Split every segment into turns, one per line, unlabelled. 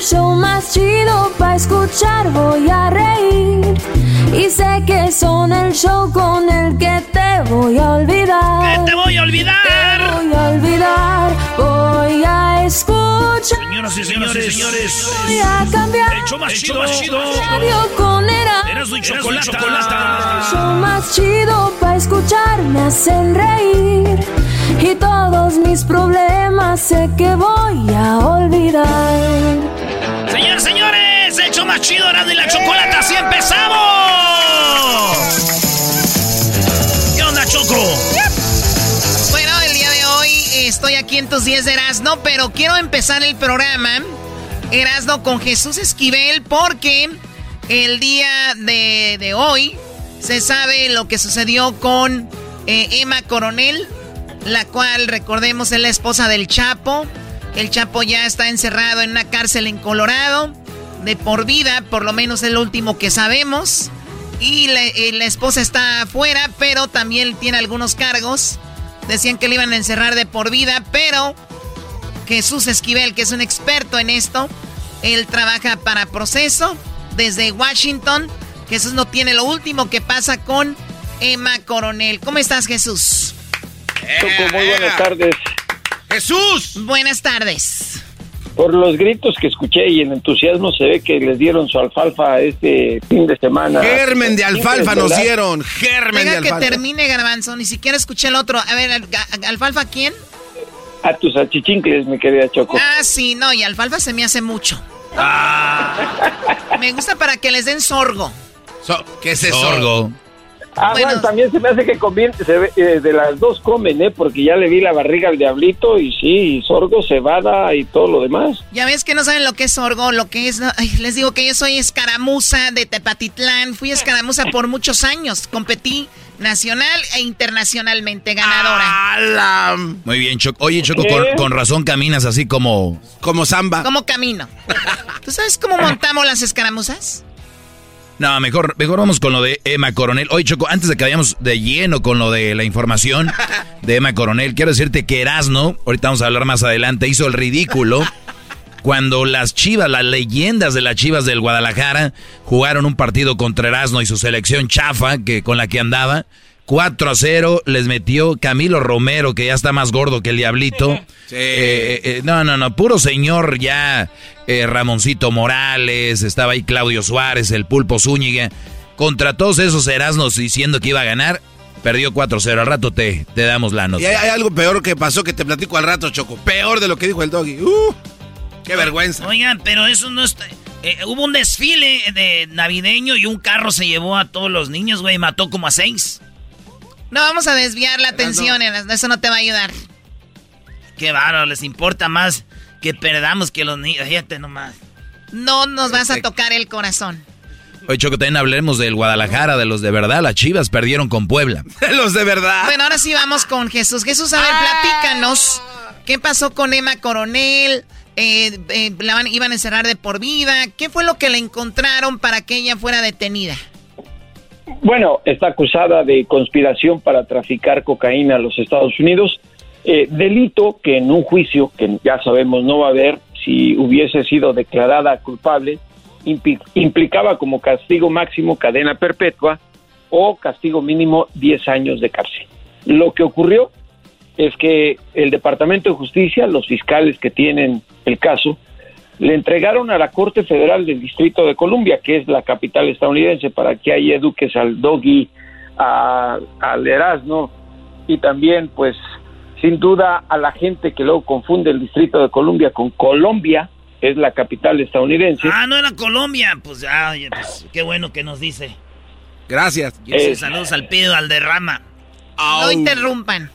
el show más chido para escuchar. Voy a reír y sé que son el show con el que te voy a olvidar.
¿Qué te voy a olvidar?
Te voy a olvidar. Voy a escuchar.
Señoras y señores, señores.
Voy a cambiar.
El show más chido, más chido.
Radio con.
Eras chocolate.
El show más chido para escuchar me hacen reír y todos mis problemas sé que voy a olvidar.
Señores, señores, el show más chido Erasmo y la chocolate. Así empezamos. ¿Qué onda, Choco?
Bueno, el día de hoy estoy aquí en tus 10 de Erasmo, pero quiero empezar el programa Erasmo con Jesús Esquivel porque el día de, de hoy se sabe lo que sucedió con eh, Emma Coronel, la cual, recordemos, es la esposa del Chapo. El Chapo ya está encerrado en una cárcel en Colorado, de por vida, por lo menos es lo último que sabemos. Y la, eh, la esposa está afuera, pero también tiene algunos cargos. Decían que le iban a encerrar de por vida, pero Jesús Esquivel, que es un experto en esto, él trabaja para proceso desde Washington. Jesús no tiene lo último que pasa con Emma Coronel. ¿Cómo estás, Jesús?
Choco, muy buenas tardes.
¡Jesús!
Buenas tardes.
Por los gritos que escuché y el entusiasmo se ve que les dieron su alfalfa este fin de semana.
Germen de alfalfa nos
¿Verdad?
dieron. Germen de
Deja que
alfalfa.
termine, Garbanzo. Ni siquiera escuché el otro. A ver, ¿alfalfa quién?
A tus achichincles, mi querida Choco.
Ah, sí, no, y alfalfa se me hace mucho. Me gusta para que les den sorgo.
So- ¿Qué es eso?
Sorgo.
Ah, bueno,
bueno.
también se me hace que conviene, se ve, eh, de las dos comen, ¿eh? Porque ya le vi la barriga al diablito y sí, sorgo, cebada y todo lo demás.
Ya ves que no saben lo que es sorgo, lo que es... ay, les digo que yo soy escaramuza de Tepatitlán. Fui escaramuza por muchos años. Competí nacional e internacionalmente ganadora.
¡Alam!
Muy bien, Choco. Oye, Choco, con, con razón caminas así como...
Como samba.
¿Cómo camino? ¿Tú sabes cómo montamos las escaramuzas?
No, mejor, mejor vamos con lo de Emma Coronel. Oye, Choco, antes de que vayamos de lleno con lo de la información de Emma Coronel, quiero decirte que Erasno, ahorita vamos a hablar más adelante, hizo el ridículo cuando las chivas, las leyendas de las chivas del Guadalajara, jugaron un partido contra Erasno y su selección chafa que, con la que andaba. 4 a 0 les metió Camilo Romero, que ya está más gordo que el diablito.
Sí.
Eh, eh, no, no, no, puro señor ya. eh, Ramoncito Morales, estaba ahí Claudio Suárez, el Pulpo Zúñiga. Contra todos esos Erasnos diciendo que iba a ganar, perdió 4-0. Al rato te, te damos la nota.
Y hay, hay algo peor que pasó que te platico al rato, Choco. Peor de lo que dijo el doggy. ¡Uh! ¡Qué vergüenza!
Oigan, pero eso no está... eh, hubo un desfile de navideño y un carro se llevó a todos los niños, güey, mató como a seis.
No vamos a desviar la atención, eso no te va a ayudar.
Qué bárbaro, les importa más que perdamos que los niños. Fíjate nomás.
No nos vas a tocar el corazón.
Oye, Choco, también hablemos del Guadalajara, de los de verdad. Las chivas perdieron con Puebla.
Los de verdad.
Bueno, ahora sí vamos con Jesús. Jesús, a ver, platícanos. ¿Qué pasó con Emma Coronel? Eh, eh, la van- iban a encerrar de por vida. ¿Qué fue lo que le encontraron para que ella fuera detenida?
Bueno, está acusada de conspiración para traficar cocaína a los Estados Unidos, eh, delito que en un juicio, que ya sabemos no va a haber, si hubiese sido declarada culpable, implicaba como castigo máximo cadena perpetua o castigo mínimo 10 años de cárcel. Lo que ocurrió es que el Departamento de Justicia, los fiscales que tienen el caso, le entregaron a la Corte Federal del Distrito de Columbia, que es la capital estadounidense, para que ahí eduques al doggy, a- al Erasmo y también pues sin duda a la gente que luego confunde el Distrito de Columbia con Colombia, es la capital estadounidense.
Ah, no era Colombia, pues ya, pues, qué bueno que nos dice.
Gracias.
Eh, saludos al pido, al derrama. No interrumpan.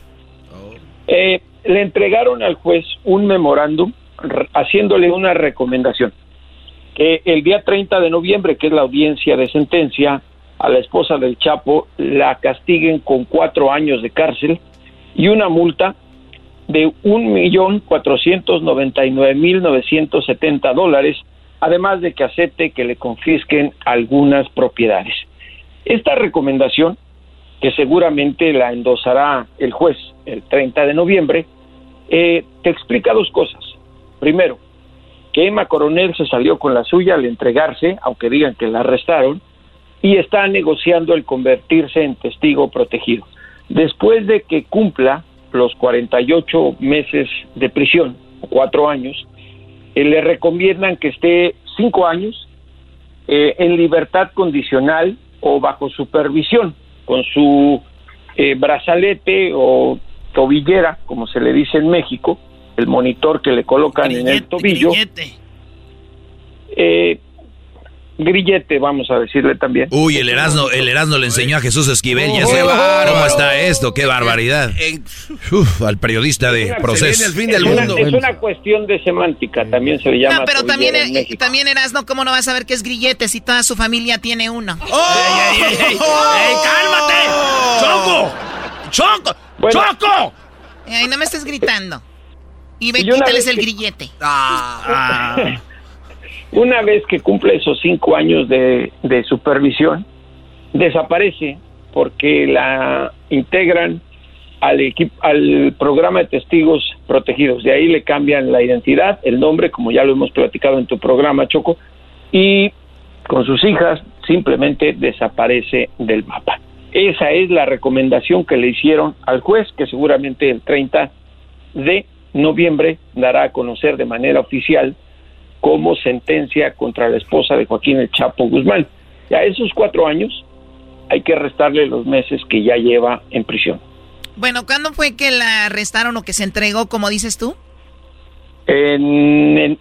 Eh, le entregaron al juez un memorándum haciéndole una recomendación que el día 30 de noviembre, que es la audiencia de sentencia, a la esposa del Chapo la castiguen con cuatro años de cárcel y una multa de un millón cuatrocientos noventa y nueve mil novecientos setenta dólares, además de que acepte que le confisquen algunas propiedades. Esta recomendación, que seguramente la endosará el juez el 30 de noviembre, eh, te explica dos cosas. Primero, que Emma Coronel se salió con la suya al entregarse, aunque digan que la arrestaron, y está negociando el convertirse en testigo protegido. Después de que cumpla los 48 meses de prisión, o cuatro años, eh, le recomiendan que esté cinco años eh, en libertad condicional o bajo supervisión, con su eh, brazalete o tobillera, como se le dice en México, el monitor que le colocan en el tobillo. Eh, grillete, vamos a decirle también.
Uy, el Erasmo, el Erasmo le enseñó a Jesús Esquivel, ya se va. ¿Cómo está esto? ¡Qué barbaridad! Uf, al periodista de proceso.
es, una, cuestión de semántica, también se le llama. No,
pero también, eh, también Erasmo, ¿cómo no vas a saber qué es grillete si toda su familia tiene uno? ¡Oh! ¡Ey, ey, ey, cálmate! ¡Choco! ¡Choco! ¡Choco! Ay, no me estés gritando. Y ve, quítales el grillete.
Ah. Una vez que cumple esos cinco años de, supervisión, desaparece porque la integran al, equipo, al programa de testigos protegidos. De ahí le cambian la identidad, el nombre, como ya lo hemos platicado en tu programa, Choco, y con sus hijas simplemente desaparece del mapa. Esa es la recomendación que le hicieron al juez, que seguramente el 30 de noviembre dará a conocer de manera oficial como sentencia contra la esposa de Joaquín el Chapo Guzmán. Y a esos cuatro años hay que restarle los meses que ya lleva en prisión.
Bueno, ¿cuándo fue que la arrestaron o que se entregó, como dices tú?
En,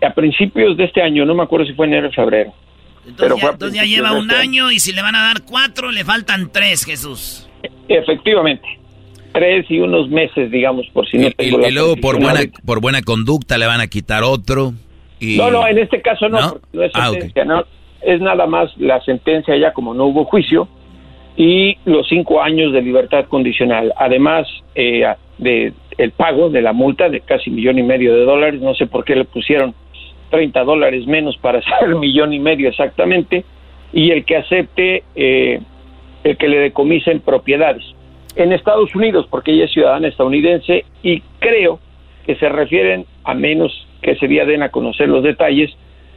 a principios de este año, no me acuerdo si fue enero o febrero.
Entonces, ya, lleva un este año. y si le van a dar cuatro, le faltan tres, Jesús.
Efectivamente. Tres y unos meses, digamos, por si no
tengo y, y luego por buena, por buena conducta le van a quitar otro.
No, no, en este caso no, ¿No? es ah, no, es nada más la sentencia ya como no hubo juicio y los cinco años de libertad condicional. Además eh, de el pago de la multa de casi millón y medio de dólares, no sé por qué le pusieron 30 dólares menos para hacer millón y medio exactamente, y el que acepte eh, el que le decomisen propiedades. En Estados Unidos, porque ella es ciudadana estadounidense, y creo que se refieren, a menos que ese día den a conocer los detalles,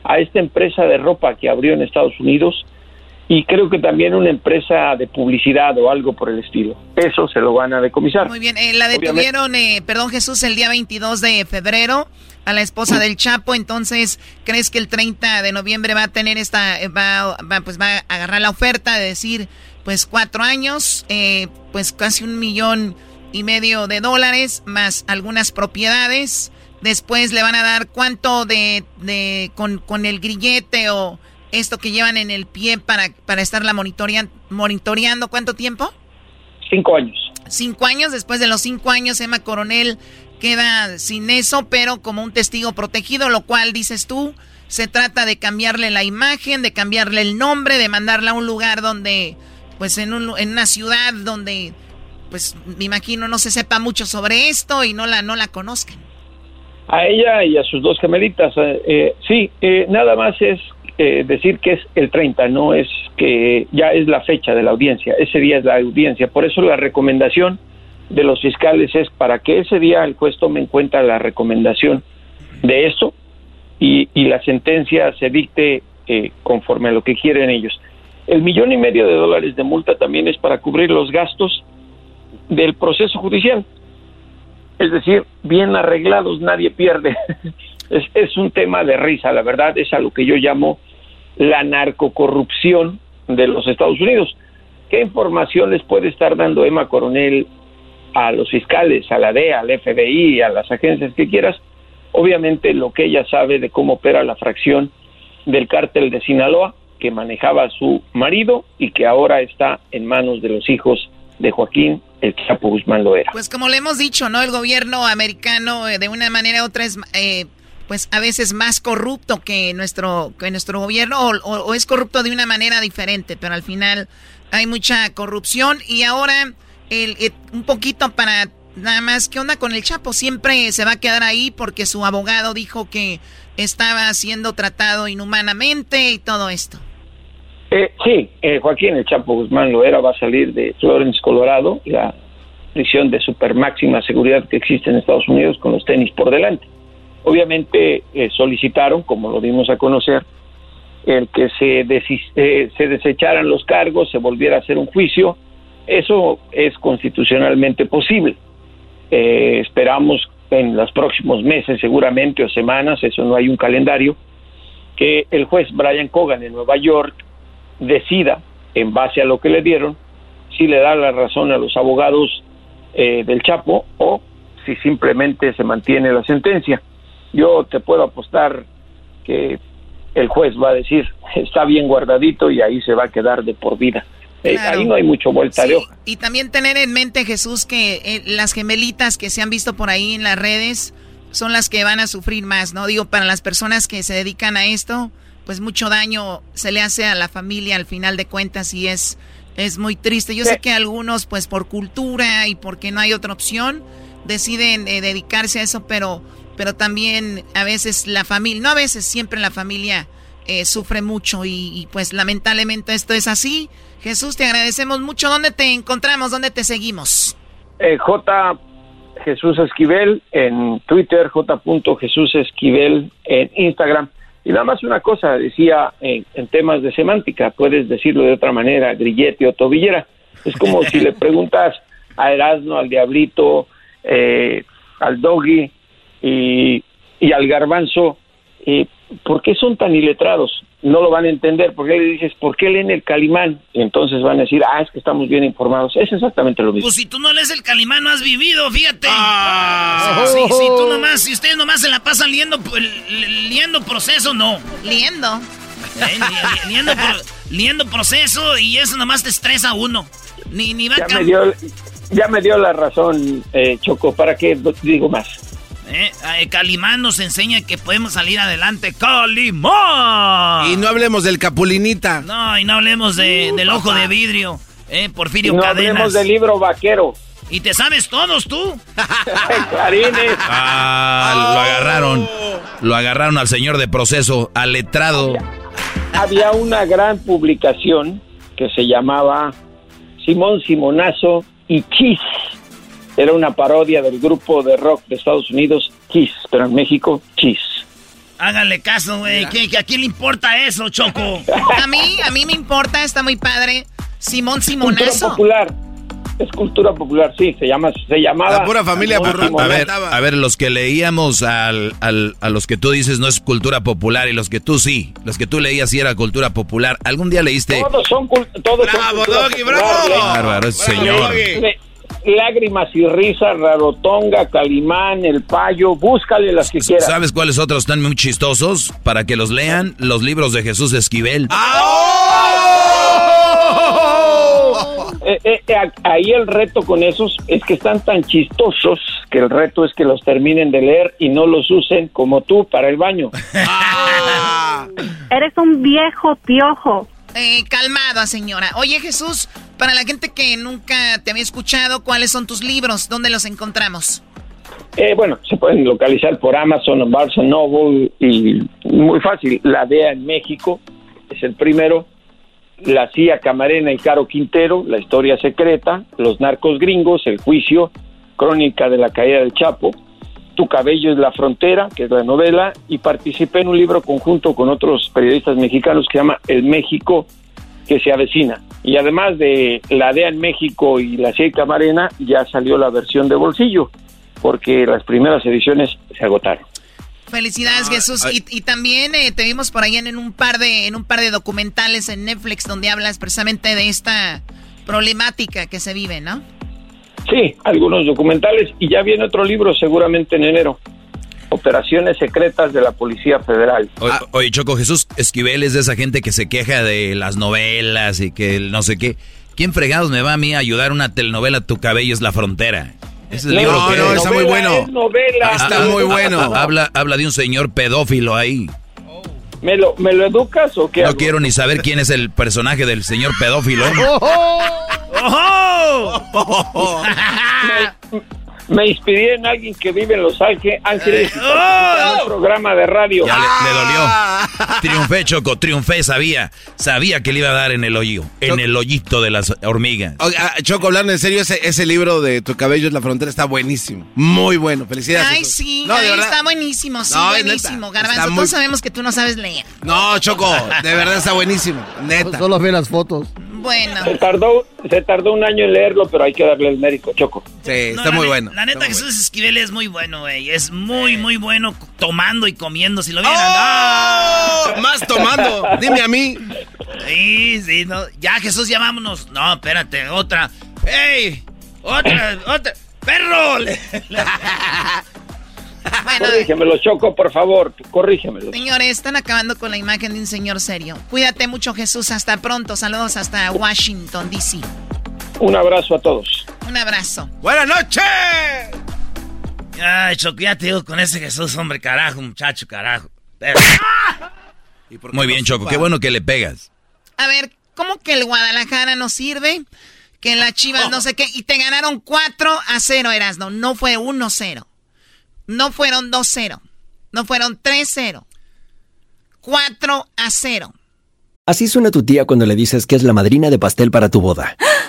a esta empresa de ropa que abrió en Estados Unidos y creo que también una empresa de publicidad o algo por el estilo. Eso se lo van a decomisar.
Muy bien, eh, la detuvieron, eh, perdón Jesús, el día 22 de febrero a la esposa del Chapo, entonces, ¿crees que el 30 de noviembre va a tener esta, eh, va, va pues va a agarrar la oferta de decir, pues cuatro años, pues casi un millón y medio de dólares, más algunas propiedades? Después le van a dar cuánto de, de con, con, el grillete o esto que llevan en el pie para, para estarla monitoreando, monitoreando. ¿Cuánto tiempo?
Cinco años.
Cinco años. Después de los cinco años, Emma Coronel queda sin eso, pero como un testigo protegido, lo cual dices tú, se trata de cambiarle la imagen, de cambiarle el nombre, de mandarla a un lugar donde, pues en, un, en una ciudad donde, pues me imagino no se sepa mucho sobre esto y no la, no la conozcan
a ella y a sus dos gemelitas. Eh, eh, sí, eh, nada más es decir que es el 30, no es que ya es la fecha de la audiencia, ese día es la audiencia. Por eso la recomendación de los fiscales es para que ese día el juez tome en cuenta la recomendación de eso y, y la sentencia se dicte conforme a lo que quieren ellos. El millón y medio de dólares de multa también es para cubrir los gastos del proceso judicial. Es decir, bien arreglados, nadie pierde. es, un tema de risa, la verdad, es a lo que yo llamo la narcocorrupción de los Estados Unidos. ¿Qué información les puede estar dando Emma Coronel a los fiscales, a la DEA, al FBI, a las agencias que quieras, obviamente lo que ella sabe de cómo opera la fracción del cártel de Sinaloa que manejaba su marido y que ahora está en manos de los hijos de Joaquín el Chapo Guzmán lo era.
Pues como le hemos dicho, ¿no? El gobierno americano eh, de una manera u otra es, eh, pues a veces más corrupto que nuestro, que nuestro gobierno o, es corrupto de una manera diferente, pero al final hay mucha corrupción y ahora el, eh, un poquito para nada más, ¿qué onda con el Chapo? Siempre se va a quedar ahí porque su abogado dijo que estaba siendo tratado inhumanamente y todo esto.
Eh, sí, eh, Joaquín El Chapo Guzmán Loera va a salir de Florence, Colorado, la prisión de super máxima seguridad que existe en Estados Unidos con los tenis por delante. Obviamente eh, solicitaron, como lo dimos a conocer, el que se, se desecharan los cargos, se volviera a hacer un juicio. Eso es constitucionalmente posible. esperamos en los próximos meses, seguramente, o semanas, eso no hay un calendario, que el juez Brian Cogan en Nueva York decida, en base a lo que le dieron, si le da la razón a los abogados eh, del Chapo o si simplemente se mantiene la sentencia. Yo te puedo apostar que el juez va a decir está bien guardadito y ahí se va a quedar de por vida. Eh, ahí no hay mucho vuelta de hoja.
Y también tener en mente, Jesús, que eh, las gemelitas que se han visto por ahí en las redes son las que van a sufrir más, ¿no? Digo, para las personas que se dedican a esto, pues mucho daño se le hace a la familia al final de cuentas y es, es muy triste. Yo sé que algunos, pues por cultura y porque no hay otra opción, deciden eh, dedicarse a eso, pero, pero también a veces la familia, no a veces, siempre la familia eh, sufre mucho y, pues lamentablemente esto es así. Jesús, te agradecemos mucho. ¿Dónde te encontramos? ¿Dónde te seguimos?
Eh, J. Jesús Esquivel en Twitter, J. Jesús Esquivel en Instagram. Y nada más una cosa, decía en, temas de semántica, puedes decirlo de otra manera, grillete o tobillera. Es como si le preguntas a Erasmo, al Diablito, eh, al Doggy y, y al Garbanzo, eh, ¿por qué son tan iletrados? No lo van a entender, porque le dices, ¿por qué leen el Calimán? Y entonces van a decir, ah, es que estamos bien informados. Es exactamente lo mismo.
Pues si tú no lees el Calimán, no has vivido, fíjate. Ah. Si, tú nomás, si ustedes nomás se la pasan liendo, liendo proceso, no.
¿Liendo?
Eh, liendo, proceso y eso nomás te estresa a uno. Ni, ni va
ya, me dio, ya me dio la razón, eh, Choco, ¿para qué digo más?
¿Eh? Calimán nos enseña que podemos salir adelante. ¡Calimán!
Y no hablemos del Capulinita.
No, y no hablemos de, del ojo de vidrio. ¿eh? Porfirio
y no
Cadenas.
hablemos del libro vaquero.
¿Y te sabes todos tú?
Clarines.
Ah, lo agarraron. Lo agarraron al señor de proceso, al letrado.
había una gran publicación que se llamaba Simón Simonazo y Chis era una parodia del grupo de rock de Estados Unidos, Kiss, pero en México, Kiss.
Háganle caso, güey. ¿A quién le importa eso, Choco?
a mí, a mí me importa, está muy padre. Simón Simonazo.
Cultura popular. Es cultura popular, sí, se llama, se llamaba.
La pura familia
a, ver, a ver, los que leíamos al, al, a los que tú dices no es cultura popular y los que tú sí, los que tú leías sí era cultura popular. ¿Algún día leíste?
Todos son, todos
bravo, Doggy, bravo.
Bárbaro, señor.
Lágrimas y Risas, Rarotonga, Calimán, El Payo, búscale las que quieras.
¿Sabes cuáles otros están muy chistosos? Para que los lean, los libros de Jesús Esquivel.
Eh, eh, eh, ahí el reto con esos es que están tan chistosos que el reto es que los terminen de leer y no los usen como tú para el baño.
Eres un viejo piojo.
Eh, calmada, señora. Oye, Jesús, para la gente que nunca te había escuchado, ¿cuáles son tus libros? ¿Dónde los encontramos?
Eh, bueno, se pueden localizar por Amazon Barnes Noble y muy fácil. La DEA en México es el primero. La CIA Camarena y Caro Quintero, La historia secreta. Los narcos gringos, El juicio. Crónica de la caída del Chapo. Tu cabello es la frontera, que es la novela, y participé en un libro conjunto con otros periodistas mexicanos que se llama El México que se avecina. Y además de la DEA en México y la CIA Camarena, ya salió la versión de bolsillo, porque las primeras ediciones se agotaron.
Felicidades Jesús y, también eh, te vimos por ahí en, un par de en un par de documentales en Netflix donde hablas precisamente de esta problemática que se vive, ¿no?
Sí, algunos documentales y ya viene otro libro seguramente en enero. Operaciones secretas de la Policía Federal.
oye, Choco, Jesús Esquivel es de esa gente que se queja de las novelas y que no sé qué. ¿Quién fregados me va a mí a ayudar una telenovela Tu cabello es la frontera?
Ese es libro que no, está muy bueno.
Novela.
Está muy bueno.
Habla, habla de un señor pedófilo ahí.
¿Me lo, ¿Me lo educas o qué?
No quiero ni saber quién es el personaje del señor pedófilo. ¿eh?
me inspiré en alguien que vive en Los Ángeles, Ángeles ¡Oh! un programa de radio.
Ya le, dolió. Triunfé, Choco, triunfé, sabía. Sabía que le iba a dar en el hoyo, en el hoyito de las hormigas.
Ah, Choco, hablando en serio, ese, ese libro de Tu cabello es la frontera está buenísimo. Muy bueno, felicidades.
Ay, sí, está buenísimo, sí, buenísimo. Garbanzo, todos sabemos que tú no sabes leer.
No, Choco, de verdad está buenísimo, neta.
Solo ve las fotos.
Bueno.
Se tardó, se tardó un año en leerlo, pero hay que darle el mérito, Choco.
Sí, está muy bueno.
La neta, Jesús Esquivel es muy bueno, güey. Es muy, muy bueno tomando y comiendo. Si lo vieran.
¡Oh! Más tomando. Dime a mí.
Sí, sí, no. Ya, Jesús, ya vámonos. No, espérate, otra. ¡Ey! Otra, otra. ¡Perro!
Bueno, corrígemelo, Choco, por favor, corrígemelo.
Señores, están acabando con la imagen de un señor serio. Cuídate mucho, Jesús. Hasta pronto. Saludos hasta Washington, D.C.
Un abrazo a todos.
Un abrazo.
¡Buenas noches!
Ay, Choco, ya te digo con ese Jesús, hombre, carajo, muchacho, carajo.
Muy bien, Choco, qué bueno que le pegas.
A ver, ¿cómo que el Guadalajara no sirve? Que la Chivas no sé qué. Y te ganaron 4 a 0, Erasno. No fue 1-0. No fueron 2-0. No fueron 3-0. 4 a 0.
Así suena tu tía cuando le dices que es la madrina de pastel para tu boda.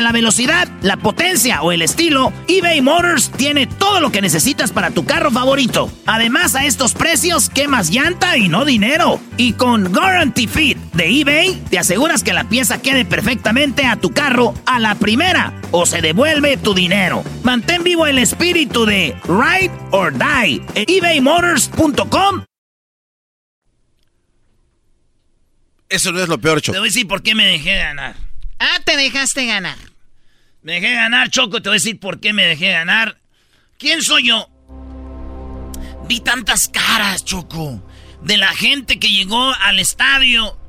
la velocidad, la potencia o el estilo, eBay Motors tiene todo lo que necesitas para tu carro favorito. Además, a estos precios, quemas llanta y no dinero. Y con Guarantee Fit de eBay, te aseguras que la pieza quede perfectamente a tu carro a la primera o se devuelve tu dinero. Mantén vivo el espíritu de Ride or Die en ebaymotors.com.
Eso no es lo peor, Choco.
Te voy a decir por qué me dejé ganar.
Ah, te dejaste ganar.
Me dejé ganar, Choco. Te voy a decir por qué me dejé ganar. ¿Quién soy yo? Vi tantas caras, Choco, de la gente que llegó al estadio.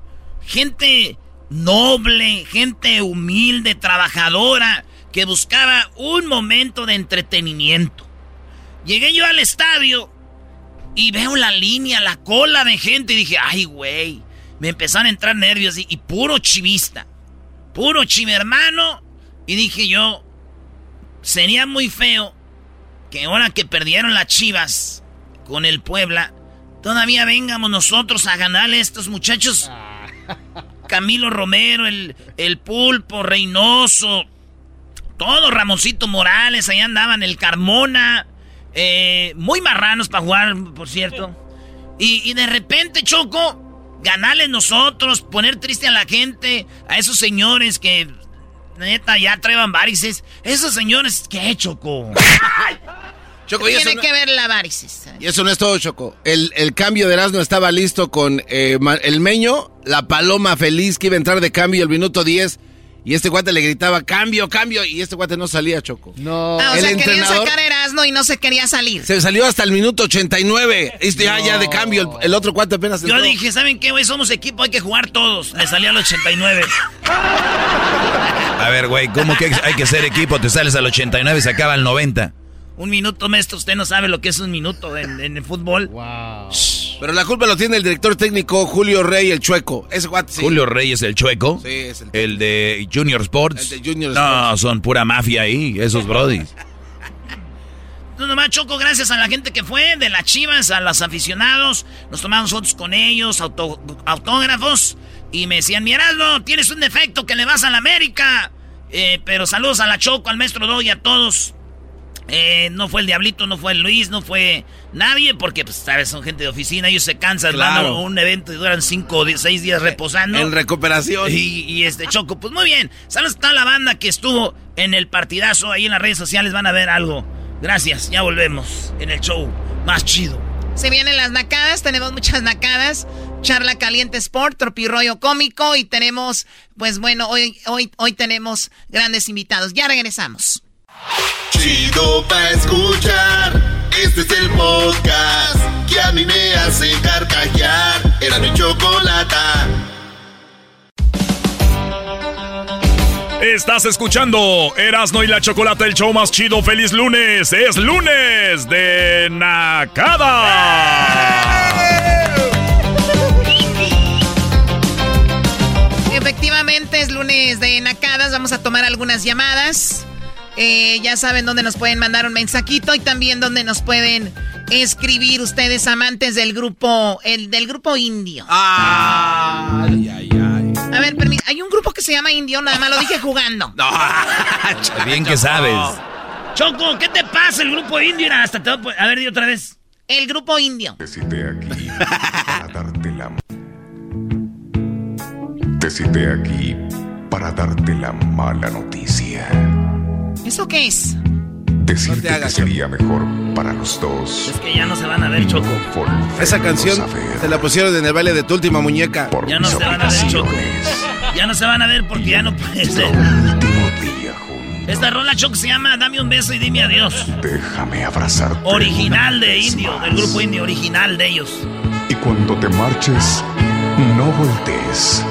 Gente noble, gente humilde, trabajadora, que buscaba un momento de entretenimiento. Llegué yo al estadio y veo la línea, la cola de gente y dije, ay, güey. Me empezaron a entrar nervios y, y puro chivista. Puro chivermano. Y dije yo, sería muy feo que ahora que perdieron las chivas con el Puebla, todavía vengamos nosotros a ganarle a estos muchachos. Camilo Romero, el, el Pulpo, Reynoso, todo Ramoncito Morales, ahí andaban, el Carmona, eh, muy marranos para jugar, por cierto. Y, y de repente, Choco, ganarles nosotros, poner triste a la gente, a esos señores que neta ya traen varices. Esos señores, ¿qué, Choco?
Choco Tiene que ver la varices.
Y eso no es todo, Choco. El, el cambio de Erasmo estaba listo con eh, el meño, la paloma feliz que iba a entrar de cambio el minuto 10. Y este guate le gritaba, cambio, cambio, y este guate no salía, Choco.
No. Ah, o sea, quería sacar Erasmo y no se quería salir.
Se salió hasta el minuto 89. Este ya, ya de cambio, el, otro cuate apenas
Yo dije, ¿saben qué, güey? Somos equipo, hay que jugar todos. Me salía al 89.
A ver, güey, ¿cómo que hay que ser equipo? Te sales al 89 y se acaba al 90.
Un minuto, maestro, usted no sabe lo que es un minuto en, el fútbol. Wow.
Pero la culpa lo tiene el director técnico Julio Rey, el chueco. Ese
Julio Rey es el chueco.
Sí, es el,
el de Junior Sports. El de Junior no, son pura mafia ahí, esos brodis.
No, nomás Choco, gracias a la gente que fue, de las chivas, a los aficionados. Nos tomamos fotos con ellos, autógrafos. Y me decían, Miraldo, tienes un defecto que le vas a la América. Eh, pero saludos a la Choco, al maestro Do y a todos. Eh, no fue el Diablito, no fue el Luis, no fue nadie, porque, pues, sabes, son gente de oficina, ellos se cansan, claro. un evento y duran cinco o seis días reposando.
En recuperación.
Y, este Choco, pues muy bien. Saludos a toda la banda que estuvo en el partidazo, ahí en las redes sociales van a ver algo. Gracias, ya volvemos en el show más chido. Se vienen las nacadas, tenemos muchas nacadas. Charla Caliente Sport, Tropirroyo Cómico y tenemos, pues bueno, hoy, hoy, hoy tenemos grandes invitados. Ya regresamos.
Chido pa escuchar. Este es el podcast que a mí me hace carcajear. Era mi chocolata.
Estás escuchando Erasno y la Chocolata, el show más chido. ¡Feliz lunes! ¡Es lunes de Nakada!
Efectivamente, es lunes de Nacadas. Vamos a tomar algunas llamadas. Eh, ya saben dónde nos pueden mandar un mensajito y también dónde nos pueden escribir ustedes amantes del grupo, el del grupo indio.
Ay, ay, ay.
A ver, hay un grupo que se llama Indio, nada más lo dije jugando.
No, bien que sabes.
Choco, ¿qué te pasa el grupo indio? Hasta te... A ver, di otra vez.
El grupo indio.
Te cité aquí para darte la... Te cité aquí para darte la mala noticia.
¿Eso qué es?
Decirte que sería mejor para los dos.
Es que ya no se van a ver, Choco.
Esa canción se la pusieron en el baile de tu última muñeca.
ya no se van a ver, Choco. Ya no se van a ver porque ya no puede ser. Esta rola, Choco, se llama Dame un beso y dime adiós.
Déjame abrazarte.
Original de Indio, del grupo Indio, original de ellos.
Y cuando te marches, no voltees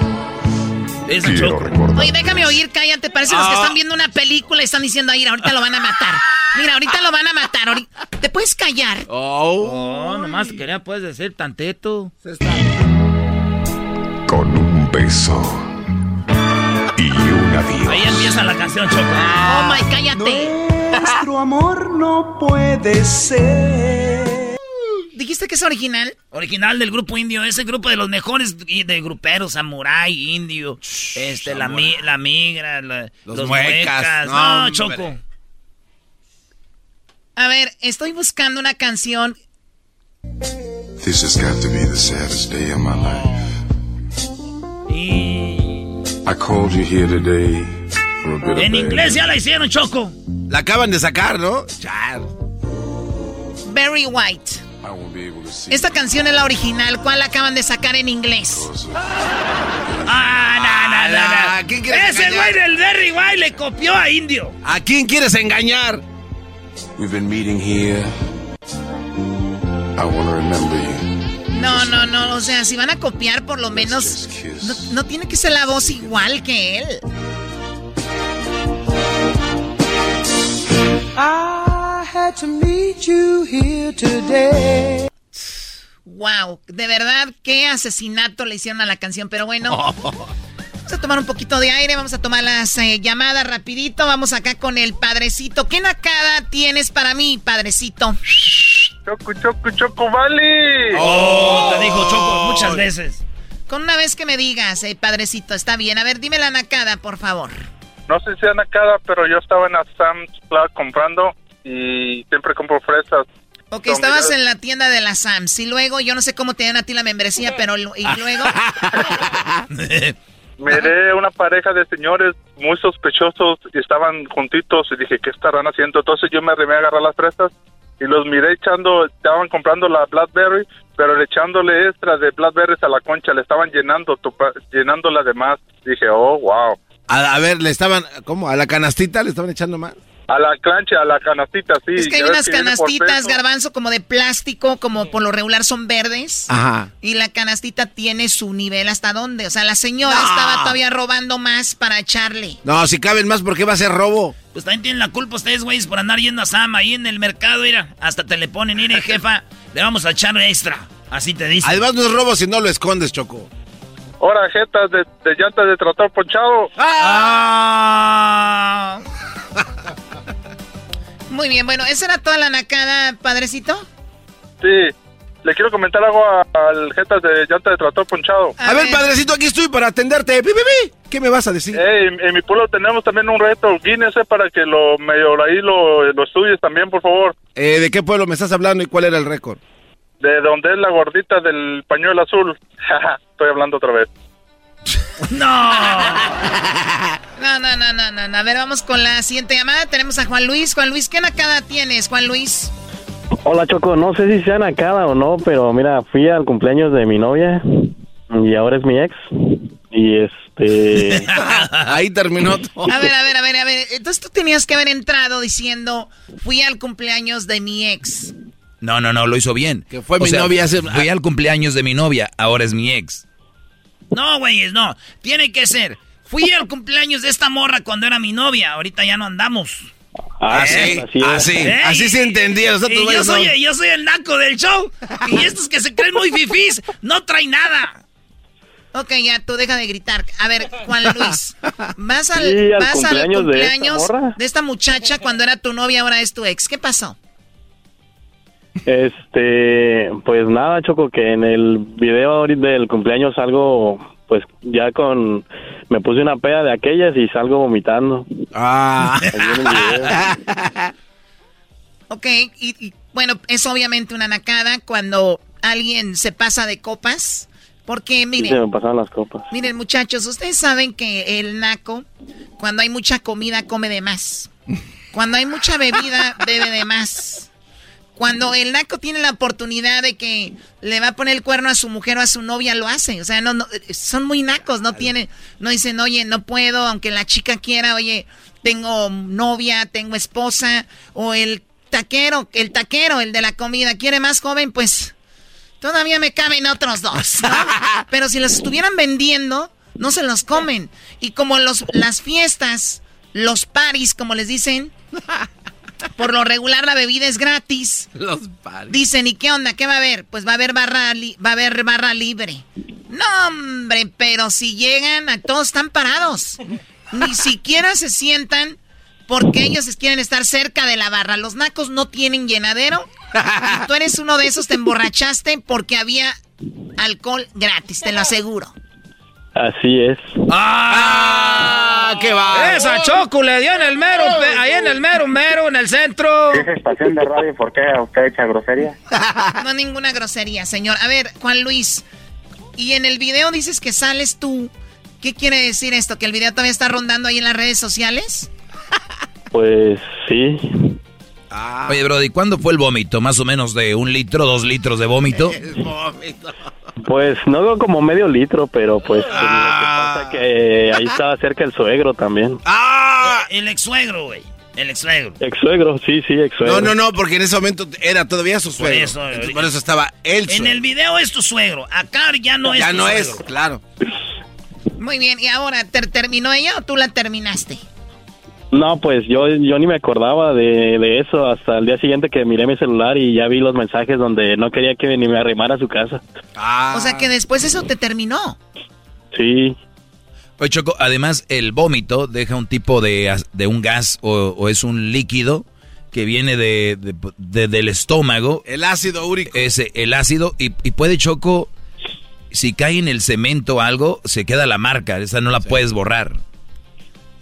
Oye, déjame oír, cállate. Parece los que ah. están viendo una película y están diciendo, ahí, ahorita lo van a matar. Mira, ahorita lo van a matar. ¿Te puedes callar?
Oh. oh nomás quería, puedes decir tanteto.
Con un beso y un adiós.
Ahí empieza la canción, Choco.
Oh, my, cállate.
Nuestro amor no puede ser
¿Dijiste que es original?
Original del grupo indio, ese grupo de los mejores de gruperos, samurai, indio, este, la, la migra, los, muecas. No, Choco.
A ver, estoy buscando una canción.
This has got to be the saddest day of my life. I called you here today for a bit
En inglés ya la hicieron, Choco.
La acaban de sacar, ¿no?
Very White. Esta canción es la original. ¿Cuál la acaban de sacar en inglés?
Ah, no, no, no. Ese güey del Derry White le copió a Indio.
¿A quién quieres engañar?
No, no, no. O sea, si van a copiar, por lo menos. No, no tiene que ser la voz igual que él.
Ah.
Wow, de verdad, qué asesinato le hicieron a la canción, pero bueno. Vamos a tomar un poquito de aire, vamos a tomar las eh, llamadas rapidito. Vamos acá con el padrecito. ¿Qué nacada tienes para mí, padrecito?
Choco, choco, choco, vale.
Oh, te dijo choco muchas veces.
Con una vez que me digas, eh, padrecito, está bien. A ver, dime la nacada, por favor.
No sé si sea nacada, pero yo estaba en la Sam's Club comprando y siempre compro fresas.
Ok, estabas en la tienda de la Sams y luego, yo no sé cómo te dan a ti la membresía, pero y luego...
Miré una pareja de señores muy sospechosos y estaban juntitos y dije, ¿qué estarán haciendo? Entonces yo me arrimé a agarrar las fresas y los miré echando, estaban comprando la Blackberry, pero echándole extra de Blackberries a la concha, le estaban llenando, llenándola de más. Dije, oh, wow.
A, ver, le estaban, ¿cómo? ¿A la canastita le estaban echando más?
A la cancha, a la canastita, sí.
Es que hay unas
que
canastitas, garbanzo, como de plástico, como por lo regular son verdes.
Ajá.
Y la canastita tiene su nivel hasta dónde. O sea, la señora estaba todavía robando más para echarle.
No, si caben más, ¿por qué va a ser robo?
Pues también tienen la culpa ustedes, güeyes, por andar yendo a Sama ahí en el mercado, mira. Hasta te le ponen, mire, jefa, le vamos a echar extra. Así te dicen.
Además no es robo si no lo escondes, Choco.
Ahora, jetas de, de llantas de tractor ponchado.
Ah. Muy bien, bueno, ¿esa era toda la nacada, padrecito?
Sí. Le quiero comentar algo al jetas de llantas de tractor ponchado.
A, ver, padrecito, aquí estoy para atenderte. Pi, pi, pi. ¿Qué me vas a decir?
En, en mi pueblo tenemos también un reto Guinness eh, para que lo medio ahí lo, lo estudies también, por favor.
Eh, ¿De qué pueblo me estás hablando y cuál era el récord?
De donde es la gordita del pañuelo azul. Estoy hablando otra vez.
No. No, no, no, no, no, no. A ver, vamos con la siguiente llamada. Tenemos a Juan Luis. Juan Luis, ¿qué nacada tienes, Juan Luis?
Hola Choco, no sé si sea nacada o no, pero mira, fui al cumpleaños de mi novia y ahora es mi ex. Y este...
Ahí terminó todo.
A ver, a ver, a ver, a ver. Entonces tú tenías que haber entrado diciendo, fui al cumpleaños de mi ex.
No, no, no, lo hizo bien.
Que fue mi novia hace-
Fui al cumpleaños de mi novia, ahora es mi ex.
No, güeyes, no. Tiene que ser. Fui al cumpleaños de esta morra cuando era mi novia. Ahorita ya no andamos.
Ah, sí, así,
Ey,
así se entendía. Otros
y yo, soy, yo soy el naco del show. Y estos que se creen muy fifís no traen nada.
Ok, ya, tú deja de gritar. A ver, Juan Luis, vas al,
Sí, al
vas
cumpleaños de esta
cumpleaños de esta muchacha cuando era tu novia, ahora es tu ex. ¿Qué pasó?
Este, pues nada, Choco, que en el video ahorita del cumpleaños salgo, pues ya con, me puse una peda de aquellas y salgo vomitando.
Ah.
Ok, y, y, bueno, es obviamente una nacada cuando alguien se pasa de copas. Porque,
Sí,
miren,
se me pasaron las copas.
Miren, muchachos, ustedes saben que el naco, cuando hay mucha comida, come de más. Cuando hay mucha bebida, bebe de más. Cuando el naco tiene la oportunidad de que le va a poner el cuerno a su mujer o a su novia, lo hace. O sea, no, no, son muy nacos, no tienen, no dicen, oye, no puedo, aunque la chica quiera, oye, tengo novia, tengo esposa, o el taquero, el taquero, el de la comida, quiere más joven, pues Todavía me caben otros dos, ¿no? Pero si los estuvieran vendiendo, no se los comen. Y como los, las fiestas, los paris, como les dicen, por lo regular la bebida es gratis.
Los paris.
Dicen, ¿y qué onda? ¿Qué va a haber? Pues va a haber barra, li- va a haber barra libre. No, hombre, pero si llegan, a todos están parados. Ni siquiera se sientan porque ellos quieren estar cerca de la barra. Los nacos no tienen llenadero. Y tú eres uno de esos, te emborrachaste porque había alcohol gratis, te lo aseguro.
Así es.
¡Ah! ¡Qué va!
Esa Choco le dio en el mero, ahí en el mero, mero, en el centro.
¿Es estación de radio? ¿Por qué usted echa grosería?
No ninguna grosería, señor. A ver, Juan Luis, y en el video dices que sales tú. ¿Qué quiere decir esto? ¿Que el video todavía está rondando ahí en las redes sociales?
Pues sí.
Oye, Brody, ¿cuándo fue el vómito? ¿Más o menos de un litro, dos litros de vómito?
Pues no como medio litro, pero pues lo que
Ah.
pasa que ahí estaba cerca el suegro también.
¡Ah!
El ex suegro, güey. El ex suegro.
Ex suegro, sí, sí, ex suegro.
No, no, no, porque en ese momento era todavía su
Por
suegro.
eso,
Entonces,
eh,
por eso estaba él
En el video es tu suegro. Acá ya no es
Ya
tu
no es, claro.
Muy bien, ¿y ahora ¿ter- terminó ella o tú la terminaste?
No, pues yo, yo ni me acordaba de, de eso hasta el día siguiente que miré mi celular y ya vi los mensajes donde no quería que ni me arrimara a su casa.
Ah.
O sea que después eso te terminó.
Sí.
Oye, Choco, además el vómito deja un tipo de, de un gas o, o es un líquido que viene de, de- de- del estómago.
El ácido úrico.
Ese, el ácido, y, y puede, Choco, si cae en el cemento o algo, se queda la marca, esa no la puedes borrar.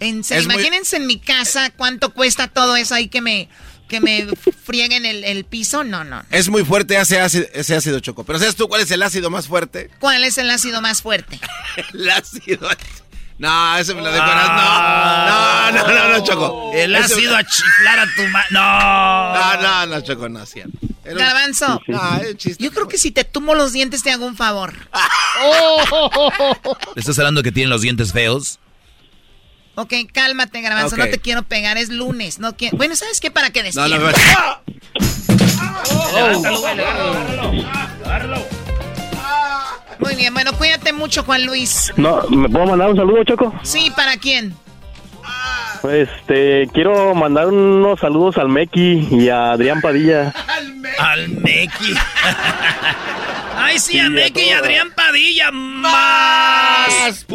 En
muy-
imagínense en mi casa cuánto cuesta todo eso ahí que me, que me frieguen el, el piso. No, no.
Es muy fuerte ese ácido, ese ácido choco. Pero ¿sabes tú cuál es el ácido más fuerte?
¿Cuál es el ácido más fuerte?
El ácido. No, ese me lo decoras. No, no, no, no, no, Choco.
El
Ese-
ácido a chiflar a tu ma... No.
No, no, no, Choco, no, es cierto. Era
Garbanzo,
No, es chiste.
yo creo que si te tumo los dientes te hago un favor.
¿Le estás hablando que tienen los dientes feos?
Ok, cálmate, Garbanzo, no te quiero pegar, es lunes. No quiero... Bueno, ¿sabes qué? Para que despiertes.
No, no,
¡Ah! Muy bien, bueno, cuídate mucho, Juan Luis.
No, ¿me puedo mandar un saludo, Choco?
Sí, ¿para quién?
Este, quiero mandar unos saludos al Meki y a Adrián Padilla.
Al Meki. Ay, sí, a Meki y a Adrián Padilla. Más.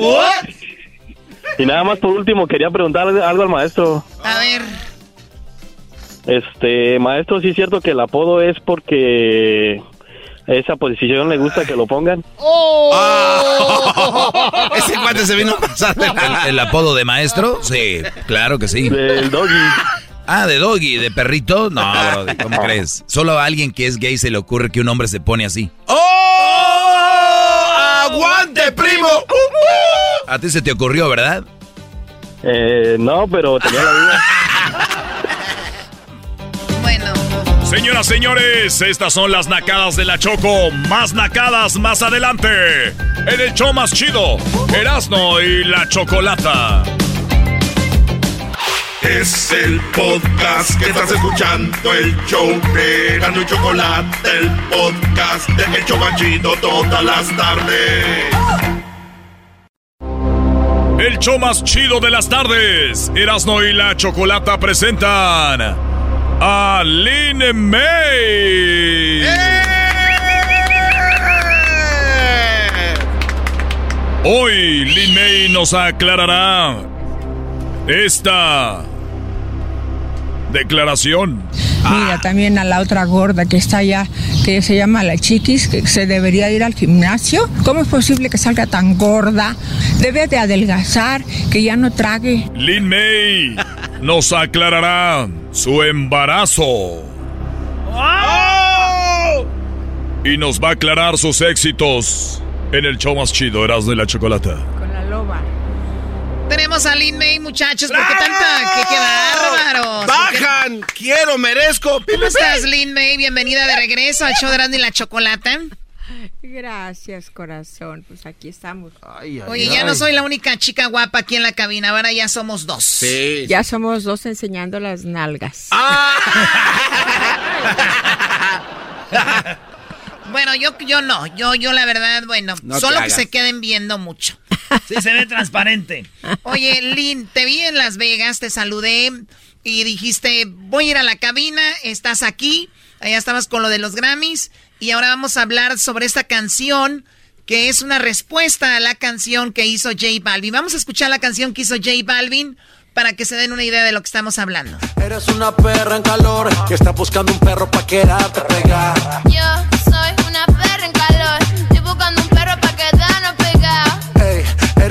Y nada más por último, quería preguntarle algo al maestro.
A ver.
Este, maestro, sí es cierto que el apodo es porque esa posición le gusta que lo pongan.
¡Oh!
Ah. Ese cuate se vino a pasar.
¿El, el apodo de maestro? Sí, claro que sí.
Del doggy.
Ah, de doggy, de perrito. No, brody, ¿cómo crees? Solo a alguien que es gay se le ocurre que un hombre se pone así.
¡Oh! ¡Aguante, primo!
A ti se te ocurrió, ¿verdad?
Eh, no, pero tenía la duda.
Bueno,
Señoras, señores, estas son las nacadas de la Choco. Más nacadas más adelante. En el show más chido, Erasno y la Chocolata.
Es el podcast que estás escuchando, el show de Gano y Chocolate, el podcast de El Chobachito todas las tardes.
El show más chido de las tardes. Erasno y la Chocolata presentan a Lin May. Hoy Lin May nos aclarará esta declaración.
Mira, también a la otra gorda que está allá, que se llama la chiquis, que se debería ir al gimnasio. ¿Cómo es posible que salga tan gorda? Debe de adelgazar, que ya no trague.
Lin May nos aclarará su embarazo. Y nos va a aclarar sus éxitos en el show más chido, Erasmo y la Chocolata.
Con la loba.
Tenemos a Lin May, muchachos. ¿Por qué tanta? ¡Qué, qué bárbaros!
¡Bajan! ¡Quiero, merezco!
¿Cómo estás, Lin May? Bienvenida de regreso al show de Erasmo y la Chocolata.
Gracias, corazón. Pues aquí estamos.
Oye, ya no soy la única chica guapa aquí en la cabina, ahora ya somos dos.
Sí.
Ya somos dos enseñando las nalgas.
Bueno, yo, yo no, yo, yo la verdad, bueno,
No
solo que se queden viendo mucho.
Sí, se ve transparente.
Oye, Lynn, te vi en Las Vegas, te saludé y dijiste, voy a ir a la cabina, estás aquí, allá estabas con lo de los Grammys y ahora vamos a hablar sobre esta canción que es una respuesta a la canción que hizo J Balvin. Vamos a escuchar la canción que hizo J Balvin para que se den una idea de lo que estamos hablando.
Eres una perra en calor que está buscando un perro pa' quedarte pegada.
Yo soy una perra en calor.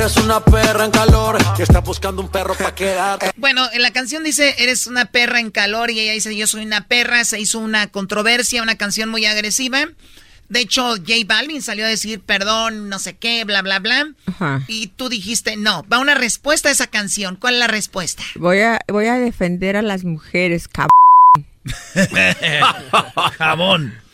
Eres una perra en calor que está buscando un perro pa' quedarte.
Bueno, en la canción dice, eres una perra en calor y ella dice, yo soy una perra, se hizo una controversia, una canción muy agresiva. De hecho, J Balvin salió a decir, perdón, no sé qué, bla, bla, bla.
Ajá.
Y tú dijiste, no, va una respuesta a esa canción. ¿Cuál es la respuesta?
Voy a, voy a defender a las mujeres, cab...
Jabón.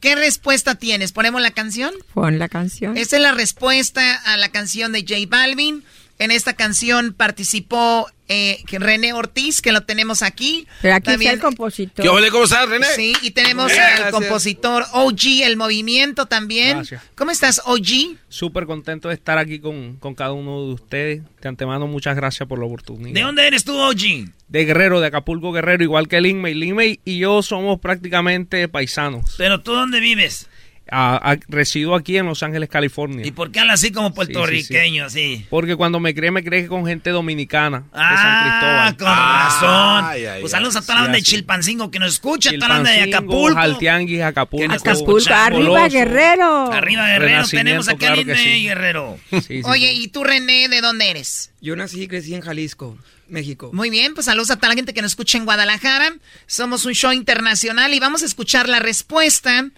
¿Qué respuesta tienes? ¿Ponemos la canción?
Pon la canción.
Esta es la respuesta a la canción de J Balvin. En esta canción participó eh, René Ortiz, que lo tenemos aquí.
Pero aquí está el compositor.
¿Qué ole, cómo estás, René?
Sí, y tenemos
Gracias.
al compositor OG, el movimiento también.
Gracias.
¿Cómo estás, OG?
Súper contento de estar aquí con, con cada uno de ustedes. De antemano, muchas gracias por la oportunidad.
¿De dónde eres tú, OG?
De Guerrero, de Acapulco Guerrero, igual que Lin May. Lin May y yo somos prácticamente paisanos.
¿Pero tú dónde vives?
Ah, ah, resido aquí en Los Ángeles, California.
¿Y por qué hablas así como puertorriqueño, así?
Porque cuando me crié, me crié con gente dominicana de
Ah,
San Cristóbal.
con razón.
Ay, ay,
pues saludos a toda la
Sí,
banda de. Chilpancingo que nos escucha, toda la banda de Acapulco.
Jaltianguis, Acapulco.
Que nos está
Acapulco,
escuchando.
arriba. Guerrero.
Arriba Guerrero, tenemos aquí a
claro sí.
Guerrero.
Oye, ¿y tú, René, de dónde eres?
Yo nací y crecí en Jalisco, México.
Muy bien, pues saludos a toda la gente que nos escucha en Guadalajara. Somos un show internacional y vamos a escuchar la respuesta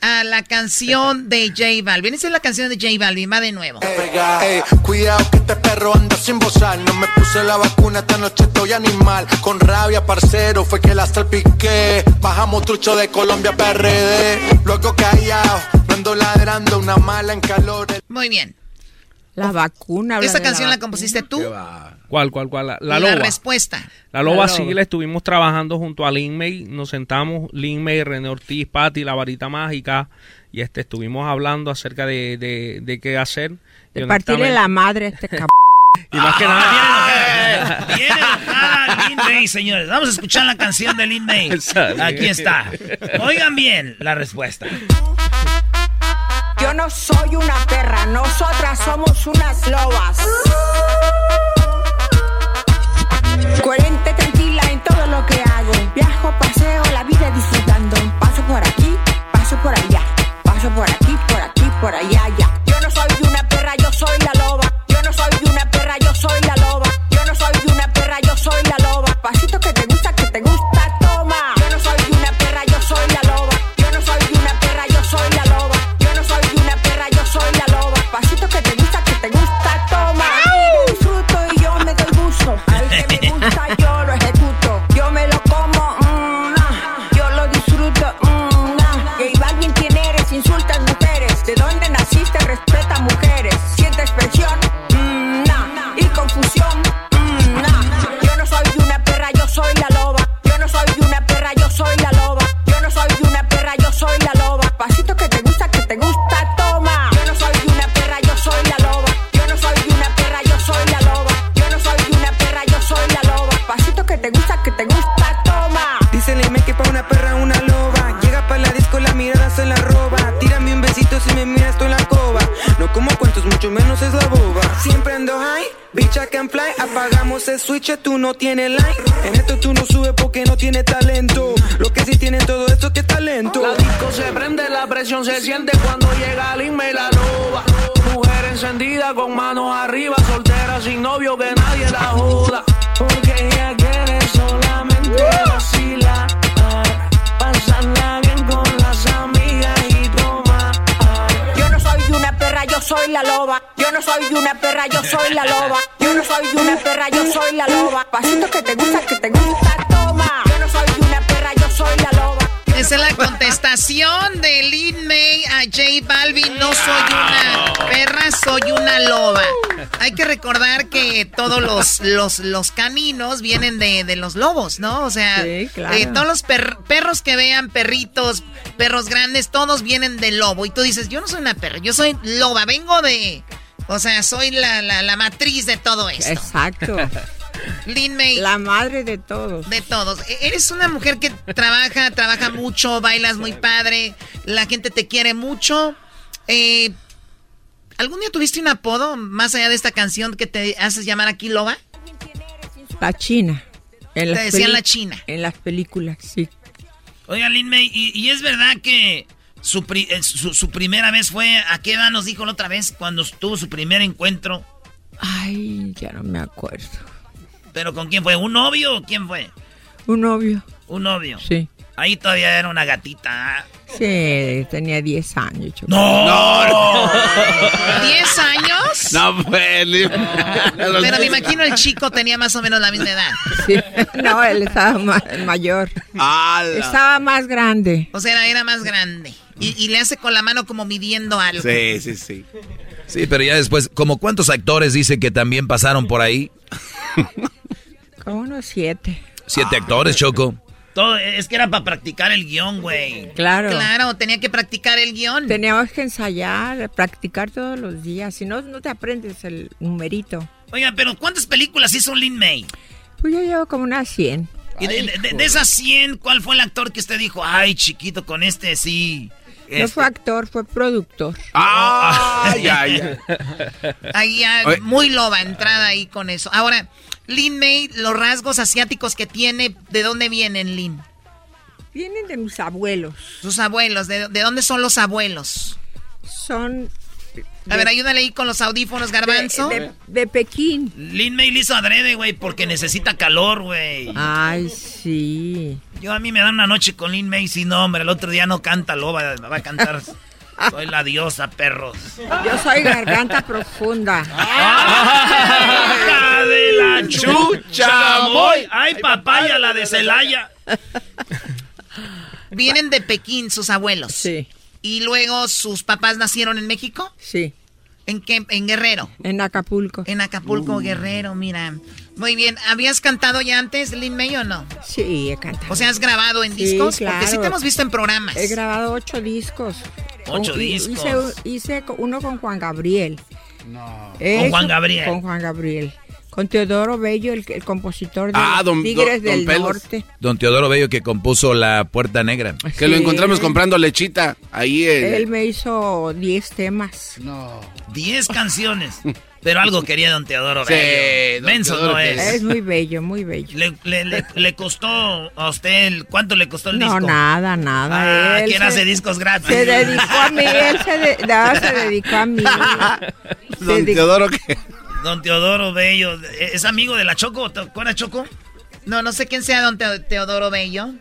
a la canción de J Balvin. Esa es la canción de J Balvin, va de nuevo.
Ey, cuidado que este perro anda sin bozar. No me puse la vacuna, esta noche estoy animal. Con rabia, parcero, fue que la salpiqué. Bajamos trucho de Colombia, PRD. Luego callado, no ando ladrando, una mala en calor.
Muy bien.
La vacuna. habla
¿Esta
de la
canción la
vacuna.
compusiste tú?
¿Cuál, cuál, cuál? La, la
La
loba.
respuesta.
La loba
La
sí la estuvimos trabajando junto a Lin May. Nos sentamos, Lin May, René Ortiz, Patti, La Varita Mágica. Y este estuvimos hablando acerca de, de, de qué hacer. Y
De partirle la madre a este cabrón.
Y más que nada.
Viene enojada Lin May, señores. Vamos a escuchar la canción de Lin May. Aquí está. Oigan bien la respuesta.
Yo no soy una perra, nosotras somos unas lobas. Coherente, tranquila en todo lo que hago. Viajo, paseo, la vida disfrutando. Paso por aquí, paso por allá. Paso por aquí, por aquí, por allá, ya. Yo no soy una perra, yo soy la loba. Yo no soy una perra, yo soy la loba. Yo no soy una perra, yo soy la loba. Pasito que te gusta, que te gusta, Pasito que te gusta, que te gusta, toma. Yo no soy una perra, yo soy la loba. Yo no soy una perra, yo soy la loba. Yo no soy una perra, yo soy la loba. Pasito que te gusta, que te gusta, toma.
Dice Lime que pa' una perra una loba. Llega pa' la disco, la mirada se la roba. Tírame un besito si me miras tú en la coba. No como cuentos, mucho menos es la boba. High, I can fly. Apagamos el switch, tú no tienes like. En esto tú no subes porque no tienes talento. Lo que sí tiene todo esto que es talento.
La disco se prende, la presión se siente cuando llega el me la loba. Mujer encendida con manos arriba, soltera sin novio que nadie la joda. Porque ella quiere solamente vacilar. Pasarla bien con las amigas y tomar.
Yo no soy una perra, yo soy la loba. Yo no soy una perra, yo soy la loba. Yo no soy una perra, yo soy la loba. Pasito que te gusta, que te gusta, toma. Yo no soy una perra, yo soy la loba.
Esa es la contestación de Lin May a J Balvin. No soy una perra, soy una loba. Hay que recordar que todos los, los, los caninos vienen de, de los lobos, ¿no? O sea,
Sí, claro.
eh, todos los per- perros que vean, perritos, perros grandes, todos vienen del lobo. Y tú dices, yo no soy una perra, yo soy loba, vengo de... O sea, soy la, la, la matriz de todo esto.
Exacto.
Lin May.
La madre de todos.
De todos. E- Eres una mujer que trabaja, trabaja mucho, bailas muy padre, la gente te quiere mucho. Eh, ¿Algún día tuviste un apodo más allá de esta canción que te haces llamar aquí Loba?
La China. En
Te decían la China.
En las películas, sí.
Oiga, Lin May, ¿y, y es verdad que su, pri- eh, su, su primera vez fue, ¿a qué edad nos dijo la otra vez cuando tuvo su primer encuentro?
Ay, ya no me acuerdo.
¿Pero con quién fue? ¿Un novio o quién fue?
Un novio.
Un novio.
Sí.
Ahí todavía era una gatita.
Sí, tenía 10 años. Choco.
¡No!
¿10 años?
No, pues. ni-
Pero me imagino el chico tenía más o menos la misma edad.
Sí. No, él estaba ma- mayor.
¡Hala!
Estaba más grande.
O sea, era más grande. Y, y le hace con la mano como midiendo algo.
Sí, sí, sí.
Sí, pero ya después, como cuántos actores dice que también pasaron por ahí?
Como unos siete.
Siete actores, Choco.
Todo, es que era para practicar el guion, güey.
Claro.
Claro, tenía que practicar el guion.
Teníamos que ensayar, practicar todos los días. Si no, no te aprendes el numerito.
Oiga, pero ¿cuántas películas hizo Lin May?
Pues yo llevo como unas 100.
Y de, de- de esas 100, ¿cuál fue el actor que usted dijo? Ay, chiquito, con este sí.
No
Este-
fue actor, fue productor.
¡Ah! ya, ya.
Ahí ya, muy loba entrada ahí con eso. Ahora, Lin May, los rasgos asiáticos que tiene, ¿de dónde vienen, Lin?
Vienen de mis abuelos.
Sus abuelos, ¿de, de dónde son los abuelos?
Son
A ver, ayúdale ahí con los audífonos, garbanzo.
de, de Pekín.
Lin May le hizo adrede, güey, porque necesita calor, güey.
Ay, sí.
Yo a mí me dan una noche con Lin May, si no, hombre, el otro día no canta loba, va a cantar. Soy la diosa, perros.
Yo soy garganta profunda.
¡Ah! de la chucha, voy. ¡Ay, papaya, la de Celaya!
Vienen de Pekín sus abuelos.
Sí,
Y luego sus papás nacieron en México.
sí.
¿En qué? En Guerrero.
En Acapulco.
En Acapulco, Guerrero, mira. Muy bien. ¿Habías cantado ya antes, Lin May, o no?
Sí, he cantado.
O sea, ¿has grabado en
Sí,
discos?
claro.
Porque sí te hemos visto en programas.
He grabado ocho discos.
Ocho
y-
discos.
Hice, hice uno con Juan Gabriel.
No.
He
Con Juan Gabriel.
Con Juan Gabriel. Con Teodoro Bello, el, el compositor de
Ah, don-
Tigres
don- don
del
Pelos.
Norte.
Don Teodoro Bello que compuso La Puerta Negra.
Que lo
Sí.
encontramos comprando lechita ahí en...
Él me hizo 10 temas.
No.
Diez canciones. Pero algo quería don Teodoro
Sí,
Bello.
don
Menso
Teodoro
no es.
Es muy bello, muy bello.
Le, le- le- le costó a usted, el- ¿cuánto le costó el
No,
disco?
nada, nada.
Ah,
Él
¿quién
se-
hace discos gratis?
Se dedicó a mí, él se, de- no, se dedicó a mí.
Don Teodoro que...
Don Teodoro Bello, ¿es amigo de la Choco? ¿Te acuerdas, Choco?
No, no sé quién sea don Teo- Teodoro Bello.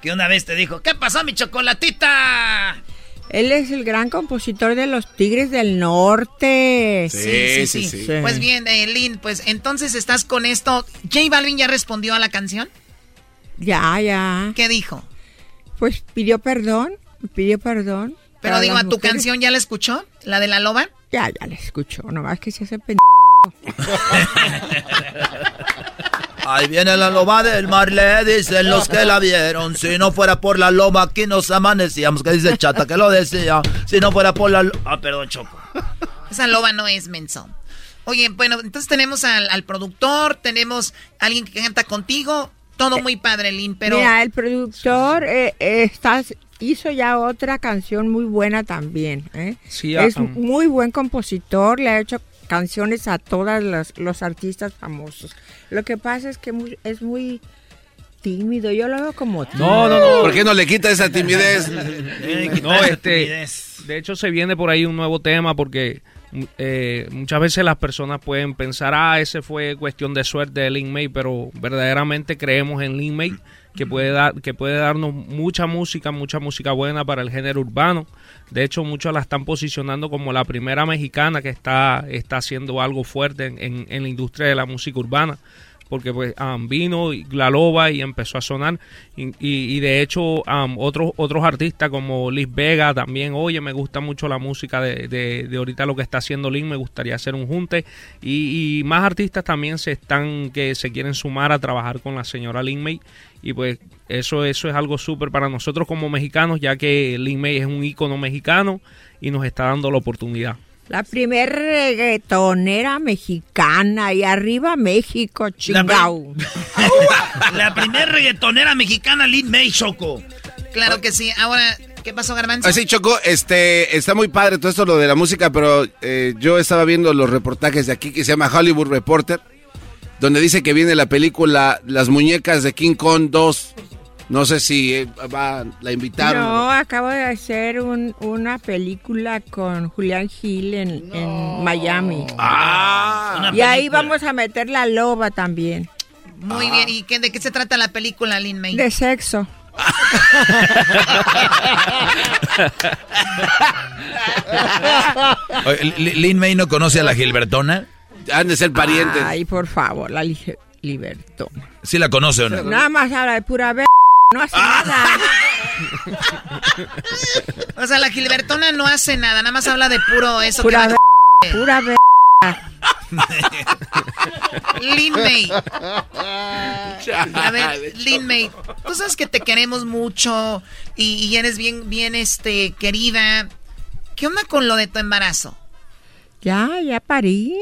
Que una vez te dijo, ¿qué pasó, mi chocolatita?
Él es el gran compositor de los Tigres del Norte.
Sí, sí, sí. Pues bien, eh, Lin, pues entonces estás con esto. ¿J Balvin ya respondió a la canción?
Ya, ya.
¿Qué dijo?
Pues pidió perdón, pidió perdón.
Pero digo, ¿a tu
mujeres.
canción ya la escuchó? ¿La de la loba?
Ya, ya la escuchó, nomás que se hace pen...
Ahí viene la loba del mar, le dicen los que la vieron. Si no fuera por la loba, aquí nos amanecíamos. Que dice Chata que lo decía. Si no fuera por la
Ah, perdón, Choco.
Esa loba no es menso. Oye, bueno, entonces tenemos al, al productor, tenemos a alguien que canta contigo. Todo muy padre, Lin, pero...
Mira, el productor eh, eh, está- hizo ya otra canción muy buena también. ¿eh?
Sí,
es muy buen compositor, le ha hecho canciones a todos los, los artistas famosos. Lo que pasa es que muy- es muy tímido, yo lo veo como tímido.
No, no, no.
¿Por qué no le quita esa timidez?
No, este, de hecho se viene por ahí un nuevo tema porque eh, muchas veces las personas pueden pensar, ah, ese fue cuestión de suerte de Lin May, pero verdaderamente creemos en Lin May que puede dar, que puede darnos mucha música, mucha música buena para el género urbano. De hecho, muchos la están posicionando como la primera mexicana que está, está haciendo algo fuerte en, en- en la industria de la música urbana porque pues um, vino la loba y empezó a sonar. Y de hecho um, otros otros artistas como Liz Vega también oye me gusta mucho la música de, de, de ahorita lo que está haciendo Lin me gustaría hacer un junte. Y, y más artistas también se están que se quieren sumar a trabajar con la señora Lin May. Y pues eso eso es algo súper para nosotros como mexicanos ya que Lin May es un ícono mexicano y nos está dando la oportunidad
La primer reggaetonera mexicana y arriba México, chingao.
La primer reggaetonera mexicana, Lin May, Choco.
Claro que sí. Ahora, ¿qué pasó, Garbanzo?
Así, Choco, este, está muy padre todo esto lo de la música, pero eh, yo estaba viendo los reportajes de aquí que se llama Hollywood Reporter, donde dice que viene la película Las muñecas de King Kong 2. No sé si eh, va, la invitaron.
No, acabo de hacer un- una película con Julián Gil en, en Miami.
Ah,
y ahí vamos a meter la loba también.
Muy bien. ¿Y qué, de qué se trata la película, Lin May?
De sexo.
Lin May no conoce a la Gilbertona.
Han de ser parientes.
Ay, por favor, la libertona.
¿Sí la conoce o no?
Nada más habla de pura ver... No hace nada.
O sea, la Gilbertona no hace nada, nada más habla de puro eso.
Pura
que
ver... Pura ver...
Lin May. A ver, Lin May, tú sabes que te queremos mucho y, y eres bien, bien, este, querida. ¿Qué onda con lo de tu embarazo?
Ya, ya parí.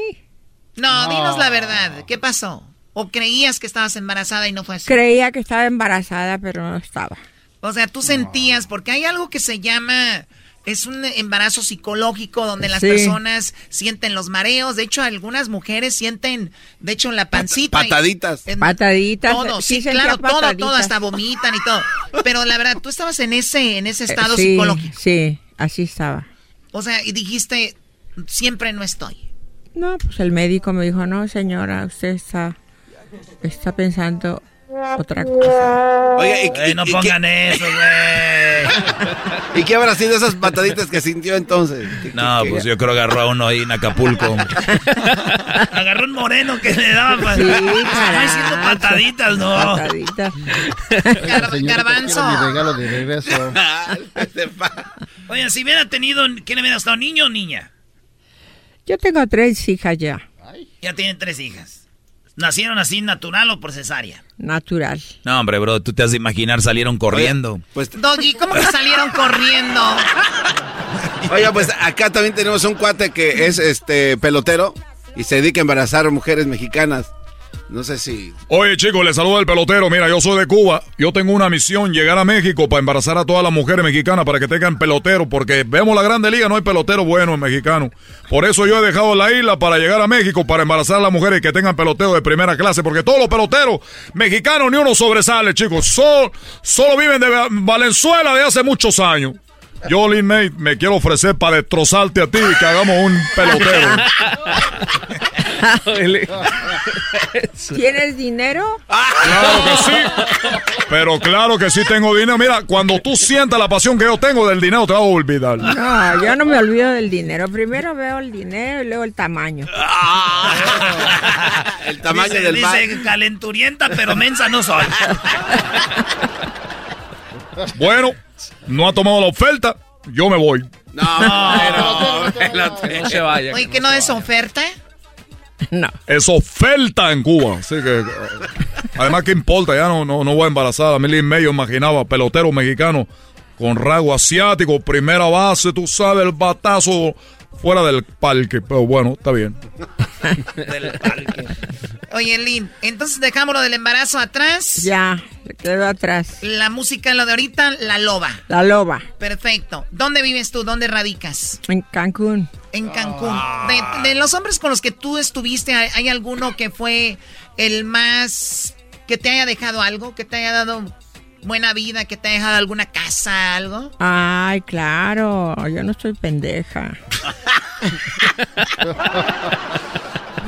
No,
No.
dinos la verdad. ¿Qué pasó? ¿O creías que estabas embarazada y no fue así?
Creía que estaba embarazada, pero no estaba.
O sea, tú sentías, porque hay algo que se llama, es un embarazo psicológico donde las
Sí.
personas sienten los mareos. De hecho, algunas mujeres sienten, de hecho, la pancita.
pataditas.
en-
Pataditas.
Todo, sí,
sentía
claro, todo, todo, hasta vomitan y todo. Pero la verdad, tú estabas en ese, en ese estado
Eh, sí,
psicológico.
Sí, así estaba.
O sea, y dijiste, siempre no estoy.
No, pues el médico me dijo, no, señora, usted está, está pensando otra cosa.
Oiga, y,
Ey, no
y- y
pongan
qué,
eso, güey.
¿Y qué habrá sido esas pataditas que sintió entonces? ¿Qué-
No,
qué-
pues yo creo que agarró a uno ahí en Acapulco.
Agarró un moreno que le daba
Sí,
pataditas, no.
Pataditas.
Gar- garbanzo.
mi regalo de regreso.
Oye, si hubiera tenido, ¿qué le hubiera estado, niño o niña?
Yo tengo tres hijas ya.
Ya tienen tres hijas. ¿Nacieron así natural o por cesárea?
Natural.
No, hombre, bro, tú te has de imaginar salieron corriendo.
Pues,
Doggy, ¿cómo que salieron corriendo?
oiga, pues acá también tenemos un cuate que es este pelotero y se dedica a embarazar mujeres mexicanas. No sé si.
Oye, chicos, les saluda el pelotero. Mira, yo soy de Cuba. Yo tengo una misión, llegar a México para embarazar a todas las mujeres mexicanas para que tengan pelotero, porque vemos la Grande Liga, no hay pelotero bueno en mexicano. Por eso yo he dejado la isla para llegar a México para embarazar a las mujeres que tengan pelotero de primera clase, porque todos los peloteros mexicanos ni uno sobresale, chicos. Solo, solo viven de Valenzuela de hace muchos años. Yo, Lin May, me quiero ofrecer para destrozarte a ti y que hagamos un pelotero.
¿Tienes dinero?
Claro que sí. Pero claro que sí tengo dinero. Mira, cuando tú sientas la pasión que yo tengo del dinero, te vas a olvidar.
No, yo no me olvido del dinero. Primero veo el dinero y luego el tamaño.
el tamaño
dice,
del
dice calenturienta, pero mensa no soy.
Bueno, no ha tomado la oferta, yo me voy.
No, pero,
no se vaya.
Oye, ¿que no es oferta?
No.
Es oferta en Cuba. Así que, además, ¿qué importa? Ya no, no, no voy a embarazar. A mí y medio imaginaba pelotero mexicano con rasgo asiático, primera base, tú sabes, el batazo fuera del parque. Pero bueno, está bien.
Del parque.
Oye, Lynn, entonces dejamos lo del embarazo atrás.
Ya, quedó atrás.
La música, lo de ahorita, la loba.
La loba.
Perfecto. ¿Dónde vives tú? ¿Dónde radicas?
En Cancún.
En Cancún. De, de, los hombres con los que tú estuviste, ¿hay alguno que fue el más... que te haya dejado algo? ¿Que te haya dado buena vida? ¿Que te haya dejado alguna casa, algo?
Ay, claro. Yo no soy pendeja.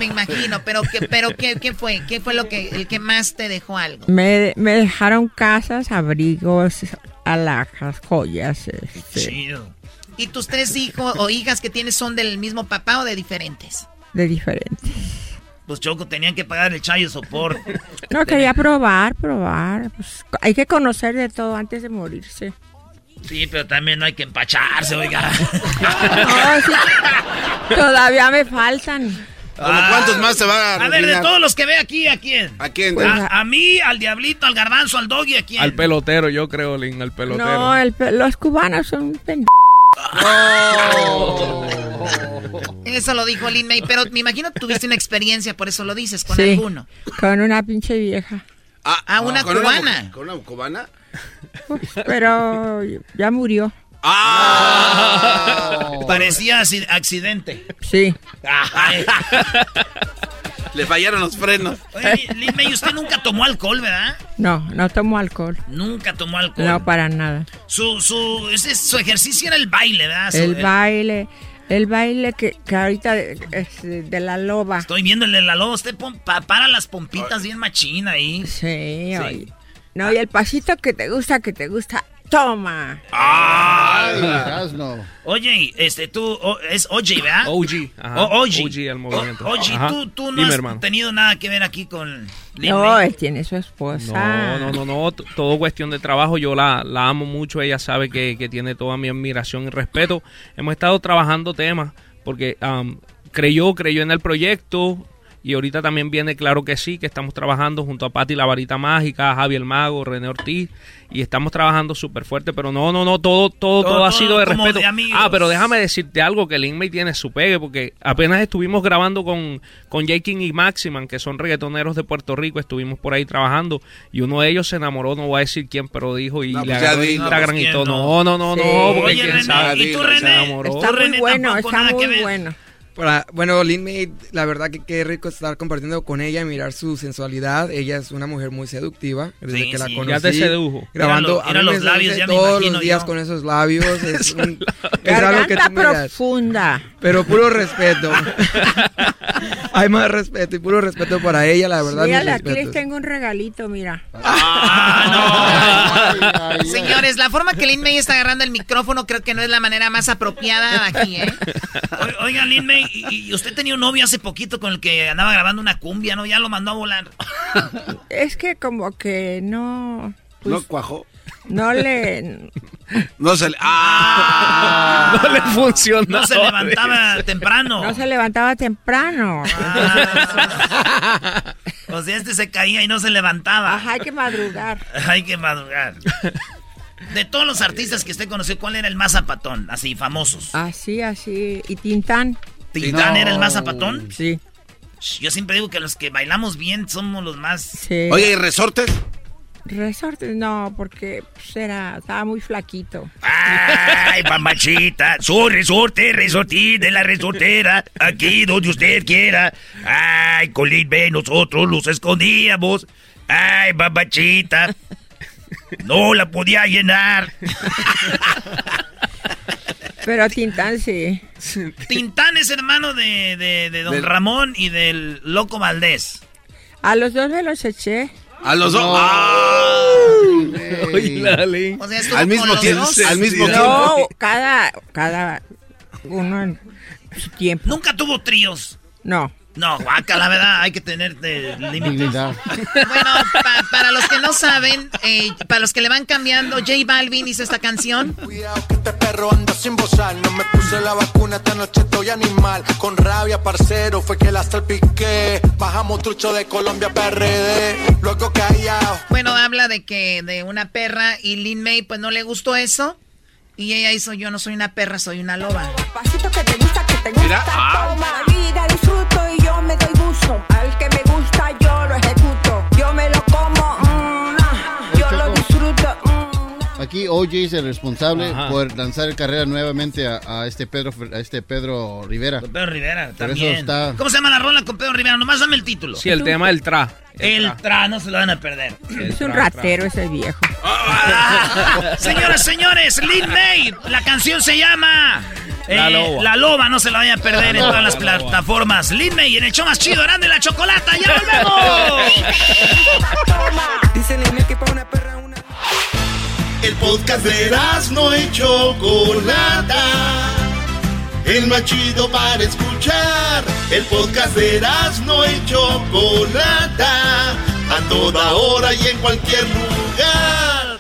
Me imagino, pero ¿qué, pero qué, qué, fue? ¿Qué fue lo que el que más te dejó algo?
Me, me dejaron casas, abrigos, alhajas, joyas. Este.
Chido.
¿Y tus tres hijos o hijas que tienes son del mismo papá o de diferentes?
De diferentes.
Pues Choco, tenían que pagar el chayo sopor.
No, quería probar, probar. Pues, hay que conocer de todo antes de morirse.
Sí, pero también no hay que empacharse, oiga.
No, sí. Todavía me faltan.
Ah, ¿Cuántos más se va a
A ver, de todos los que ve aquí, ¿a quién?
¿A quién?
Pues, a, a, mí, al Diablito, al Garbanzo, al Doggy, ¿a quién?
Al pelotero, yo creo, Lin, al pelotero.
No, el pe los cubanos son pendejos.
Oh. Eso lo dijo Lin May, pero me imagino que tuviste una experiencia, por eso lo dices, con
sí,
alguno.
Con una pinche vieja.
Ah, ah una
¿con
cubana.
Una, ¿Con una cubana?
Pues, pero ya murió.
¡Ah! Parecía accidente.
Sí.
Ay.
Le fallaron los frenos.
Oye, Lin May, usted nunca tomó alcohol, ¿verdad?
No, no tomó alcohol.
Nunca tomó alcohol.
No, para nada.
Su, su, ese, su ejercicio era el baile, ¿verdad? Su,
el baile. El baile que, que ahorita es de la loba.
Estoy viendo el de la loba. Usted pom, pa, para las pompitas bien machina ahí.
Sí, sí. Oye. No, y el pasito que te gusta, que te gusta. Toma.
Ay, no. Oye, este, tú, oh, es OJ, ¿verdad?
OG. Ajá.
O, OG.
OG el movimiento.
O, OG, tú, tú no
Dime,
has
hermano.
tenido nada que ver aquí con... Lin
No, él tiene su esposa.
No, no, no, no, todo cuestión de trabajo. Yo la, la amo mucho. Ella sabe que, que tiene toda mi admiración y respeto. Hemos estado trabajando temas porque um, creyó, creyó en el proyecto. Y ahorita también viene claro que sí, que estamos trabajando junto a Patti La Varita Mágica, Javier Mago, René Ortiz. Y estamos trabajando súper fuerte. Pero no, no, no, todo, todo, todo,
Todo,
ha sido de respeto.
de
ah, pero déjame decirte algo, que Lin May tiene su pegue, porque apenas estuvimos grabando con, con J. King y Maximan, que son reggaetoneros de Puerto Rico, estuvimos por ahí trabajando, y uno de ellos se enamoró, no voy a decir quién, pero dijo, y
No,
le
pues
agarró el
no,
Instagram
pues
y todo.
no.
No, no, no,
Sí.
no, porque
Oye,
quién
René,
sabe.
¿y tú,
se
René?
enamoró.
Está muy
René,
bueno, está muy bueno.
Para, bueno, Lin May, la verdad que qué rico estar compartiendo con ella y mirar su sensualidad. Ella es una mujer muy seductiva. Desde
Sí,
que la
sí.
conocí.
Ya te sedujo.
Grabando. A mí
los
me
labios, ya
todos los días
yo.
con esos labios. Es, un, es algo que tú miras.
profunda.
Pero puro respeto. Hay más respeto y puro respeto para ella, la verdad.
Mira,
mis
aquí les tengo un regalito, mira.
Ah, no.
Señores, la forma que Lin May está agarrando el micrófono creo que no es la manera más apropiada aquí, ¿eh?
O- Oiga, Lin May, y, y usted tenía un novio hace poquito con el que andaba grabando una cumbia, ¿no? Ya lo mandó a volar.
Es que como que no... pues,
¿No cuajó?
No le...
No se le... ¡Ah!
No le funcionó.
No se levantaba temprano.
No se levantaba temprano.
O sea, este se caía y no se levantaba.
Ajá, hay que madrugar.
Hay que madrugar. De todos los artistas que usted conoció, ¿cuál era el más zapatón? Así, famosos.
Así, así. ¿Y Tintán?
¿Tintán era el más zapatón?
Sí.
Yo siempre digo que los que bailamos bien somos los más...
Sí.
Oye, ¿y resortes?
Resortes, no, porque pues, era, estaba muy flaquito.
Ay, mamachita, soy resorte, resortín de la resortera, aquí donde usted quiera. Ay, Colín, ve, nosotros los escondíamos. Ay, mamachita, no la podía llenar.
Pero Tintán sí.
Tintán es hermano de, de, de Don
Del-
Ramón y del Loco Valdés.
A los dos me los eché.
A los dos.
No.
¡Ah!
O sea, estuvo
Al mismo
los
tiempo.
dos.
Al mismo
No,
tiempo.
cada, cada uno en su tiempo.
Nunca tuvo tríos.
No.
No, guaca, la verdad, hay que tener límites.
Dignidad.
Bueno, pa- para los que no saben, eh, para los que le van cambiando, J Balvin hizo esta canción.
Este perro anda sin bozar, no me puse la vacuna, esta noche estoy animal. Con rabia, parcero, fue que la salpiqué. Bajamos trucho de Colombia, PRD. Luego callado.
Bueno, habla de que de una perra y Lin May pues no le gustó eso. Y ella hizo yo no soy una perra, soy una loba.
Pasito que te gusta, que te gusta.
Mira, ah.
Toma vida, Al que me gusta, yo lo ejecuto. Yo me lo como, mm, ah, yo lo disfruto. mm.
Aquí OJ es el responsable
Ajá.
por lanzar carrera nuevamente a, a este Pedro a este Pedro Rivera.
Con Pedro Rivera,
Por eso
también.
está-
¿Cómo se llama la rola con Pedro Rivera? Nomás dame el título.
Sí, el tema del tra.
El tra, no se lo van a perder.
Es un ratero ese viejo.
Ah, señoras, señores, Lin May, la canción se llama eh,
La Loba.
La Loba, no se la vayan a perder en todas las plataformas. Lin May en el show más chido, Grande la Chocolata, ¡ya volvemos!
Dice Lina que pa' una perra una...
El podcast de no y Chocolata. El más chido para escuchar. El podcast de no y Chocolata. A toda hora y en cualquier lugar.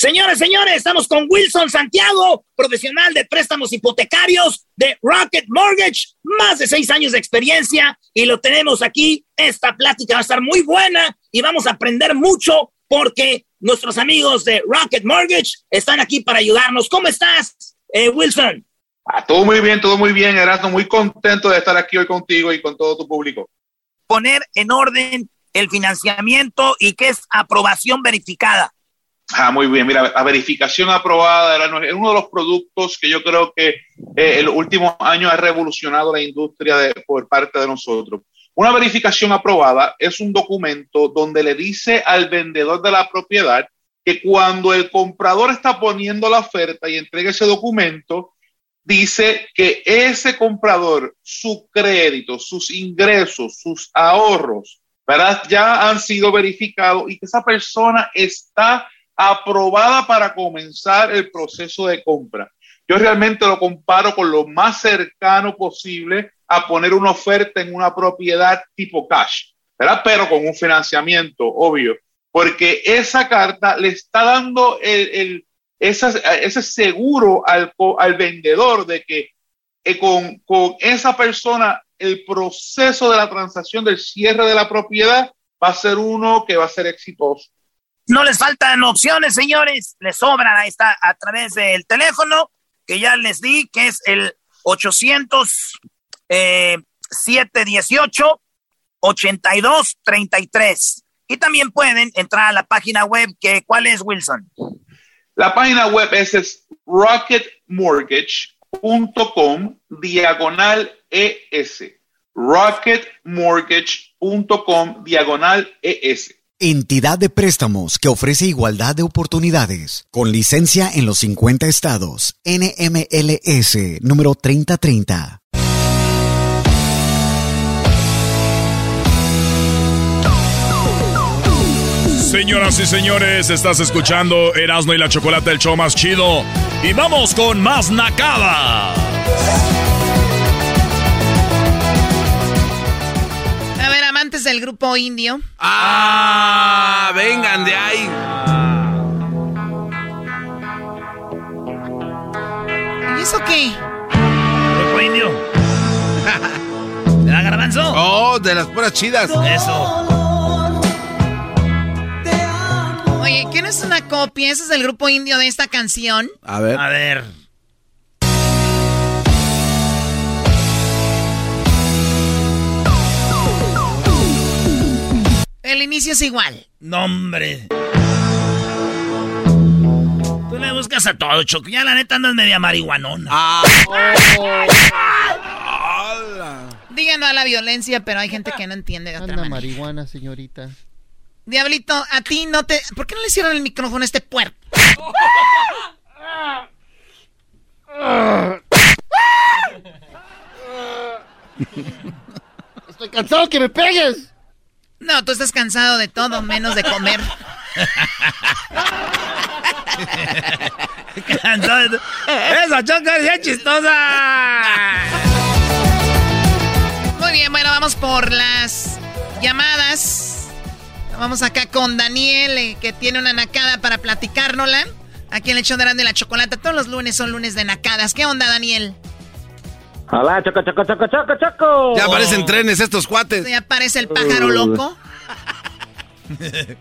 Señores, señores, estamos con Wilson Santiago, profesional de préstamos hipotecarios de Rocket Mortgage, más de seis años de experiencia y lo tenemos aquí. Esta plática va a estar muy buena y vamos a aprender mucho porque nuestros amigos de Rocket Mortgage están aquí para ayudarnos. ¿Cómo estás, eh, Wilson?
Ah, todo muy bien, todo muy bien, Erasmo. Muy contento de estar aquí hoy contigo y con todo tu público.
Poner en orden el financiamiento y qué es aprobación verificada.
Ah, muy bien. Mira, la verificación aprobada era uno de los productos que yo creo que eh, en los últimos años ha revolucionado la industria por parte de nosotros. Una verificación aprobada es un documento donde le dice al vendedor de la propiedad que cuando el comprador está poniendo la oferta y entrega ese documento, dice que ese comprador, su crédito, sus ingresos, sus ahorros, ¿verdad? Ya han sido verificados y que esa persona está aprobada para comenzar el proceso de compra. Yo realmente lo comparo con lo más cercano posible a poner una oferta en una propiedad tipo cash, ¿verdad? Pero con un financiamiento, obvio, porque esa carta le está dando el, el- ese seguro al, al vendedor de que eh, con, con esa persona el proceso de la transacción del cierre de la propiedad va a ser uno que va a ser exitoso.
No les faltan opciones, señores. Les sobran. Ahí está a través del teléfono que ya les di, que es el 800 eh, 718 8233. Y también pueden entrar a la página web, que ¿cuál es, Wilson?
La página web es, es rocketmortgage.com diagonal ES. rocketmortgage.com diagonal ES.
Entidad de préstamos que ofrece igualdad de oportunidades, con licencia en los 50 estados. NMLS número 3030.
Señoras y señores, estás escuchando Erasmo y la Chocolate, el show más chido. Y vamos con más nacada.
del grupo indio.
¡Ah! ¡Vengan de ahí!
¿Y eso qué?
Grupo indio. ¿De la garbanzo?
Oh, de las puras chidas.
Eso.
Oye, ¿qué no es una copia? Ese es el grupo indio de esta canción.
A ver.
A ver.
El inicio es igual.
No, hombre. Tú le buscas a todo, Choco. Ya la neta andas media marihuanona.
Ah.
Díganlo a la violencia, pero hay gente que no entiende de otra
Anda
manera.
marihuana, señorita.
Diablito, a ti no te... ¿Por qué no le cierran el micrófono a este puerco?
Estoy cansado que me pegues.
No, tú estás cansado de todo, menos de comer.
¡Esa Choco es bien chistosa!
Muy bien, bueno, vamos por las llamadas. Vamos acá con Daniel, eh, que tiene una nacada para platicárnosla. Aquí en el show de la Chocolata. Todos los lunes son lunes de nacadas. ¿Qué onda, Daniel?
Hola, choco, choco, choco, choco, choco.
Ya aparecen trenes estos cuates.
Ya aparece el pájaro loco.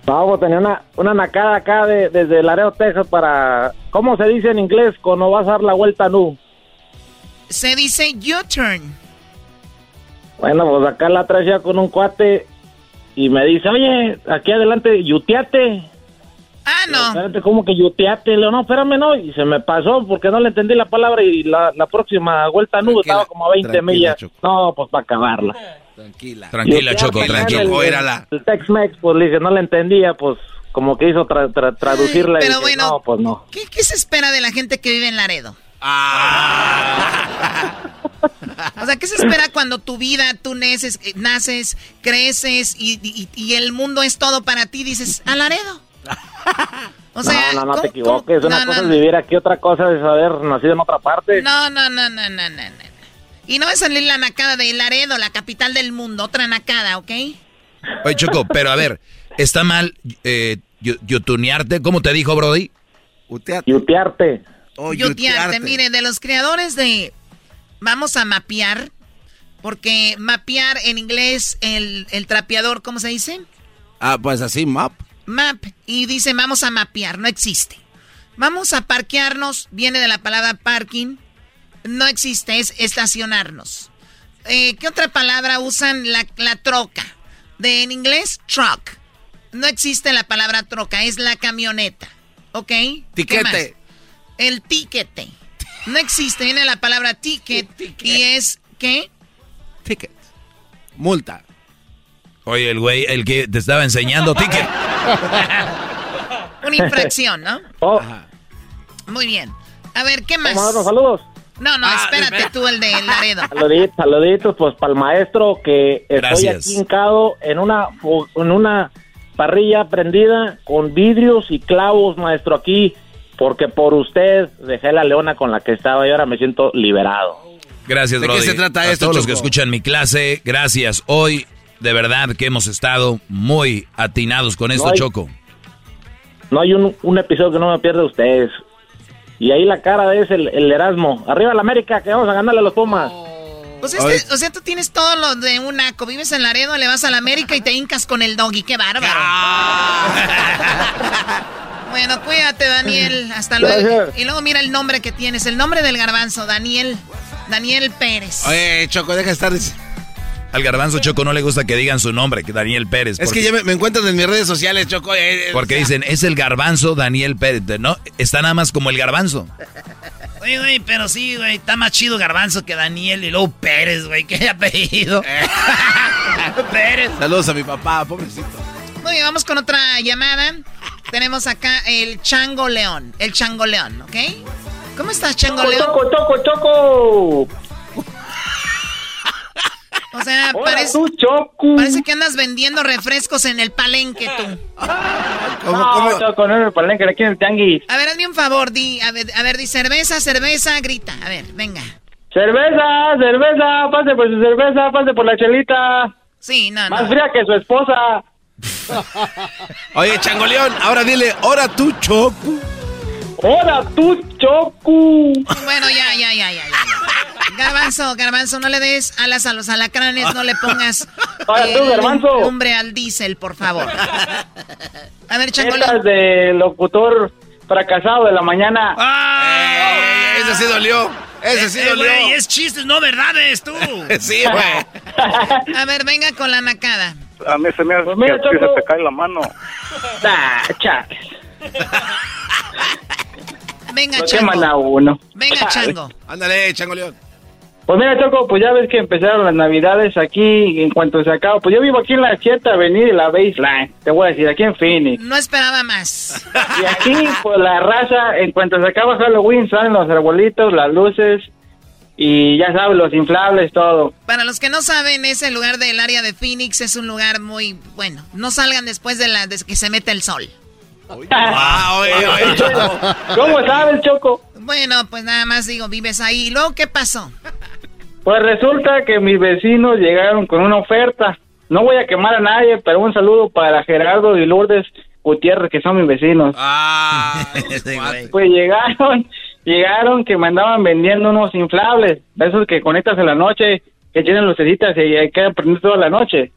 Pues tenía una, una nacada acá de, desde Laredo, Texas para... ¿Cómo se dice en inglés cuando vas a dar la vuelta nu?
Se dice U-turn.
Bueno, pues acá la traía con un cuate y me dice, oye, aquí adelante, yuteate.
Ah, no.
Espérate, ¿cómo que yuteate? Le digo, no, espérame, no. Y se me pasó porque no le entendí la palabra y la, la próxima vuelta nu estaba como a 20
tranquila,
millas.
Choco.
No, pues para acabarla.
Tranquila.
Tranquila, Choco, tranquila.
El,
érala.
el Tex-Mex, pues le dije, no le entendía, pues como que hizo tra- tra- traducirla y
pero
dije,
bueno.
no, pues no.
¿Qué, qué se espera de la gente que vive en Laredo? O sea, ¿qué se espera cuando tu vida, tú naces, eh, naces creces y, y- y el mundo es todo para ti? Dices, a Laredo. O sea,
no, no, no
¿cómo-
te equivoques. Una
no,
cosa
no,
es vivir aquí, otra cosa es haber nacido en otra parte.
No, no, no, no, no, no, no. Y no va a salir la nacada de Laredo, la capital del mundo. Otra nacada, ¿ok?
Oye, Choco, pero a ver, ¿está mal eh, yu- yutunearte? ¿Cómo te dijo, Brody?
Yutearte.
Oh,
Yutearte. Mire, de los creadores de Vamos a mapear, porque mapear en inglés, el, el trapeador, ¿cómo se dice?
Ah, pues así, map.
Map. Y dice vamos a mapear, no existe. Vamos a parquearnos, viene de la palabra parking. No existe, es estacionarnos. Eh, ¿Qué otra palabra usan? La, la troca. De, en inglés, truck. No existe la palabra troca, es la camioneta. ¿Ok? ¿Qué
Tiquete.
El tiquete. No existe, viene la palabra ticket y es ¿qué?
Ticket. Multa.
Oye, el güey, el que te estaba enseñando ticket.
Una infracción, ¿no?
Oh,
Muy bien. A ver, ¿qué más?
vamos a saludos.
No, no, espérate tú, el de Laredo.
Saluditos, saluditos, pues para el maestro que estoy aquí hincado en una, fu- en una parrilla prendida con vidrios y clavos, maestro, aquí, porque por usted dejé la leona con la que estaba y ahora me siento liberado.
Gracias,
¿De qué se trata
a
esto,
todos los que escuchan mi clase, gracias. Hoy, de verdad que hemos estado muy atinados con esto,
No hay-
Choco.
No hay un, un episodio que no me pierda ustedes. Y ahí la cara ese, el, el Erasmo. Arriba la América, que vamos a ganarle a los Pumas.
O sea, este- o sea, tú tienes todo lo de un naco. Vives en Laredo, le vas a la América y te hincas con el doggy. ¡Qué bárbaro! bueno, cuídate, Daniel. Hasta luego.
Gracias.
Y luego mira el nombre que tienes. El nombre del garbanzo, Daniel. Daniel Pérez.
Oye, Choco, deja de estar. Es
Al garbanzo Choco no le gusta que digan su nombre, que Daniel Pérez.
que
porque-
ya me, me encuentran en mis redes sociales, Choco. eh, eh,
Porque
o sea,
dicen, es el garbanzo Daniel Pérez. ¿No? Está nada más como el garbanzo.
Oye, güey, pero sí, güey, está más chido Garbanzo que Daniel y luego Pérez, güey, qué apellido. Pérez.
Saludos a mi papá, pobrecito.
Muy bien, vamos con otra llamada. Tenemos acá el Chango León. El Chango León, ¿ok? ¿Cómo estás, Chango León?
choco, choco, choco.
O sea,
Hola,
parece,
tú, choco.
parece que andas vendiendo refrescos en el palenque tú.
No, choco, no en el palenque, aquí en el tianguis.
A ver, hazme un favor, di, a ver, a ver, di cerveza, cerveza, grita. A ver, venga.
Cerveza, cerveza, pase por su cerveza, pase por la chelita.
Sí, no,
Más
no.
fría que su esposa.
Oye, Changoleón, ahora dile, ahora tú, Choco.
¡Hola, tú, Choco!
Bueno, ya, ya, ya, ya, ya. Garbanzo, garbanzo, no le des alas a los alacranes, no le pongas
Ahora tú, Garbanzo.
lumbre al diésel, por favor. A ver, Changolín.
De locutor fracasado de la mañana.
Eh, ese sí dolió. Ese sí
Eh,
dolió.
güey, es chistes, no verdades, tú.
sí, güey.
A ver, venga con la nacada.
A mí se me hace
Pues mira,
que se te cae la mano.
Ah, chales.
Venga,
Lo
Chango.
queman a uno.
Venga,
Chale.
Chango.
Ándale, Chango León.
Pues mira, Choco, pues ya ves que empezaron las navidades aquí en cuanto se acaba. Pues yo vivo aquí en la 7 Avenida y la Baseline. Te voy a decir, aquí en Phoenix.
No esperaba más.
Y aquí, pues la raza, en cuanto se acaba Halloween, salen los arbolitos, las luces y ya sabes, los inflables, todo.
Para los que no saben, ese lugar del área de Phoenix es un lugar muy bueno. No salgan después de, la, de que se mete el sol.
Oye, oye, Choco.
¿Cómo sabes, Choco?
Bueno, pues nada más digo, vives ahí. ¿Y luego qué pasó?
Pues resulta que mis vecinos llegaron con una oferta. No voy a quemar a nadie, pero un saludo para Gerardo y Lourdes Gutiérrez, que son mis vecinos.
Ah,
Pues llegaron, llegaron que me andaban vendiendo unos inflables, esos que conectas en la noche, que tienen lucecitas y hay que prender toda la noche.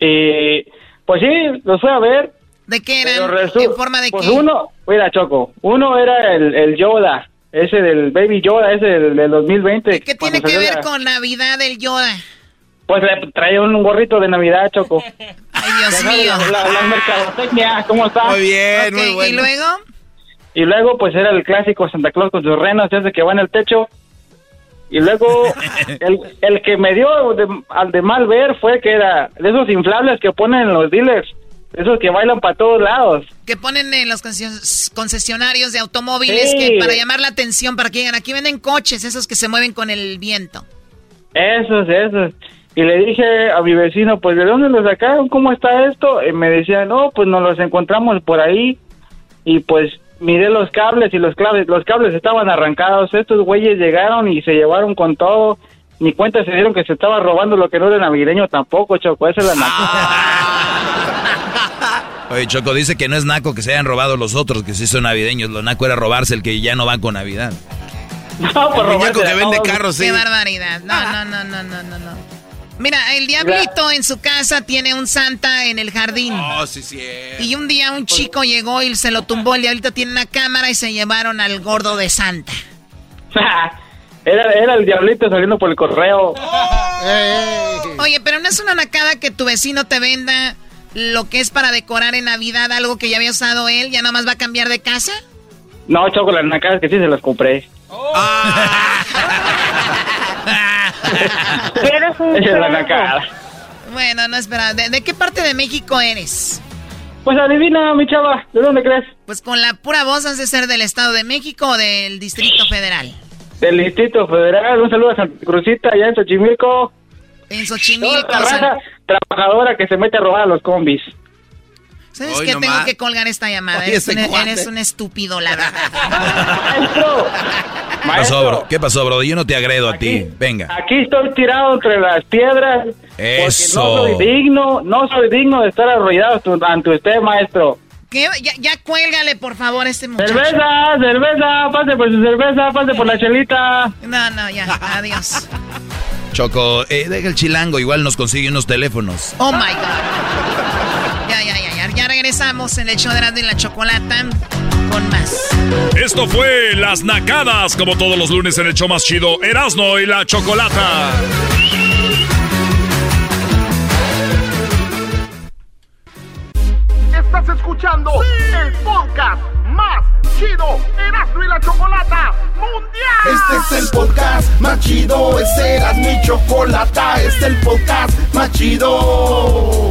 Y pues sí, los fui a ver.
¿De qué eran? ¿En forma de
pues
qué?
uno, mira Choco, uno era el, el Yoda, ese del Baby Yoda, ese del, del 2020.
¿Qué tiene que ver
la-
con Navidad el Yoda?
Pues le traía un gorrito de Navidad, Choco.
Ay, Dios
Ya
mío.
La, la, la mercadotecnia, ¿cómo está?
Muy bien,
Ok,
muy bueno.
¿Y luego?
Y luego, pues era el clásico Santa Claus con sus renos, ese que va en el techo. Y luego, el, el que me dio de- al de mal ver fue que era de esos inflables que ponen en los dealers, esos que bailan para todos lados.
Que ponen en los concesion- concesionarios de automóviles
Sí.
que para llamar la atención, para que digan, aquí venden coches, esos que se mueven con el viento.
Esos, esos. Y le dije a mi vecino, pues, ¿de dónde los sacaron? ¿Cómo está esto? Y me decía, no, pues nos los encontramos por ahí. Y pues miré los cables y los cables, los cables estaban arrancados. Estos güeyes llegaron y se llevaron con todo. Ni cuenta se dieron que se estaba robando lo que no era navideño tampoco, Choco. Esa es la
Oye, Choco dice que no es naco que se hayan robado los otros, que sí son navideños. Lo naco era robarse el que ya no va con Navidad.
No,
El muñeco que vende carros, sí.
Qué barbaridad. No, no, no, no, no, no, no. Mira, el diablito en su casa tiene un santa en el jardín.
Oh, sí, sí.
Y un día un chico llegó y se lo tumbó. El diablito tiene una cámara y se llevaron al gordo de Santa.
era, era el diablito saliendo por el correo.
Oye, pero no es una nacada que tu vecino te venda lo que es para decorar en Navidad, algo que ya había usado él, ya nada más va a cambiar de casa.
No, Choco, las nacadas que sí se las compré.
Eres un
Esa es la
cerdo.
nacada.
Bueno, no espera. ¿De, de qué parte de México eres?
Pues adivina, mi chava, ¿de dónde crees?
Pues con la pura voz has de ser del Estado de México o del Distrito Federal.
Del Distrito Federal. Un saludo a Santa Cruzita, allá en Xochimilco.
En Xochimilco.
Toda
San-
raza trabajadora que se mete a robar a los combis.
¿Sabes
Hoy
qué?
no
Tengo
más.
que colgar esta llamada.
Oye,
Eres un,
cuate.
eres un estúpido, la verdad.
¿Qué pasó, bro? ¿Qué pasó, bro? Yo no te agredo a ti. Venga.
Aquí estoy tirado entre las piedras.
Eso.
Porque no soy digno, no soy digno de estar arrollado ante usted, maestro.
¿Qué? Ya, ya cuélgale, por favor, a este muchacho.
Cerveza, cerveza, pase por su cerveza, pase por la chelita.
No, no, ya. Adiós.
Choco, eh, deja el chilango, igual nos consigue unos teléfonos.
Oh my God. Ya, ya, ya, ya. Ya regresamos en el show de Erasmo y la Chocolata con más.
Esto fue Las Nacadas, como todos los lunes en el show más chido, Erasno y la Chocolata.
Estás escuchando el podcast más chido Erasmo y la Chocolata Mundial. Este es el podcast más chido, es Eras mi chocolata, este es el podcast más chido.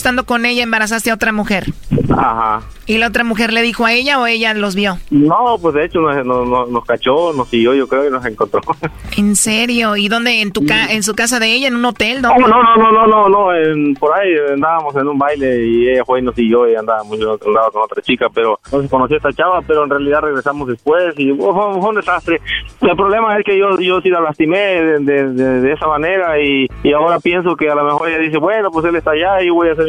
estando con ella embarazaste a otra mujer.
Ajá.
¿Y la otra mujer le dijo a ella o ella los vio?
No, pues de hecho nos, nos, nos cachó, nos siguió, yo creo, y nos encontró.
¿En serio? ¿Y dónde? ¿En tu ca en su casa de ella? ¿En un hotel?
No, no, no, no, no, no, no, en, por ahí andábamos en un baile y ella fue y nos siguió y andábamos, yo andaba con otra chica, pero no se conoció a esta chava, pero en realidad regresamos después y fue, fue un desastre. El problema es que yo, yo sí la lastimé de, de, de, esa manera y, y, ahora pienso que a lo mejor ella dice, bueno, pues él está allá y yo voy a hacer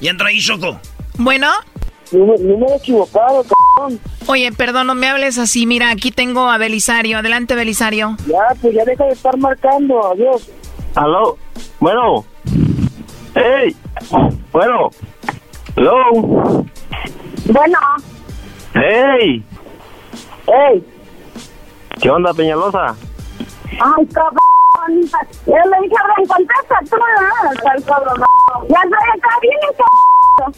Y entra ahí, Choco.
Bueno.
Número equivocado, cabrón.
Oye, perdón, no me hables así. Mira, aquí tengo a Belisario. Adelante, Belisario.
Ya, pues ya deja de estar marcando. Adiós.
Aló. Bueno. Hey. Bueno. Hello.
Bueno.
Hey.
Hey.
¿Qué onda, Peñalosa?
Ay, cabrón. Yo le dije, contesta tú, ¿no? cabrón. Ya estoy acá, cabrón.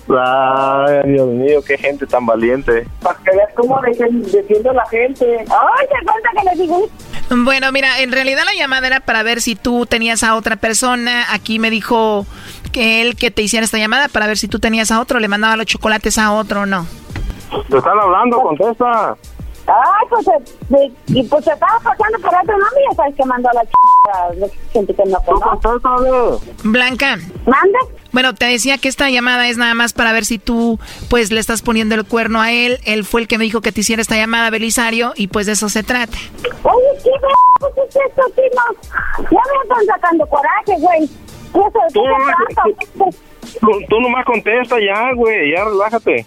Ay, Dios mío, qué gente tan valiente.
Para que veas cómo defiende defiende la gente. Ay, te cuenta que le digo.
Bueno, mira, en realidad la llamada era para ver si tú tenías a otra persona. Aquí me dijo que él que te hiciera esta llamada para ver si tú tenías a otro, le mandaba los chocolates a otro o no.
Te están hablando, contesta.
Ay, pues, eh, y pues se estaba pasando por otro nombre y ya sabes que mandó a la ch... gente que no conoce.
Blanca.
¿Mande?
Bueno, te decía que esta llamada es nada más para ver si tú, pues, le estás poniendo el cuerno a él. Él fue el que me dijo que te hiciera esta llamada, Belisario, y pues de eso se trata.
Oye, ¿qué pues es esto, Tino? Ya me están sacando coraje, güey. ¿Qué es
Tú,
eso?
tú, tú nomás contesta ya, güey, ya relájate.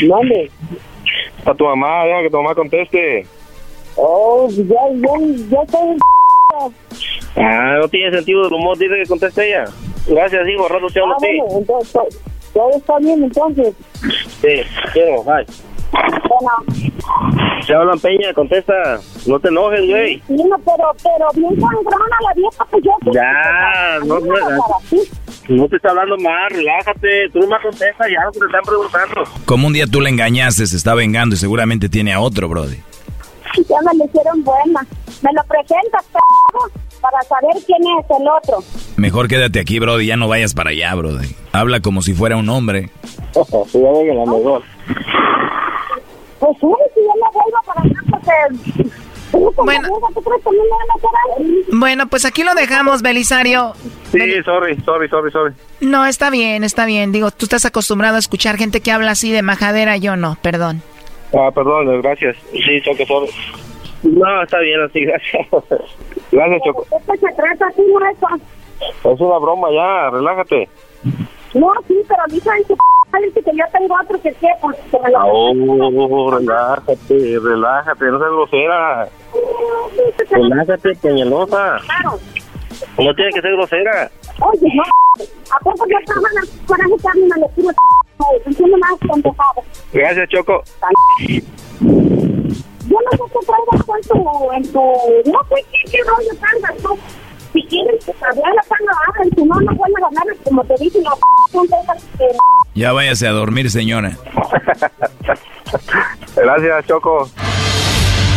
¿dónde?
a tu mamá, deja que tu mamá conteste.
Oh, ya, ya, ya estoy...
Ah, no tiene sentido del humor, dice que conteste ella. Gracias, hijo, rato te hablo
Ah,
a ti.
bueno, entonces, to- todo está bien, entonces.
Sí, quiero, bye.
Bueno,
Se hablan Peña, contesta. No te enojes, güey.
sí, no, pero, pero bien sangrona la vieja, pues yo...
Ya,
mí
no,
me
no te está hablando más, relájate. Tú nomás contesta ya lo que te están preguntando.
Como un día tú le engañaste, se está vengando y seguramente tiene a otro, Brody.
Ya me lo hicieron buena. Me lo presentas, p***, para saber quién es el otro.
Mejor quédate aquí, Brody, ya no vayas para allá, Brody. Habla como si fuera un hombre.
Sí, ya venga la mejor.
Pues sí, si yo me vuelvo para acá, porque... Bueno.
Bueno, pues aquí lo dejamos, Belisario.
Sí, sorry, sorry, sorry, sorry.
No, está bien, está bien. Digo, tú estás acostumbrado a escuchar gente que habla así de majadera, yo no, perdón.
Ah, perdón, gracias. Sí, Choco, sorry. No, está bien así, gracias. Gracias, Choco. Es una broma ya, relájate.
No, sí, pero dicen que dice que yo tengo otro que qué, pues que me lo...
Oh, relájate, relájate, no seas grosera. Relájate, peñalosa.
Claro.
No tiene que ser grosera.
Oye, no, ¿a poco ya estaban a coraje que me lo quiero Entiendo más pendejado.
Gracias, Choco.
Yo no sé qué traigas en tu, en tu... No sé qué, qué rollo tú. Si quieres hablar la pana, hablan. Si no, no vuelves a hablar. Como te dije, cosas que...
Ya váyase a dormir, señora.
Gracias, Choco.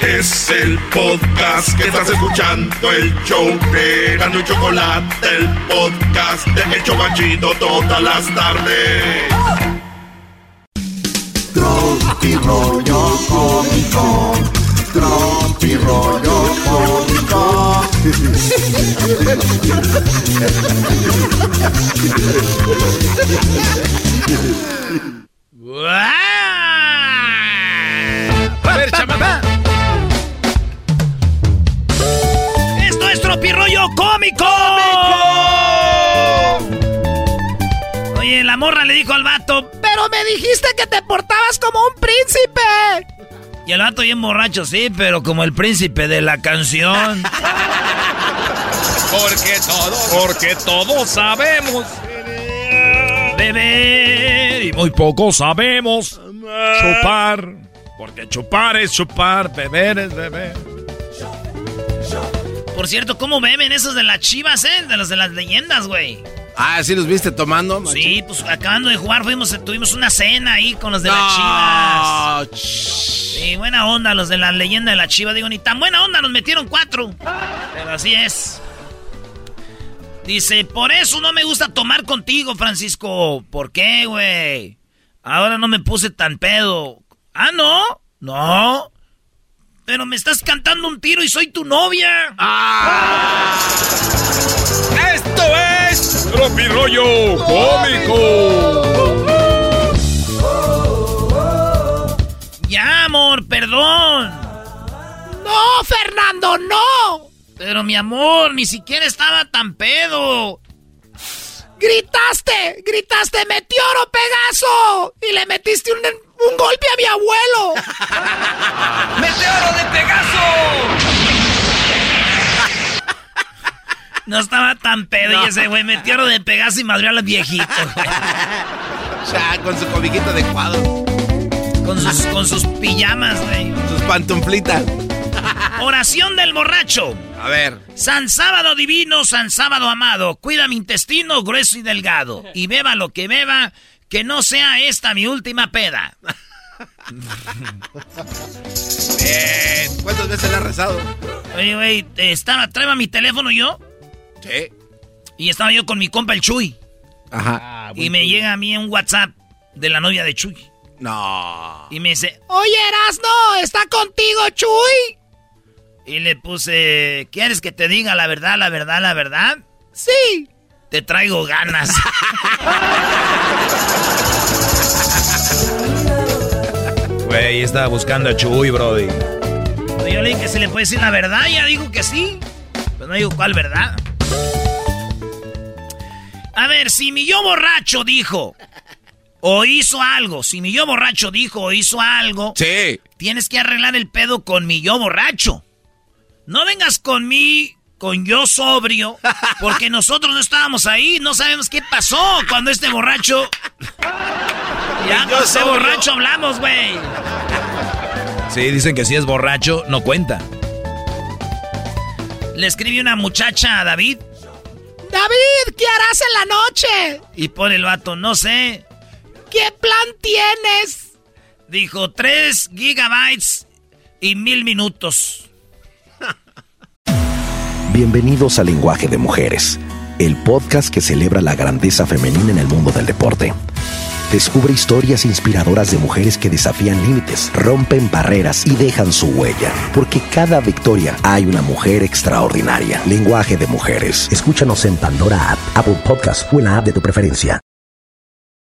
Es el podcast que estás escuchando, el show de Gano y Chocolate, el podcast de El Chocachito todas las tardes.
Tropi rollo cómico. Tropi rollo cómico.
Me dijiste que te portabas como un príncipe. Y el vato bien borracho, sí, pero como el príncipe de la canción.
Porque todos, porque todos sabemos
beber
y muy poco sabemos chupar. Porque chupar es chupar, beber es beber.
Por cierto, ¿cómo beben esos de las chivas, eh? De los de las leyendas, güey.
Ah, ¿sí los viste tomando?
Sí, pues acabando de jugar fuimos, tuvimos una cena ahí con los de
No,
las chivas. Sí, buena onda los de la leyenda de la chiva. Digo, ni tan buena onda, nos metieron cuatro. Pero así es. Dice, por eso no me gusta tomar contigo, Francisco. ¿Por qué, güey? Ahora no me puse tan pedo. Ah, no. No. pero me estás cantando un tiro y soy tu novia.
¡Ah! ¡Esto es Tropirollo Cómico!
Ya, amor, perdón.
No, Fernando, no.
Pero mi amor, ni siquiera estaba tan pedo.
Gritaste, gritaste, Meteoro Pegaso. Y le metiste un, un golpe a mi abuelo.
¡Meteoro de Pegaso! No estaba tan pedo y ese güey meteoro de Pegaso y madrió a los viejitos.
Ya, con su cobijito de cuadro.
Con sus, con sus pijamas, güey.
Sus pantuflitas.
Oración del borracho.
A ver.
San Sábado divino, San Sábado amado, cuida mi intestino grueso y delgado. Y beba lo que beba, que no sea esta mi última peda.
Bien. ¿Cuántas veces le has rezado?
Oye, güey, estaba, traeba mi teléfono yo.
Sí.
Y estaba yo con mi compa el Chuy.
Ajá.
y me llega a mí un WhatsApp de la novia de Chuy.
No.
Y me dice,
Oye, Erasno, ¿está contigo, Chuy?
y le puse, ¿quieres que te diga la verdad, la verdad, la verdad?
Sí.
Te traigo ganas.
Güey, estaba buscando a Chuy, Brody.
Yo le dije que se le puede decir la verdad, ya digo que sí. Pero no digo cuál verdad. A ver, si mi yo borracho dijo o hizo algo, si mi yo borracho dijo o hizo algo,
Sí.
tienes que arreglar el pedo con mi yo borracho. No vengas con mí, con yo sobrio, porque nosotros no estábamos ahí, no sabemos qué pasó cuando este borracho... Ya,
Yo
con ese
sobrio.
borracho hablamos, güey.
Sí, dicen que si es borracho, no cuenta.
Le escribí una muchacha a David
David, ¿qué harás en la noche?
y pone el vato, no sé.
¿Qué plan tienes?
Dijo 3 gigabytes y mil minutos.
Bienvenidos a Lenguaje de Mujeres, el podcast que celebra la grandeza femenina en el mundo del deporte. Descubre historias inspiradoras de mujeres que desafían límites, rompen barreras y dejan su huella, porque cada victoria hay una mujer extraordinaria. Lenguaje de Mujeres. Escúchanos en Pandora App, Apple Podcast o en la app de tu preferencia.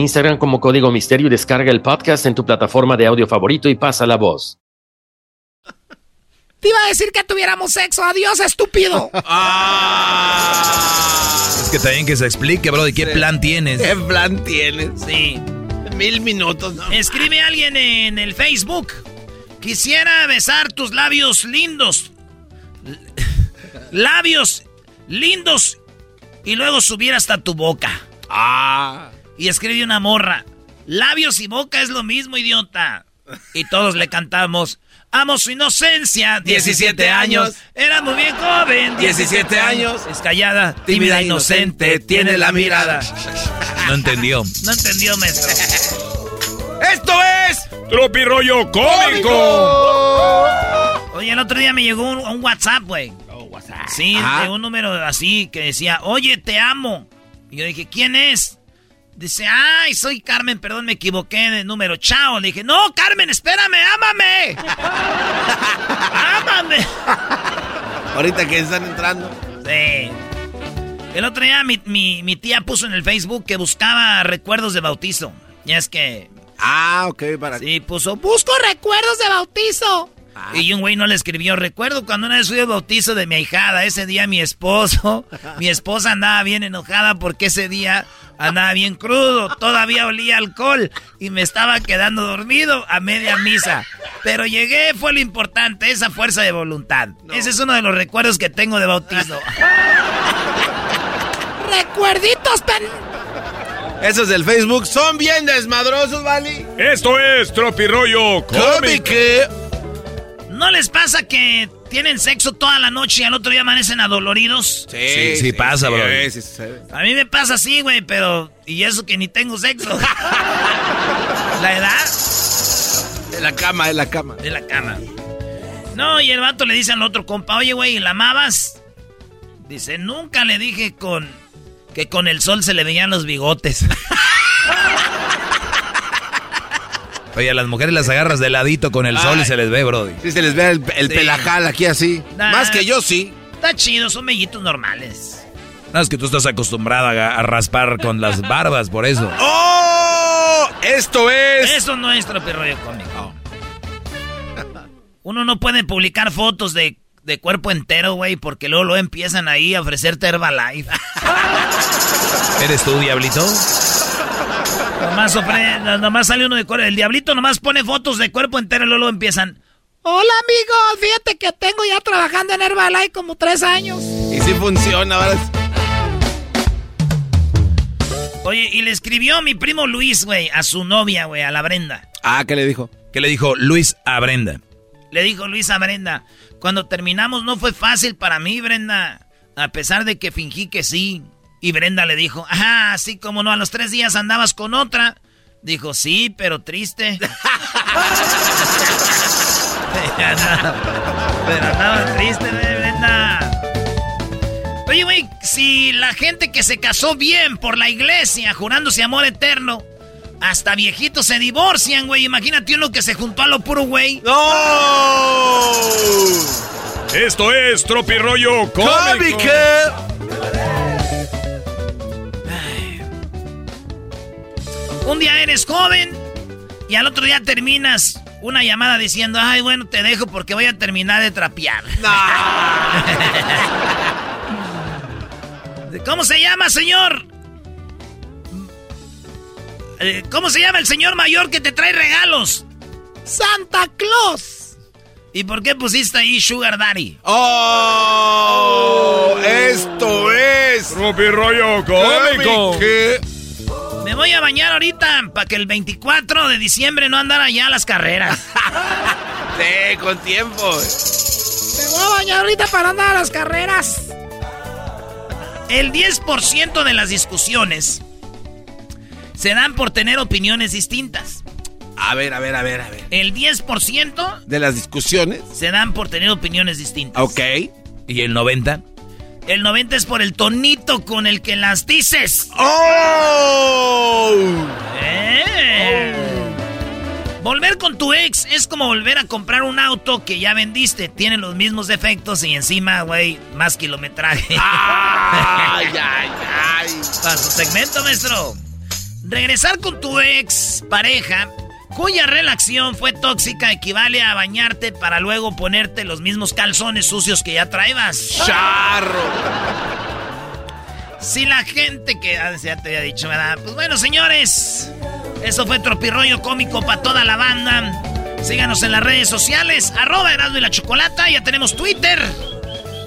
Instagram como Código Misterio y descarga el podcast en tu plataforma de audio favorito y pasa la voz.
Te iba a decir que tuviéramos sexo. Adiós, estúpido.
Es que también que se explique, Brody, ¿qué plan tienes?
¿Qué plan tienes?
Sí.
Mil minutos, ¿no?
Escribe alguien en el Facebook. Quisiera besar tus labios lindos. L- labios lindos. Y luego subir hasta tu boca.
Ah.
Y escribe una morra. Labios y boca es lo mismo, idiota. Y todos le cantamos. Amo su inocencia. 17 años. Era muy bien joven.
17 años.
Es callada, tímida, inocente. Tiene la mirada.
No entendió.
No entendió, maestro.
¡Esto es Tropirollo Cómico!
Oye, el otro día me llegó un, un WhatsApp, güey. Sí,
Ajá.
de un número así que decía, oye, te amo. Y yo dije, ¿quién es? Dice, ay, soy Carmen, perdón, me equivoqué de número. Chao. Le dije, no, Carmen, espérame, ámame. ámame.
Ahorita que están entrando.
Sí. El otro día mi, mi- mi tía puso en el Facebook que buscaba recuerdos de bautizo. Ya es que...
Ah, ok, para.
Sí, puso...
Busco recuerdos de bautizo.
Y un güey no le escribió. Recuerdo cuando una vez fui al bautizo de mi ahijada. Ese día mi esposo, mi esposa andaba bien enojada porque ese día andaba bien crudo. Todavía olía alcohol y me estaba quedando dormido a media misa. Pero llegué, fue lo importante, esa fuerza de voluntad. Ese es uno de los recuerdos que tengo de bautizo.
Recuerditos tan
Esos del Facebook son bien desmadrosos, ¿vale?
Esto es Tropirollo Cómico.
¿No les pasa que tienen sexo toda la noche y al otro día amanecen adoloridos?
Sí, sí, pasa, bro.
A mí me pasa así, güey, pero... Y eso que ni tengo sexo. ¿La edad?
De la cama, de la cama.
De la cama. No, y el vato le dice al otro compa, oye, güey, ¿la amabas? Dice, nunca le dije con... Que con el sol se le veían los bigotes.
Oye, a las mujeres las agarras de ladito con el sol y se les ve, brody.
Sí, se les ve el, el
Sí.
pelajal aquí así.
Nah.
Más que yo, sí.
Está chido, son mellitos normales.
No, es que tú estás acostumbrada a, a raspar con las barbas, por eso.
¡Oh! Esto es.
Eso no es tropirroyo cómico. Uno no puede publicar fotos de, de cuerpo entero, güey, porque luego, luego empiezan ahí a ofrecerte Herbalife.
¿Eres tú, diablito?
Nomás, sale uno de cuerpo. El diablito nomás pone fotos de cuerpo entero y luego, empiezan.
Hola amigos, fíjate que tengo ya trabajando en Herbalife como tres años.
Y sí funciona, ahora.
Oye, y le escribió mi primo Luis, güey, a su novia, güey, a la Brenda.
Ah, ¿qué le dijo?
¿Qué le dijo Luis a Brenda?
Le dijo Luis a Brenda, cuando terminamos no fue fácil para mí, Brenda, a pesar de que fingí que sí. Y Brenda le dijo, ajá, así como no, a los tres días andabas con otra. Dijo, sí, pero triste. pero andaba triste, eh, Brenda. Oye, güey, si la gente que se casó bien por la iglesia, jurándose amor eterno, hasta viejitos se divorcian, güey. Imagínate uno que se juntó a lo puro, güey.
¡No!
Esto es Tropirollo Cómico.
Un día eres joven y al otro día terminas una llamada diciendo, ay, bueno, te dejo porque voy a terminar de trapear. ¿Cómo se llama, señor? Eh, ¿Cómo se llama el señor mayor que te trae regalos?
Santa Claus.
¿Y por qué pusiste ahí Sugar Daddy?
¡Oh! Esto es.
Tropirollo Cómico.
Me voy a bañar ahorita para que el 24 de diciembre no andara ya a las carreras.
Sí, con tiempo.
Me voy a bañar ahorita para andar a las carreras.
El 10% de las discusiones se dan por tener opiniones distintas.
A ver, a ver, a ver, a ver.
El 10%
De las discusiones.
se dan por tener opiniones distintas.
Ok.
¿Y el 90?
El 90 es por el tonito con el que las dices.
¡Oh!
Eh. Volver con tu ex es como volver a comprar un auto que ya vendiste. Tiene los mismos defectos y encima, güey, más kilometraje.
¡Ay, ay, ay!
Para su segmento, maestro. Regresar con tu ex pareja, cuya relación fue tóxica, equivale a bañarte para luego ponerte los mismos calzones sucios que ya traebas.
¡Charro!
Si la gente que. Ah, ya te había dicho, ¿verdad? Pues bueno, señores. Eso fue Tropirroyo Cómico para toda la banda. Síganos en las redes sociales. Arroba Erasmo y la Chocolata. Ya tenemos Twitter.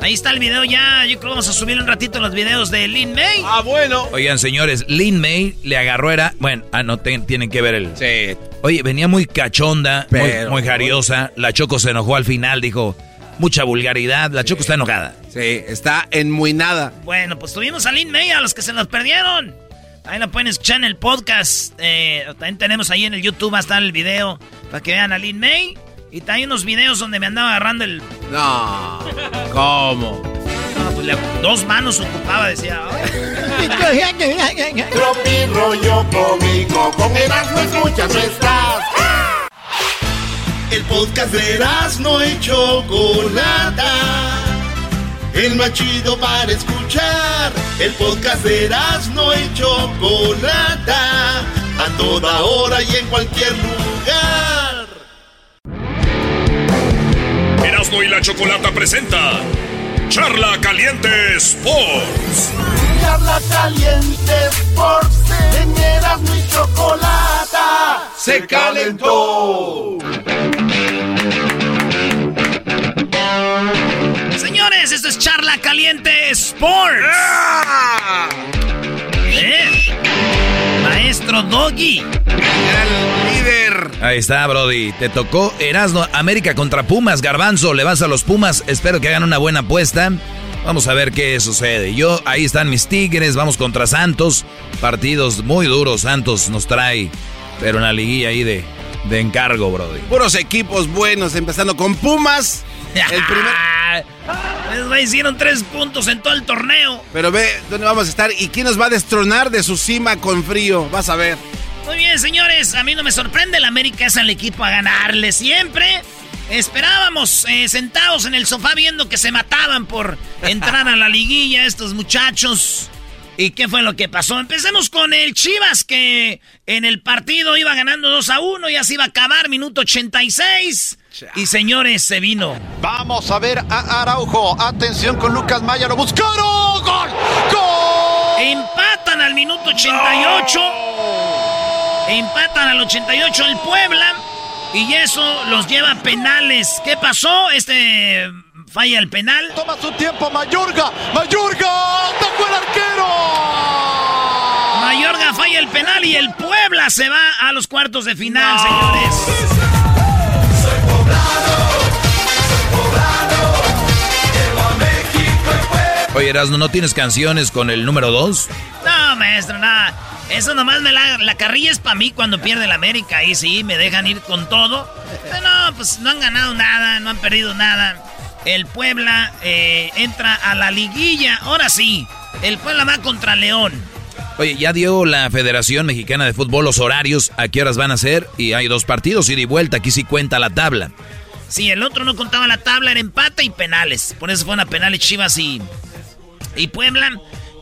Ahí está el video ya. Yo creo que vamos a subir un ratito los videos de Lin May.
Ah, bueno.
Oigan, señores, Lin May le agarró era... Bueno, ah, no, tienen que ver el...
Sí.
Oye, venía muy cachonda, muy-
Pero-
muy, jariosa. La Choco se enojó al final, dijo... Mucha vulgaridad. La Choco está enojada.
Sí, está en muy nada.
Bueno, pues tuvimos a Lin May a los que se nos perdieron. Ahí la pueden escuchar en el podcast. Eh, también tenemos ahí en el YouTube, va a estar el video para que vean a Lin May. Y también unos videos donde me andaba agarrando el.
No. ¿Cómo?
No, pues le- dos manos ocupaba, decía.
Tropi rollo cómico, con Erasmo escuchas no estás.
El podcast de Erasmo y Chocolata. El más chido para escuchar. El podcast de Erasmo y Chocolata. A toda hora y en cualquier lugar.
Erasmo y la Chocolata presenta Charla Caliente Sports.
Charla Caliente Sports. En Erasmo y Chocolata. Se calentó.
Señores, esto es Charla Caliente Sports. ¿Eh? Maestro Doggy.
El líder. Ahí está, Brody. Te tocó Erasmo América contra Pumas. Garbanzo, le vas a los Pumas. Espero que hagan una buena apuesta. Vamos a ver qué sucede. Yo, ahí están mis Tigres. Vamos contra Santos. Partidos muy duros. Santos nos trae. Pero una liguilla ahí de, de encargo, Brody.
Puros equipos buenos, empezando con Pumas. El primer...
Les hicieron tres puntos en todo el torneo.
Pero ve dónde vamos a estar y quién nos va a destronar de su cima con frío. Vas a ver.
Muy bien, señores. A mí no me sorprende. El América es el equipo a ganarle siempre. Esperábamos eh, sentados en el sofá viendo que se mataban por entrar a la liguilla estos muchachos. ¿Y qué fue lo que pasó? Empecemos con el Chivas que en el partido iba ganando 2 a 1, ya se iba a acabar, minuto 86. Y señores, se vino.
Vamos a ver a Araujo. Atención con Lucas Maya, lo buscaron. ¡Gol! ¡Gol!
Empatan al minuto 88. Empatan al 88 el Puebla. Y eso los lleva a penales. ¿Qué pasó? Este falla el penal.
Toma su tiempo Mayorga. Mayorga. ¡Atacó el arquero!
Mayorga falla el penal y el Puebla se va a los cuartos de final, señores.
Oye, Erasmo, ¿no tienes canciones con el número 2?
No, maestro, nada. Eso nomás me la, la carrilla es para mí cuando pierde el América. Ahí sí, me dejan ir con todo. Pero no, pues no han ganado nada, no han perdido nada. El Puebla eh, entra a la liguilla. Ahora sí, el Puebla va contra León.
Oye, ya dio la Federación Mexicana de Fútbol los horarios, a qué horas van a ser, y hay dos partidos, ida y vuelta, aquí sí cuenta la tabla.
Sí, el otro no contaba la tabla, era empate y penales. Por eso fueron a penales Chivas y, y Puebla.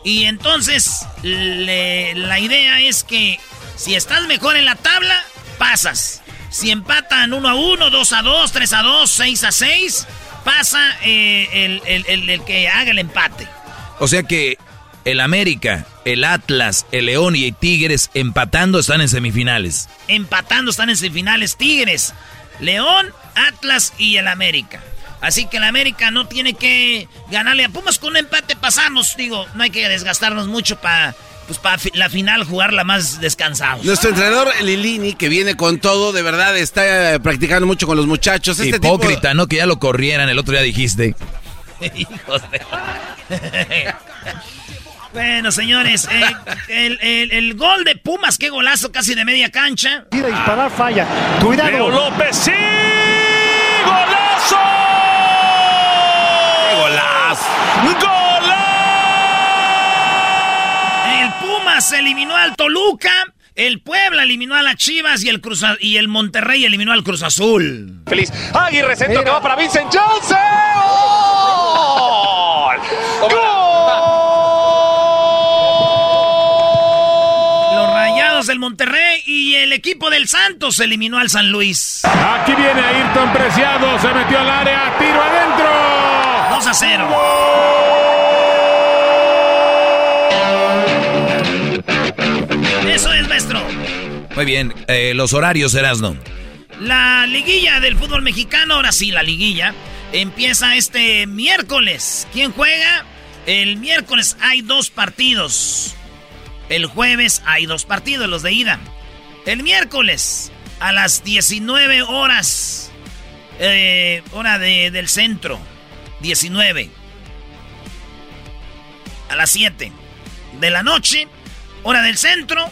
Y entonces, la idea es que si estás mejor en la tabla, pasas. Si empatan 1 a 1, 2 a 2, 3 a 2, 6 a 6, pasa eh, el, que haga el empate.
O sea que el América, el Atlas, el León y el Tigres empatando están en semifinales.
Empatando están en semifinales Tigres, León, Atlas y el América. Así que el América no tiene que ganarle a Pumas con un empate pasamos. Digo, no hay que desgastarnos mucho para pues para la final jugarla más descansados.
Nuestro entrenador Lilini, que viene con todo, de verdad está eh, practicando mucho con los muchachos.
Este Hipócrita, ¿no? Que ya lo corrieran, el otro día dijiste.
Hijos de... bueno, señores, eh, el, gol de Pumas, qué golazo casi de media cancha.
Tira disparar, falla. Cuidado.
Leo López, sí. ¡Golazo!
¡Qué golazo!
Pumas eliminó al Toluca. El Puebla eliminó a las Chivas y el Cruz y el Monterrey eliminó al Cruz Azul.
Feliz. Aguirre centro que va para Vincent Johnson. ¡Gol!
Los Rayados del Monterrey y el equipo del Santos eliminó al San Luis.
Aquí viene Ayrton Preciado, se metió al área, tiro adentro.
2 a 0. Eso es, maestro.
Muy bien, eh, los horarios, Erasno.
La liguilla del fútbol mexicano, ahora sí, la liguilla, empieza este miércoles. ¿Quién juega? El miércoles hay dos partidos. El jueves hay dos partidos, los de ida. El miércoles a las 19 horas, eh, hora del centro, 19. A las 7 de la noche, hora del centro,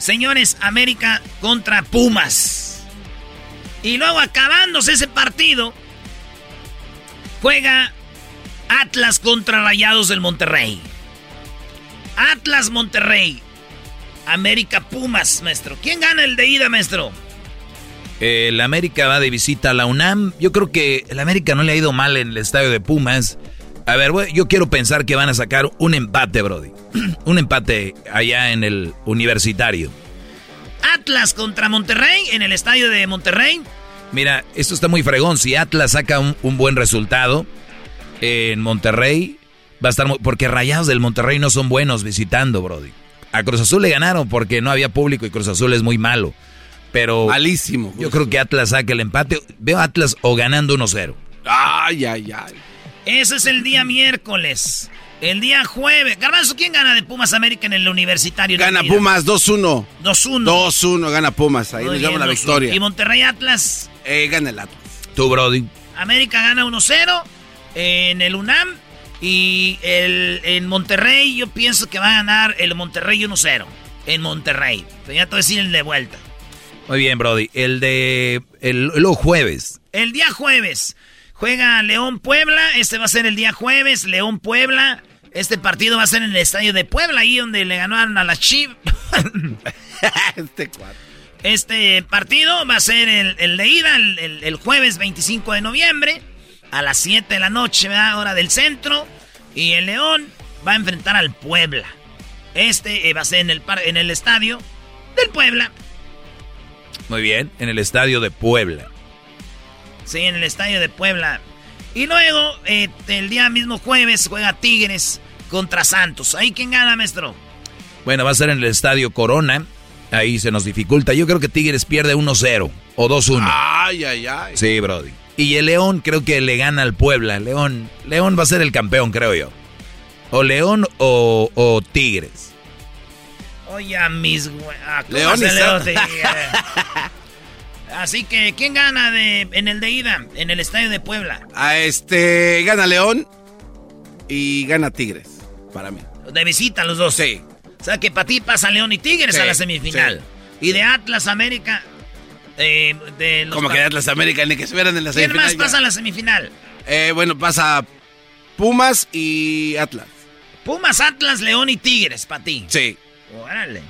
Señores, América contra Pumas. Y luego acabándose ese partido, juega Atlas contra Rayados del Monterrey. Atlas Monterrey. América Pumas, maestro. ¿Quién gana el de ida, maestro?
El América va de visita a la UNAM. Yo creo que el América no le ha ido mal en el estadio de Pumas. A ver, yo quiero pensar que van a sacar un empate, Brody. un empate allá en el universitario.
Atlas contra Monterrey en el estadio de Monterrey.
Mira, esto está muy fregón. Si Atlas saca un, buen resultado en Monterrey, va a estar muy, porque Rayados del Monterrey no son buenos visitando, Brody. A Cruz Azul le ganaron porque no había público y Cruz Azul es muy malo. Pero
malísimo.
Yo creo que Atlas saca el empate. Veo a Atlas o ganando 1-0.
Ay, ay, ay.
Ese es el día miércoles. El día jueves. Garbanzo, ¿quién gana de Pumas América en el universitario?
Gana Pumas 2-1.
2-1.
2-1 gana Pumas. Ahí nos llama la victoria.
¿Y Monterrey Atlas?
Eh, gana el Atlas.
Tú, Brody.
América gana 1-0 en el UNAM. Y el, en Monterrey yo pienso que va a ganar el Monterrey 1-0. En Monterrey. Pero ya te voy a decir el de vuelta.
Muy bien, Brody. El de el, el jueves.
El día jueves. Juega León Puebla. Este va a ser el día jueves. León Puebla. Este partido va a ser en el estadio de Puebla, ahí donde le ganaron a la Chiv. este, este partido va a ser el, de ida el, jueves 25 de noviembre a las 7 de la noche, ¿verdad? hora del centro. Y el León va a enfrentar al Puebla. Este eh, va a ser en el, en el estadio del Puebla.
Muy bien, en el estadio de Puebla.
Sí, en el estadio de Puebla. Y luego, eh, el día mismo jueves, juega Tigres contra Santos. ¿Ahí quién gana, maestro?
Bueno, va a ser en el estadio Corona. Ahí se nos dificulta. Yo creo que Tigres pierde 1-0 o 2-1.
Ay, ay, ay.
Sí, Brody. Y el León creo que le gana al Puebla. León, León va a ser el campeón, creo yo. O León o, Tigres.
Oye, mis...
León y León?
Así que, ¿quién gana de, en el de ida, en el estadio de Puebla?
A este, gana León y gana Tigres, para mí.
De visita los dos.
Sí.
O sea que para ti pasa León y Tigres a la semifinal. Y de Atlas América. Eh, de
Como que de Atlas América, ni que se vieran en la semifinal.
¿Quién más pasa a la semifinal?
Eh, bueno, pasa Pumas y Atlas.
Pumas, Atlas, León y Tigres, para ti.
Sí.
Órale.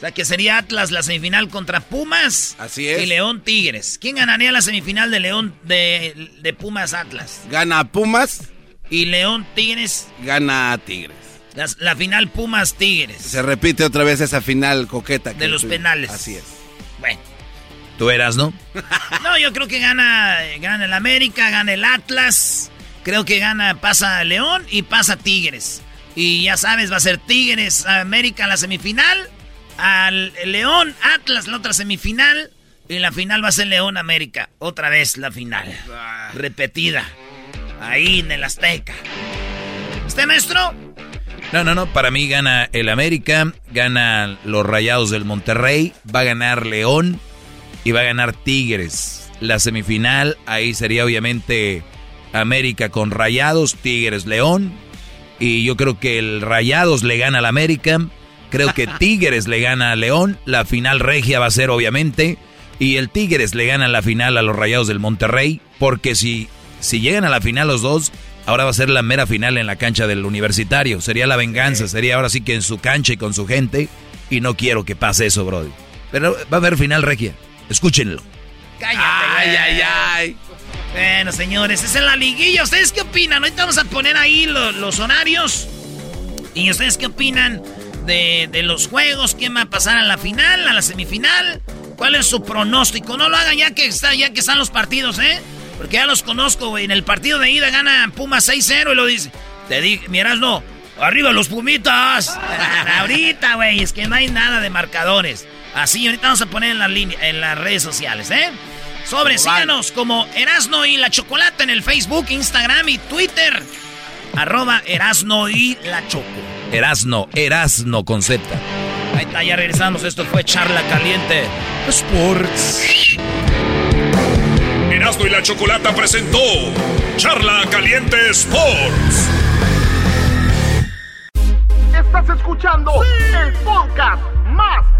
O sea, que sería Atlas la semifinal contra Pumas.
Así es.
Y León Tigres. ¿Quién ganaría la semifinal de León de, Pumas Atlas?
Gana Pumas.
Y León Tigres.
Gana Tigres.
La, final Pumas Tigres.
Se repite otra vez esa final coqueta.
de los penales.
Así es.
Bueno.
¿Tú eras, no?
no, yo creo que gana, gana el América, gana el Atlas. Creo que gana, pasa León y pasa Tigres. Y ya sabes, va a ser Tigres América la semifinal al León Atlas la otra semifinal y la final va a ser León América. Otra vez la final. Repetida. Ahí en el Azteca. ¿Este maestro?
No, no, no. Para mí gana el América, gana los Rayados del Monterrey, va a ganar León y va a ganar Tigres. La semifinal, ahí sería obviamente América con Rayados, Tigres, León. Y yo creo que el Rayados le gana al América Creo que Tigres le gana a León. La final regia va a ser, obviamente. Y el Tigres le gana la final a los Rayados del Monterrey. Porque si, si llegan a la final los dos, ahora va a ser la mera final en la cancha del universitario. Sería la venganza. Sería ahora sí que en su cancha y con su gente. Y no quiero que pase eso, Brody. Pero va a haber final regia. Escúchenlo.
Cállate, ay, ay, ay. Bueno, señores, es en la liguilla. ¿Ustedes qué opinan? Ahorita vamos a poner ahí los, los horarios. ¿Y ustedes qué opinan? De, los juegos, quién va a pasar a la final, a la semifinal, cuál es su pronóstico. No lo hagan ya que, está, ya que están los partidos, ¿eh? Porque ya los conozco, güey. En el partido de ida gana Puma 6-0 y lo dice. Te dije, miras, no. Arriba los Pumitas. ahorita, güey. Es que no hay nada de marcadores. Así, ahorita vamos a poner en, la línea, en las redes sociales, ¿eh? Sobre, síganos como Erasno y la Chocolata en el Facebook, Instagram y Twitter. Arroba Erasno y la Choco.
Erasno, Erasno con Z.
Ahí está, ya regresamos. Esto fue Charla Caliente Sports.
Erasno y la Chocolata presentó Charla Caliente Sports.
Estás escuchando el podcast más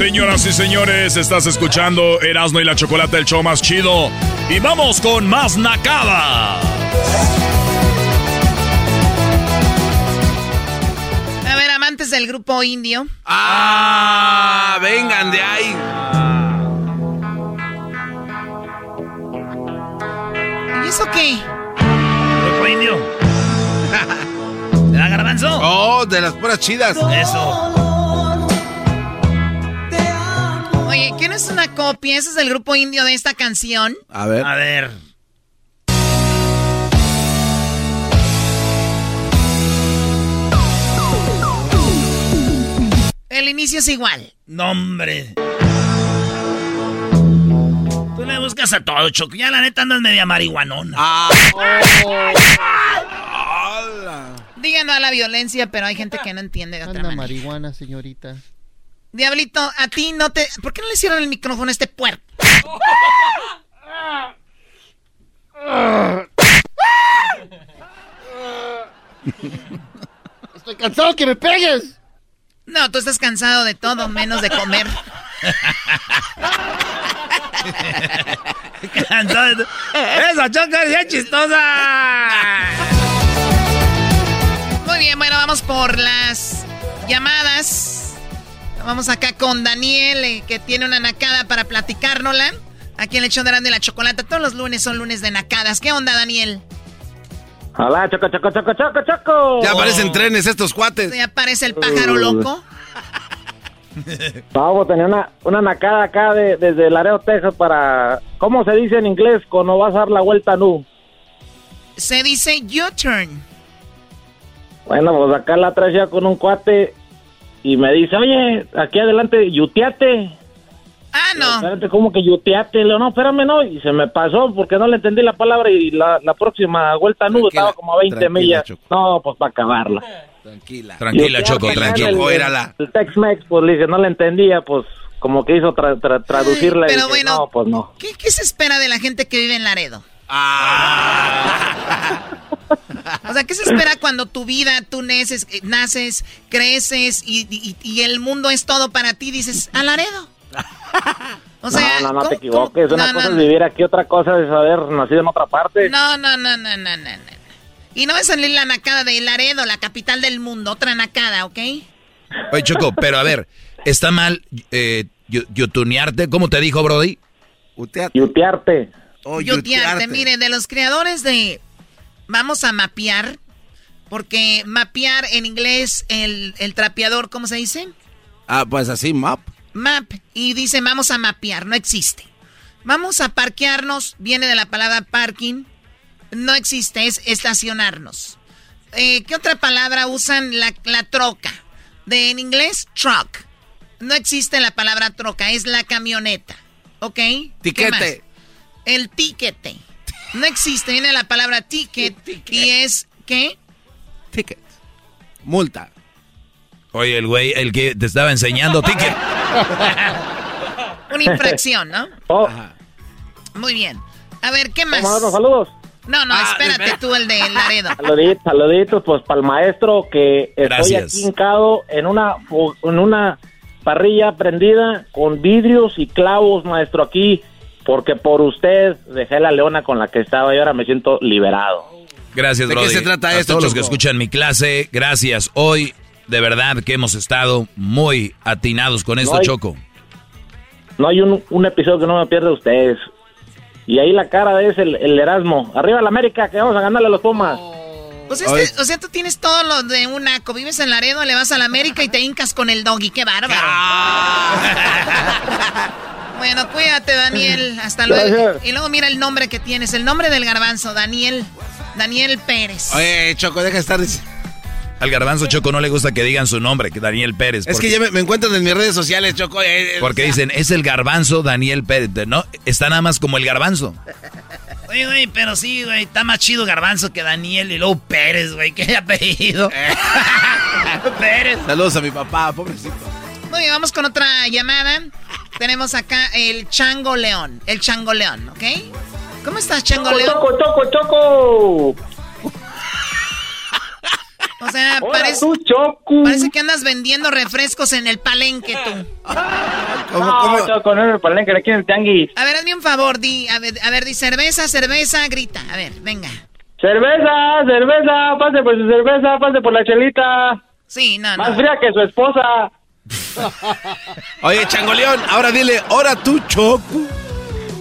Señoras y señores, estás escuchando Erasmo y la Chocolate, el show más chido. Y vamos con más Nakada.
A ver, amantes del grupo indio.
¡Ah! ¡Vengan de ahí!
¿Y eso qué?
Grupo indio. ¿De la garbanzo?
Oh, de las puras chidas.
Eso.
¿Quién es una copia? ¿Ese es el grupo indio de esta canción?
A ver.
A ver.
El inicio es igual.
No, hombre. Tú le buscas a todo, Choco. Ya la neta andas media marihuanona.
Ah.
Díganos a la violencia, pero hay gente que no entiende de otra
Anda
manera.
marihuana, señorita.
Diablito, a ti no te... ¿Por qué no le cierran el micrófono a este puerco?
Estoy cansado que me pegues.
No, tú estás cansado de todo, menos de comer.
Cansado de- Esa choca es chistosa.
Muy bien, bueno, vamos por las llamadas. Vamos acá con Daniel, eh, que tiene una nacada para platicárnosla. Aquí en el hecho de Grande la Chocolata. Todos los lunes son lunes de nacadas. ¿Qué onda, Daniel?
Hola, choco, choco, choco, choco, choco.
Ya aparecen trenes estos cuates.
Ya aparece el pájaro loco.
Vamos, tenía una, una nacada acá de, desde Laredo, Texas para... ¿Cómo se dice en inglés cuando vas a dar la vuelta nu?
Se dice U-turn.
Bueno, pues acá la traía con un cuate y me dice, oye, aquí adelante, yuteate.
Ah, no.
Espérate, ¿cómo que yuteate? Le digo, no, espérame, no. Y se me pasó porque no le entendí la palabra y la, la próxima vuelta nu estaba como a 20
tranquila,
millas.
Choco.
No, pues para acabarla.
Tranquila.
Tranquila, Choco,
Yuteate,
tranquila.
El,
Óirala.
el Tex-Mex, pues le dije, no le entendía, pues como que hizo tra- tra- traducirla. y
Pero
dije,
bueno.
no, pues no.
¿Qué, qué se espera de la gente que vive en Laredo? O sea, ¿qué se espera cuando tu vida, tú naces, eh, naces creces y, y- y el mundo es todo para ti? Dices, a Laredo. O sea,
no, no, no
¿cómo-
te equivoques.
cómo?
Una
No,
cosa
no,
es vivir aquí, otra cosa es haber nacido en otra parte.
No, no, no, no, no, no, no. Y no va a salir la nacada de Laredo, la capital del mundo. Otra nacada, ¿ok?
Oye, Choco, pero a ver, ¿está mal eh, yutunearte? ¿Cómo te dijo, Brody?
Yutearte.
Oh,
Yotearte, mire, de los creadores de Vamos a mapear, porque mapear en inglés, el, el trapeador, ¿cómo se dice?
Ah, pues así, map.
Map, y dice vamos a mapear, no existe. Vamos a parquearnos, viene de la palabra parking, no existe, es estacionarnos. Eh, ¿Qué otra palabra usan? La, la troca. De en inglés, truck. No existe la palabra troca, es la camioneta. ¿Ok? ¿Qué
Tiquete.
El tiquete. No existe, viene la palabra ticket y es ¿qué?
Ticket. Multa.
Oye, el güey, el que te estaba enseñando ticket.
Una infracción, ¿no?
Oh,
Muy bien. A ver, ¿qué más?
vamos saludos.
No, no,
Ah,
espérate
espera.
tú, el de Laredo.
Saluditos, saluditos, pues para el maestro que estoy
Gracias.
aquí hincado en una, en una parrilla prendida con vidrios y clavos, maestro, aquí, porque por usted dejé la leona con la que estaba y ahora me siento liberado.
Gracias,
¿De qué se trata
a
esto,
todos los que escuchan mi clase, gracias. Hoy, de verdad que hemos estado muy atinados con esto,
No hay-
Choco.
No hay un, un episodio que no me pierda ustedes. Y ahí la cara es el, el Erasmo. Arriba la América, que vamos a ganarle a los Pumas.
Pues este- o sea, tú tienes todo lo de un naco. Vives en Laredo, le vas a la América y te hincas con el doggy. ¡Qué bárbaro! bueno, cuídate, Daniel. Hasta luego.
Gracias.
Y luego mira el nombre que tienes. El nombre del garbanzo, Daniel. Daniel Pérez.
Oye, Choco, deja de estar. Es
Al garbanzo Choco no le gusta que digan su nombre, que Daniel Pérez.
que
porque-
ya me, me encuentran en mis redes sociales, Choco. eh, eh,
Porque
o sea,
dicen, es el garbanzo Daniel Pérez. No, está nada más como el garbanzo.
Oye, güey, pero sí, güey, está más chido Garbanzo que Daniel y luego Pérez, güey, qué apellido. Pérez.
Saludos a mi papá, pobrecito.
Muy bien, vamos con otra llamada. Tenemos acá el Chango León. El Chango León, ¿ok? ¿Cómo estás, Changoleo?
Choco, choco, choco.
O sea,
Hola,
parece,
tú, Choco.
parece que andas vendiendo refrescos en el palenque tú.
No, Choco, no en el palenque, aquí en el tianguis.
A ver, hazme un favor, di, a ver, a ver, di cerveza, cerveza, grita. A ver, venga.
Cerveza, cerveza, pase por su cerveza, pase por la chelita.
Sí, no,
Más
no.
fría que su esposa.
Oye, Changoleón, ahora dile, ahora tú, Choco.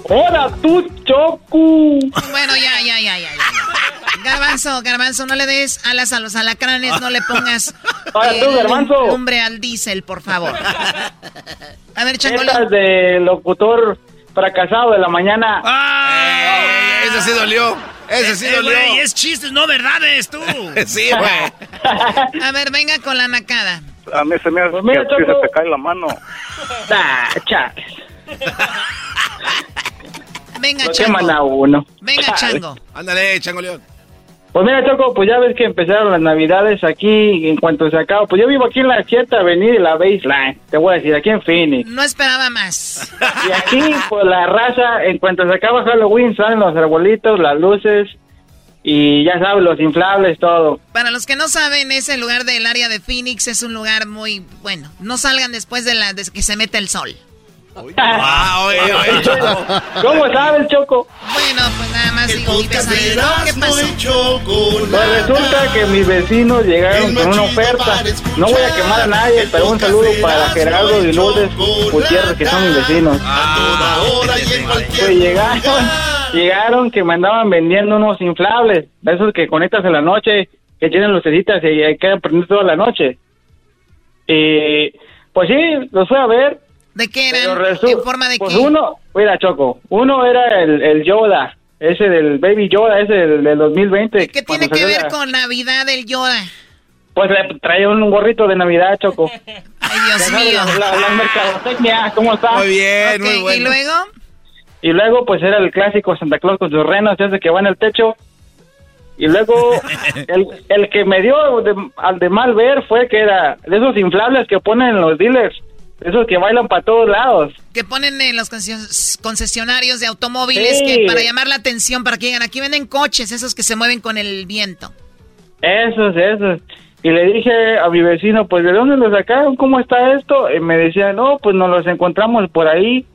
Ahora tú, Choco.
Bueno, ya, ya, ya, ya, ya. Garbanzo, garbanzo, no le des alas a los alacranes, no le pongas
Ahora tú, Garbanzo.
lumbre al diésel, por favor. A ver, Changoleo.
Estas de locutor fracasado de la mañana.
Eh, ese sí dolió. Ese sí
Eh,
dolió.
güey, es chistes, no verdades, tú.
sí, güey.
A ver, venga con la nacada.
A mí se me hace
mira,
que se te cae la mano.
Ah, chas.
Venga,
Lo
Chango.
a uno.
Venga, Chango.
Ándale, Changoleón.
Pues mira, Choco, pues ya ves que empezaron las navidades aquí en cuanto se acaba. Pues yo vivo aquí en la cierta avenida de la Baseline. Te voy a decir, aquí en Phoenix.
No esperaba más.
Y aquí, pues la raza, en cuanto se acaba Halloween, salen los arbolitos, las luces y ya sabes, los inflables, todo.
Para los que no saben, ese lugar del área de Phoenix es un lugar muy bueno. No salgan después de, la, de que se mete el sol.
Ah, oye, oye, Choco.
¿Cómo sabes, Choco?
Bueno, pues nada más digo, vives ahí, ¿no? ¿Qué pasó?
Pues resulta que mis vecinos llegaron con una oferta. No voy a quemar a nadie, pero un saludo para Gerardo y Lourdes Gutiérrez, que son mis vecinos. Pues llegaron, llegaron que me andaban vendiendo unos inflables, de esos que conectas en la noche, que tienen lucecitas y hay que prender toda la noche. Y pues sí, los fui a ver.
¿De qué
pero
eran?
resu-
¿En forma de
pues
qué?
uno, mira Choco, uno era el, el Yoda, ese del Baby Yoda, ese del, del 2020.
¿Qué tiene que ver con Navidad el Yoda?
Pues le traía un gorrito de Navidad, Choco.
Ay, Dios mío.
La, la, la mercadotecnia, ¿cómo está?
Muy bien, muy
Ok,
bueno.
¿Y luego?
Y luego, pues era el clásico Santa Claus con sus renos, ese que va en el techo. Y luego, el, el que me dio de- al de mal ver fue que era de esos inflables que ponen en los dealers, esos que bailan para todos lados.
Que ponen en los conces- concesionarios de automóviles
Sí.
que para llamar la atención, para que digan, aquí venden coches, esos que se mueven con el viento.
Esos, esos. Y le dije a mi vecino, pues, ¿de dónde los sacaron? ¿Cómo está esto? Y me decía, no, pues nos los encontramos por ahí.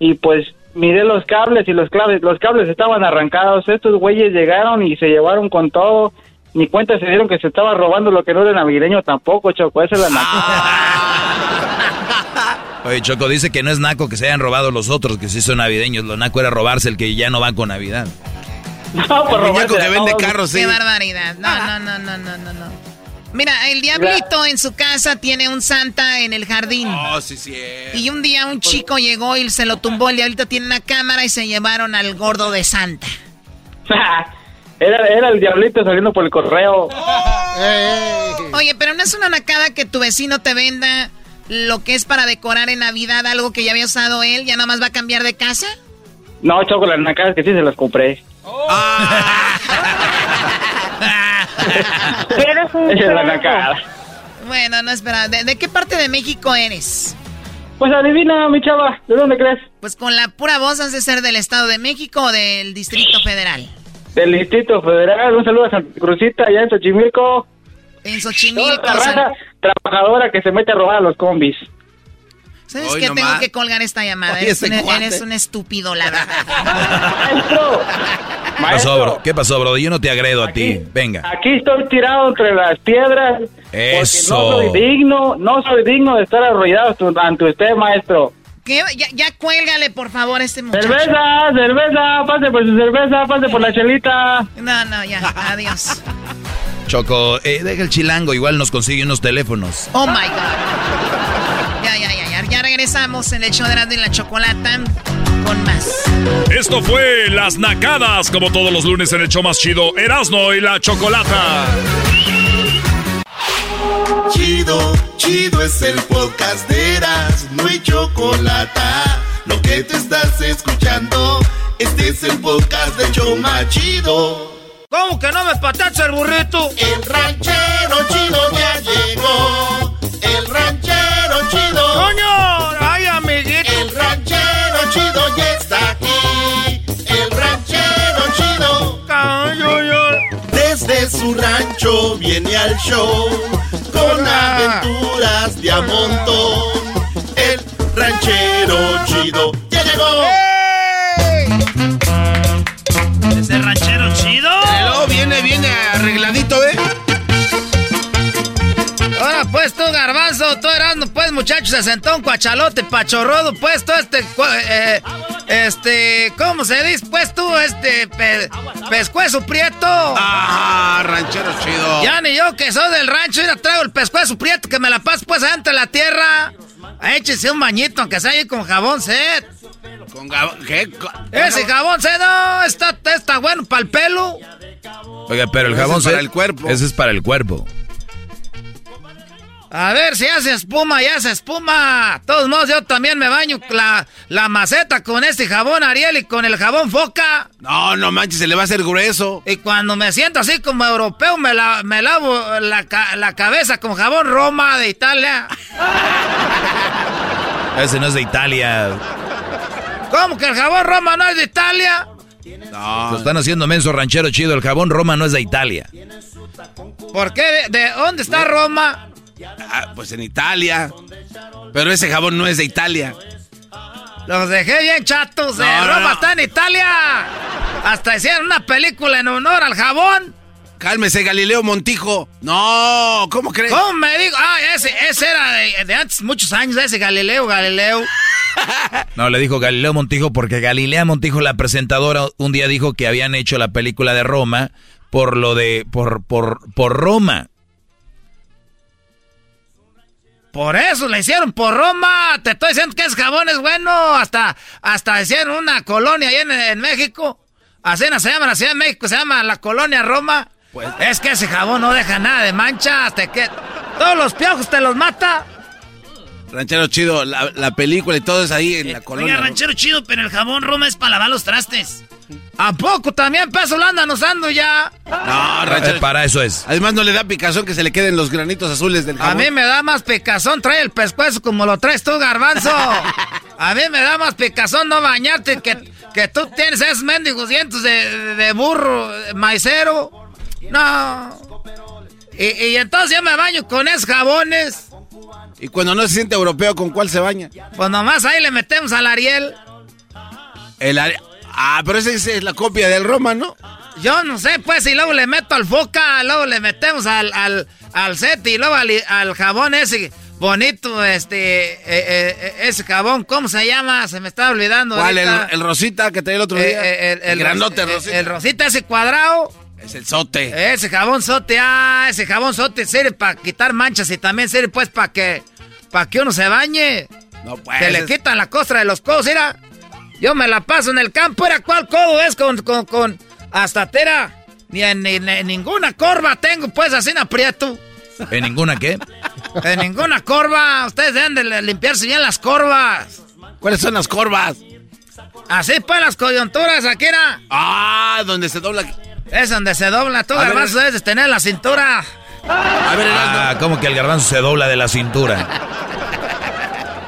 Y pues miré los cables y los cables, los cables estaban arrancados. Estos güeyes llegaron y se llevaron con todo. Ni cuenta se dieron que se estaba robando lo que no era navideño tampoco, Choco. Esa es la
Oye, Choco dice que no es naco que se hayan robado los otros, que sí son navideños. Lo naco era robarse el que ya no va con Navidad.
No, por
El muñeco
robarse
que vende carros, sí.
Qué barbaridad. No, no, no, no, no, no, no. Mira, el diablito en su casa tiene un santa en el jardín.
Oh, sí, sí.
Y un día un chico llegó y se lo tumbó. El diablito tiene una cámara y se llevaron al gordo de Santa.
Era, era el diablito saliendo por el correo.
Oye, pero no es una nacada que tu vecino te venda lo que es para decorar en Navidad, algo que ya había usado él, ya nada más va a cambiar de casa.
No, Choco, las nacadas que sí se las compré.
Eres un
es la.
Bueno, no espera. ¿De, de qué parte de México eres?
Pues adivina, mi chava, ¿de dónde crees?
Pues con la pura voz has de ser del Estado de México o del Distrito Federal.
Del Distrito Federal. Un saludo a Santa Cruzita, allá en Xochimilco.
En
Toda
Xochimilco.
esta
o sea,
raza trabajadora que se mete a robar a los combis.
¿Sabes
Hoy
qué?
nomás.
Tengo que colgar esta llamada.
Oye,
Eres, un,
cuate.
eres un estúpido, la verdad.
¿Qué pasó, bro? ¿Qué pasó, bro? Yo no te agredo a ti. Venga.
Aquí estoy tirado entre las piedras.
Eso.
Porque no soy digno, no soy digno de estar arrollado ante usted, maestro.
¿Qué? Ya, ya cuélgale, por favor, a este muchacho.
Cerveza, cerveza, pase por su cerveza, pase por la chelita.
No, no, ya, adiós.
Choco, eh, deja el chilango, igual nos consigue unos teléfonos.
Oh my God. Ya, ya, ya, ya. Regresamos en el show de Erasmo y la Chocolata con más.
Esto fue Las Nacadas, como todos los lunes en el show más chido, Erasno y la Chocolata.
Chido, chido es el podcast de Eras, no hay chocolate. Lo que te estás escuchando, este es el podcast de Choma Chido.
¿Cómo que no me patacha el burrito?
El ranchero chido ya llegó. El ranchero chido.
¡Coño! ¡Ay, amiguito!
El ranchero chido ya está aquí. El ranchero chido. coño, Desde su rancho viene al show con aventuras de a montón. El ranchero chido
pues tú, garbanzo, tú eras, pues muchachos, se sentó un cuachalote pachorrodo, pues tú este, eh, este, ¿cómo se dice? Pues tú, este, pescuezo prieto.
Ah, ranchero chido.
Ya ni yo que soy del rancho, y traigo el pescuezo prieto que me la paso pues adentro de la tierra. Échese un bañito, aunque sea ahí con jabón set.
¿Con jabón? ¿Qué?
Ese jabón set, no, está, está bueno para el pelo.
Oiga, pero el jabón set. para el cuerpo. Ese es para el cuerpo.
A ver si hace espuma y hace espuma. Todos modos, yo también me baño la, la maceta con este jabón Ariel y con el jabón Foca.
No, no manches, se le va a hacer grueso.
Y cuando me siento así como europeo, me, la, me lavo la, la cabeza con jabón Roma de Italia.
Ese no es de Italia.
¿Cómo que el jabón Roma no es de Italia?
No. Lo están haciendo menso ranchero chido. El jabón Roma no es de Italia.
¿Por qué? ¿De dónde está Roma?
Ah, pues en Italia. Pero ese jabón no es de Italia.
Los dejé bien chatos. de Roma está en Italia. Hasta hicieron una película en honor al jabón.
Cálmese, Galileo Montijo. No, ¿cómo crees?
¿Cómo me digo? Ah, ese, ese era de, de, antes, muchos años, ese Galileo, Galileo.
No, le dijo Galileo Montijo porque Galilea Montijo, la presentadora, un día dijo que habían hecho la película de Roma por lo de, por, por, por Roma.
Por eso le hicieron por Roma. Te estoy diciendo que ese jabón es bueno. Hasta, hasta hicieron una colonia ahí en, México. Así se llama la Ciudad de México, se llama la colonia Roma. Pues, es que ese jabón no deja nada de mancha. Hasta que todos los piojos te los mata.
Ranchero chido, la, película y todo es ahí en la colonia.
Oiga, ranchero chido, pero el jabón Roma es para lavar los trastes.
¿A poco también peso lo andan usando ya?
No,
ranchero. Para eso es.
Además no le da picazón que se le queden los granitos azules del jabón.
A mí me da más picazón trae el pescuezo como lo traes tú, garbanzo. A mí me da más picazón no bañarte que, que tú tienes esos mendigos dientes de, burro, maicero. No. Y, y, entonces yo me baño con esos jabones.
¿Y cuando no se siente europeo, con cuál se baña?
Pues nomás ahí le metemos al Ariel.
El Ariel. Ah, pero esa es la copia del Roma, ¿no?
Yo no sé, pues, y luego le meto al foca, luego le metemos al, al, al set y luego al, jabón ese bonito, este, eh, eh, ese jabón, ¿cómo se llama? Se me está olvidando.
¿Cuál? El, rosita que traía el otro día.
Eh, el,
el, grandote
rosita. El, rosita ese cuadrado.
Es el sote.
Ese jabón sote, ah, ese jabón sote sirve para quitar manchas y también sirve pues para que, para que uno se bañe. No pues. Que le quitan la costra de los codos, mira. Yo me la paso en el campo, ¿era cuál codo es con, con, con hasta tera? Ni en, ninguna corva tengo, pues, así en aprieto.
¿En ninguna qué?
En ninguna corva. Ustedes deben de limpiarse bien las corvas.
¿Cuáles son las corvas?
Así pues las coyunturas, aquí era.
Ah, donde se dobla.
Es donde se dobla. Tú, garbanzo, debes tener la cintura.
A ver, ah, ¿cómo que el garbanzo se dobla de la cintura?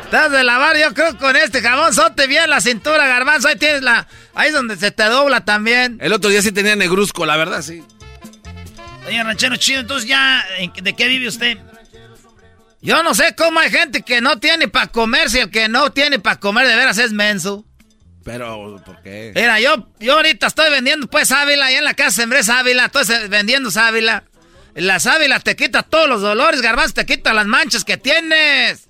Estás de lavar, yo creo, con este jabón sote bien la cintura, garbanzo. Ahí tienes la. Ahí es donde se te dobla también.
El otro día sí tenía negruzco, la verdad, sí.
Oye, ranchero chido, entonces ya, ¿de qué vive usted?
Yo no sé cómo hay gente que no tiene para comer si el que no tiene para comer de veras es menso.
Pero, ¿por qué?
Mira, yo, yo ahorita estoy vendiendo pues sábila, ahí en la casa sembré sábila, estoy vendiendo sábila. La sábila te quita todos los dolores, garbanzo, te quita las manchas que tienes.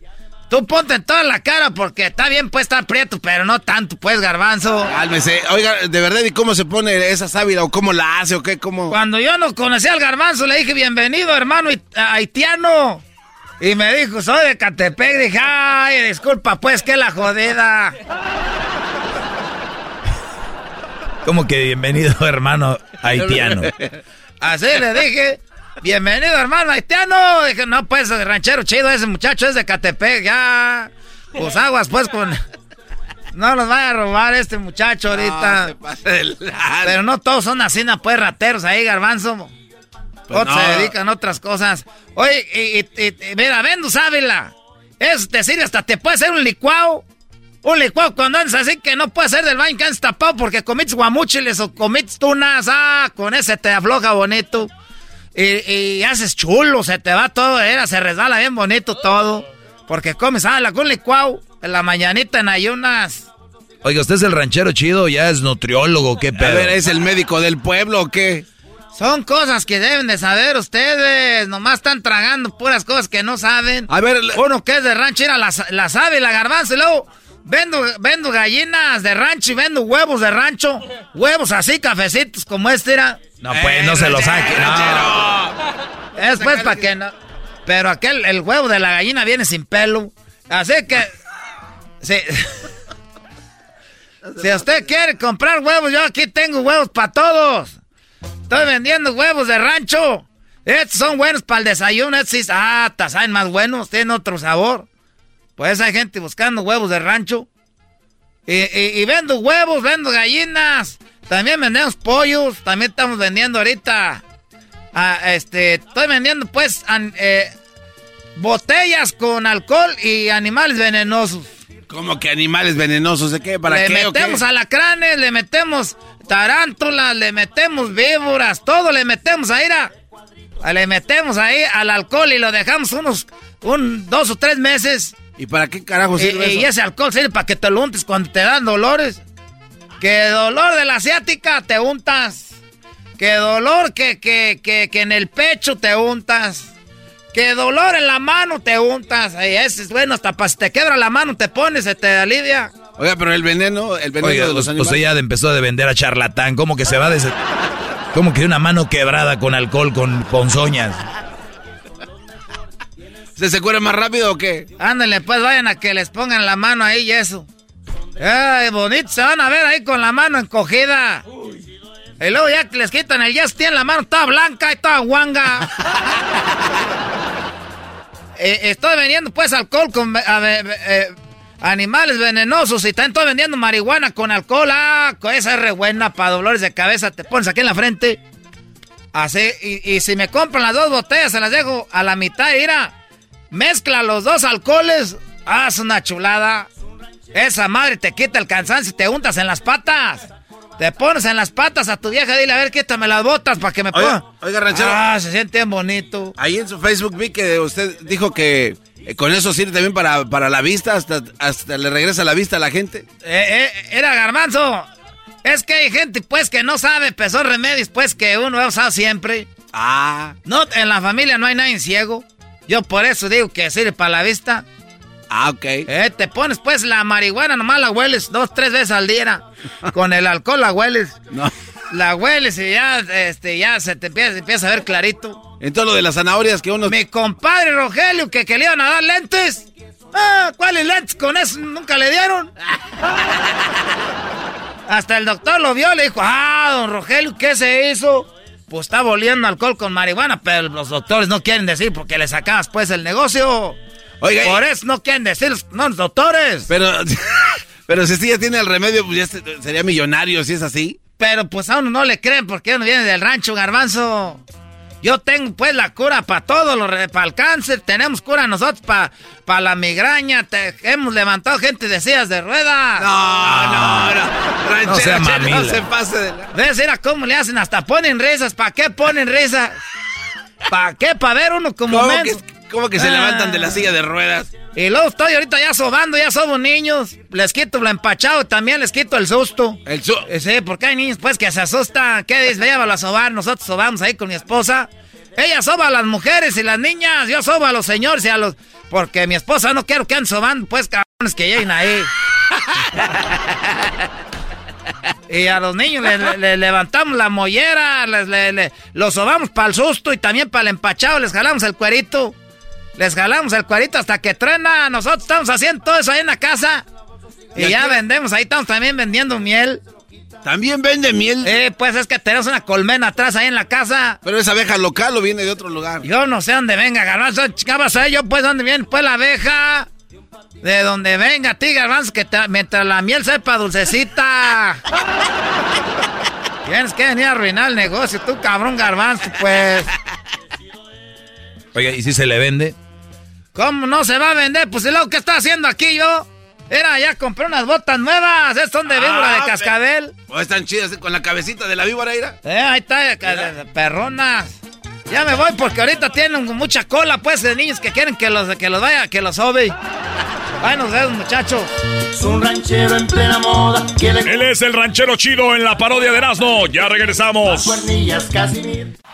Tú ponte en toda la cara porque está bien puesta estar prieto, pero no tanto, pues, garbanzo.
Cálmese. Oiga, de verdad, ¿y cómo se pone esa sábila o cómo la hace o qué? ¿Cómo?
Cuando yo no conocía al garbanzo, le dije, bienvenido, hermano haitiano. Y me dijo, soy de Catepec. Dije, ay, disculpa, pues, que la jodida.
¿Cómo que bienvenido, hermano haitiano?
Así le dije. Bienvenido, hermano haitiano. Dije, no, pues, ranchero chido, ese muchacho es de Catepec, ya. Pues aguas, pues, con. No los vaya a robar este muchacho ahorita. Pero no todos son así, pues, rateros ahí, garbanzo. Pues otros se dedican a otras cosas. Oye, y, mira, vendo sábila. Eso te sirve hasta te puede hacer un licuado. Un licuado cuando andas así que no puede ser del baño que andas tapado porque comiste guamuchiles o comiste tunas. Ah, con ese te afloja bonito. y, haces chulo, se te va todo, era, se resbala bien bonito todo. Porque comes, ah, la con licuado, en la mañanita en ayunas.
Oiga, ¿usted es el ranchero chido ya es nutriólogo? ¿Qué pedo? A ver,
¿es el médico del pueblo o qué?
Son cosas que deben de saber ustedes. Nomás están tragando puras cosas que no saben.
A ver,
uno que es de rancho, la, la sabe, la garbanzo, y luego vendo, vendo gallinas de rancho y vendo huevos de rancho. Huevos así, cafecitos como este era.
No, pues, no se lo saque. No.
Es pues para que no. Pero aquel, el huevo de la gallina viene sin pelo. Así que. Sí. si usted quiere comprar huevos, yo aquí tengo huevos para todos. Estoy vendiendo huevos de rancho. Estos son buenos para el desayuno. Estos sí, ah, saben más buenos, tienen otro sabor. Pues hay gente buscando huevos de rancho. Y, vendo huevos, vendo gallinas. También vendemos pollos. También estamos vendiendo ahorita. Ah, este, estoy vendiendo pues eh, botellas con alcohol y animales venenosos.
¿Cómo que animales venenosos? ¿De qué? ¿Para
le
qué?
Le metemos alacranes, le metemos tarántulas, le metemos víboras, todo le metemos ahí. Le metemos ahí al alcohol y lo dejamos unos un, dos o tres meses.
¿Y para qué carajo sirve
y, y ese alcohol sirve para que te lo untes cuando te dan dolores. Que dolor de la asiática te untas. Que dolor que, que, que, que en el pecho te untas. Que dolor en la mano te untas. Y ese es bueno, hasta para si te quebra la mano te pones, se te alivia.
Oiga, pero el veneno, el veneno de los animales.
Usted ya empezó de vender a charlatán. ¿Cómo que se va de ¿Cómo que una mano quebrada con alcohol, con ponzoñas?
¿Se se cura más rápido o qué?
Ándale, pues vayan a que les pongan la mano ahí y eso. Ay, bonito, se van a ver ahí con la mano encogida. Y luego ya que les quitan el yes, tienen la mano toda blanca y toda guanga. Eh, estoy vendiendo pues alcohol con... Eh, Animales venenosos y también estoy vendiendo marihuana con alcohol. Ah, esa es re buena para dolores de cabeza. Te pones aquí en la frente. Así, y, si me compran las dos botellas, se las dejo a la mitad. Mira, mezcla los dos alcoholes. Haz una chulada. Esa madre te quita el cansancio y te untas en las patas. Te pones en las patas a tu vieja, dile, a ver, quítame las botas para que me ponga.
Oiga, ranchero.
Ah, se siente bien bonito.
Ahí en su Facebook vi que usted dijo que eh, ¿Con eso sirve también para, para la vista? Hasta, ¿Hasta le regresa la vista a la gente?
Eh, eh, era garbanzo. Es que hay gente, pues, que no sabe pesar remedios, pues, que uno ha usado siempre.
Ah.
No, en la familia no hay nadie ciego. Yo por eso digo que sirve para la vista.
Ah, ok.
Eh, te pones, pues, la marihuana, nomás la hueles dos, tres veces al día. Con el alcohol la hueles.
No.
La hueles y ya, este, ya se te empieza, empieza a ver clarito.
En todo lo de las zanahorias que uno...
Mi compadre Rogelio, que, que le iban a dar lentes. Ah, ¿cuáles lentes? Con eso nunca le dieron. Hasta el doctor lo vio, le dijo, ah, don Rogelio, ¿qué se hizo? Pues está volviendo alcohol con marihuana, pero los doctores no quieren decir porque le sacabas pues el negocio. Oiga, Por eso no quieren decir, no, los doctores.
Pero, pero si sí ya tiene el remedio, pues ya sería millonario si es así.
Pero pues a uno no le creen porque uno viene del rancho, garbanzo. Yo tengo pues la cura para todo, lo, para el cáncer, tenemos cura nosotros para la migraña, hemos levantado gente de sillas de ruedas.
No, no, no.
Ranchero, no,
no se pase de
la... ¿Ves? Mira cómo le hacen, hasta ponen risas. ¿Para qué ponen risas? ¿Para qué? ¿Para ver uno como
¿Cómo que, ¿Cómo que se levantan de la silla de ruedas?
Y luego estoy ahorita ya sobando, ya somos niños. Les quito lo empachado también les quito el susto.
El susto.
Eh, sí, porque hay niños pues que se asustan. ¿Qué dices? Llévalo a sobar. Nosotros sobamos ahí con mi esposa. Ella soba a las mujeres y las niñas. Yo sobo a los señores y a los... Porque mi esposa no quiero que anden sobando, pues cabrones que lleguen ahí. y a los niños les, levantamos la mollera, les, los sobamos para el susto y también para el empachado les jalamos el cuerito. Les jalamos el cuarito hasta que truena. Nosotros estamos haciendo todo eso ahí en la casa. Y, ya vendemos, ahí estamos también vendiendo miel.
¿También vende miel?
Eh, pues es que tenemos una colmena atrás ahí en la casa.
¿Pero es abeja local o viene de otro lugar?
Yo no sé dónde venga, garbanzo. Garbanzo, yo pues dónde viene pues la abeja. De donde venga, ti, garbanzo, que mientras la miel sepa dulcecita. Tienes que venir a arruinar el negocio, tú cabrón garbanzo, pues.
Oiga, ¿y si se le vende?
¿Cómo no se va a vender? Pues lo que está haciendo aquí yo. Era, ya compré unas botas nuevas. Esas son de ah, víbora de cascabel.
Oh, están chidas con la cabecita de la víbora,
Eh, ahí está, perronas. Ya me voy porque ahorita tienen mucha cola, pues, de niños que quieren que los, que los vaya, que los sobe. Ay, nos vemos, muchachos.
Es un ranchero en plena moda.
Él es el ranchero chido en la parodia de Erasmo. Ya regresamos.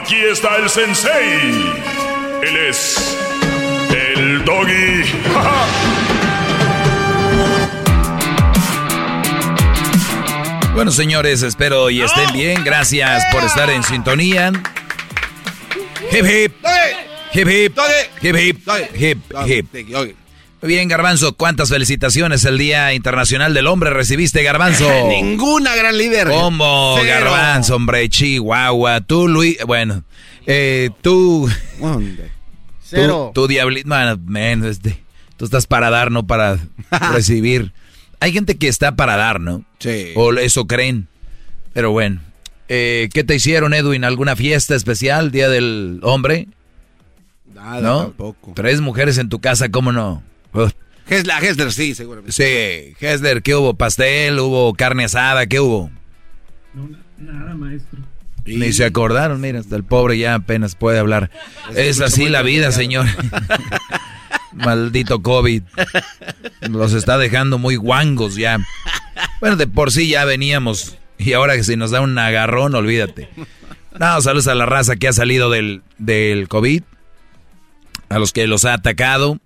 Aquí está el sensei. Él es el doggy.
Bueno, señores, espero y estén bien. Gracias por estar en sintonía. Hip hip. Hip hip. Hip hip. Hip hip. Muy bien, Garbanzo, ¿cuántas felicitaciones el Día Internacional del Hombre recibiste, Garbanzo?
Ninguna, gran líder.
¿Cómo,
Cero.
Garbanzo, hombre? Chihuahua. Tú, Luis, bueno, eh, tú...
Cero.
Tú, tú diablito, bueno, men, este, tú estás para dar, no para recibir. Hay gente que está para dar, ¿no?
Sí.
O eso creen. Pero bueno, eh, ¿qué te hicieron, Edwin? ¿Alguna fiesta especial, Día del Hombre?
Nada,
¿No?
tampoco.
Tres mujeres en tu casa, ¿cómo no?
Hesler, Hesler, sí, seguramente.
Sí, Hesler, ¿qué hubo? ¿Pastel? ¿Hubo carne asada? ¿Qué hubo?
Nada, maestro.
Ni se acordaron, mira, hasta el pobre ya apenas puede hablar. Es así la vida, señor. Maldito COVID. Los está dejando muy guangos ya. Bueno, de por sí ya veníamos. Y ahora que si nos da un agarrón, olvídate. No, saludos a la raza que ha salido del, del COVID. A los que los ha atacado.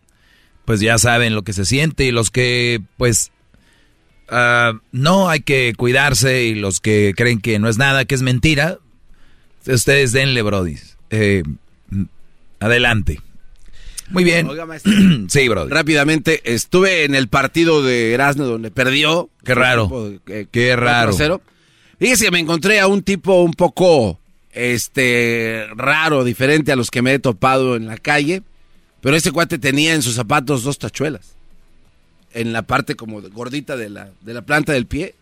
Pues ya saben lo que se siente. Y los que, pues, ah, no hay que cuidarse. Y los que creen que no es nada, que es mentira. Ustedes denle, Brody. Eh, adelante. Muy bien.
Oiga, maestro.
sí, Brody.
Rápidamente, estuve en el partido de Erasmo donde perdió.
Qué raro.
Eh,
Qué raro.
4-0. Fíjese me encontré a un tipo un poco este raro, diferente a los que me he topado en la calle. Pero ese cuate tenía en sus zapatos dos tachuelas. En la parte como gordita de la, de la planta del pie.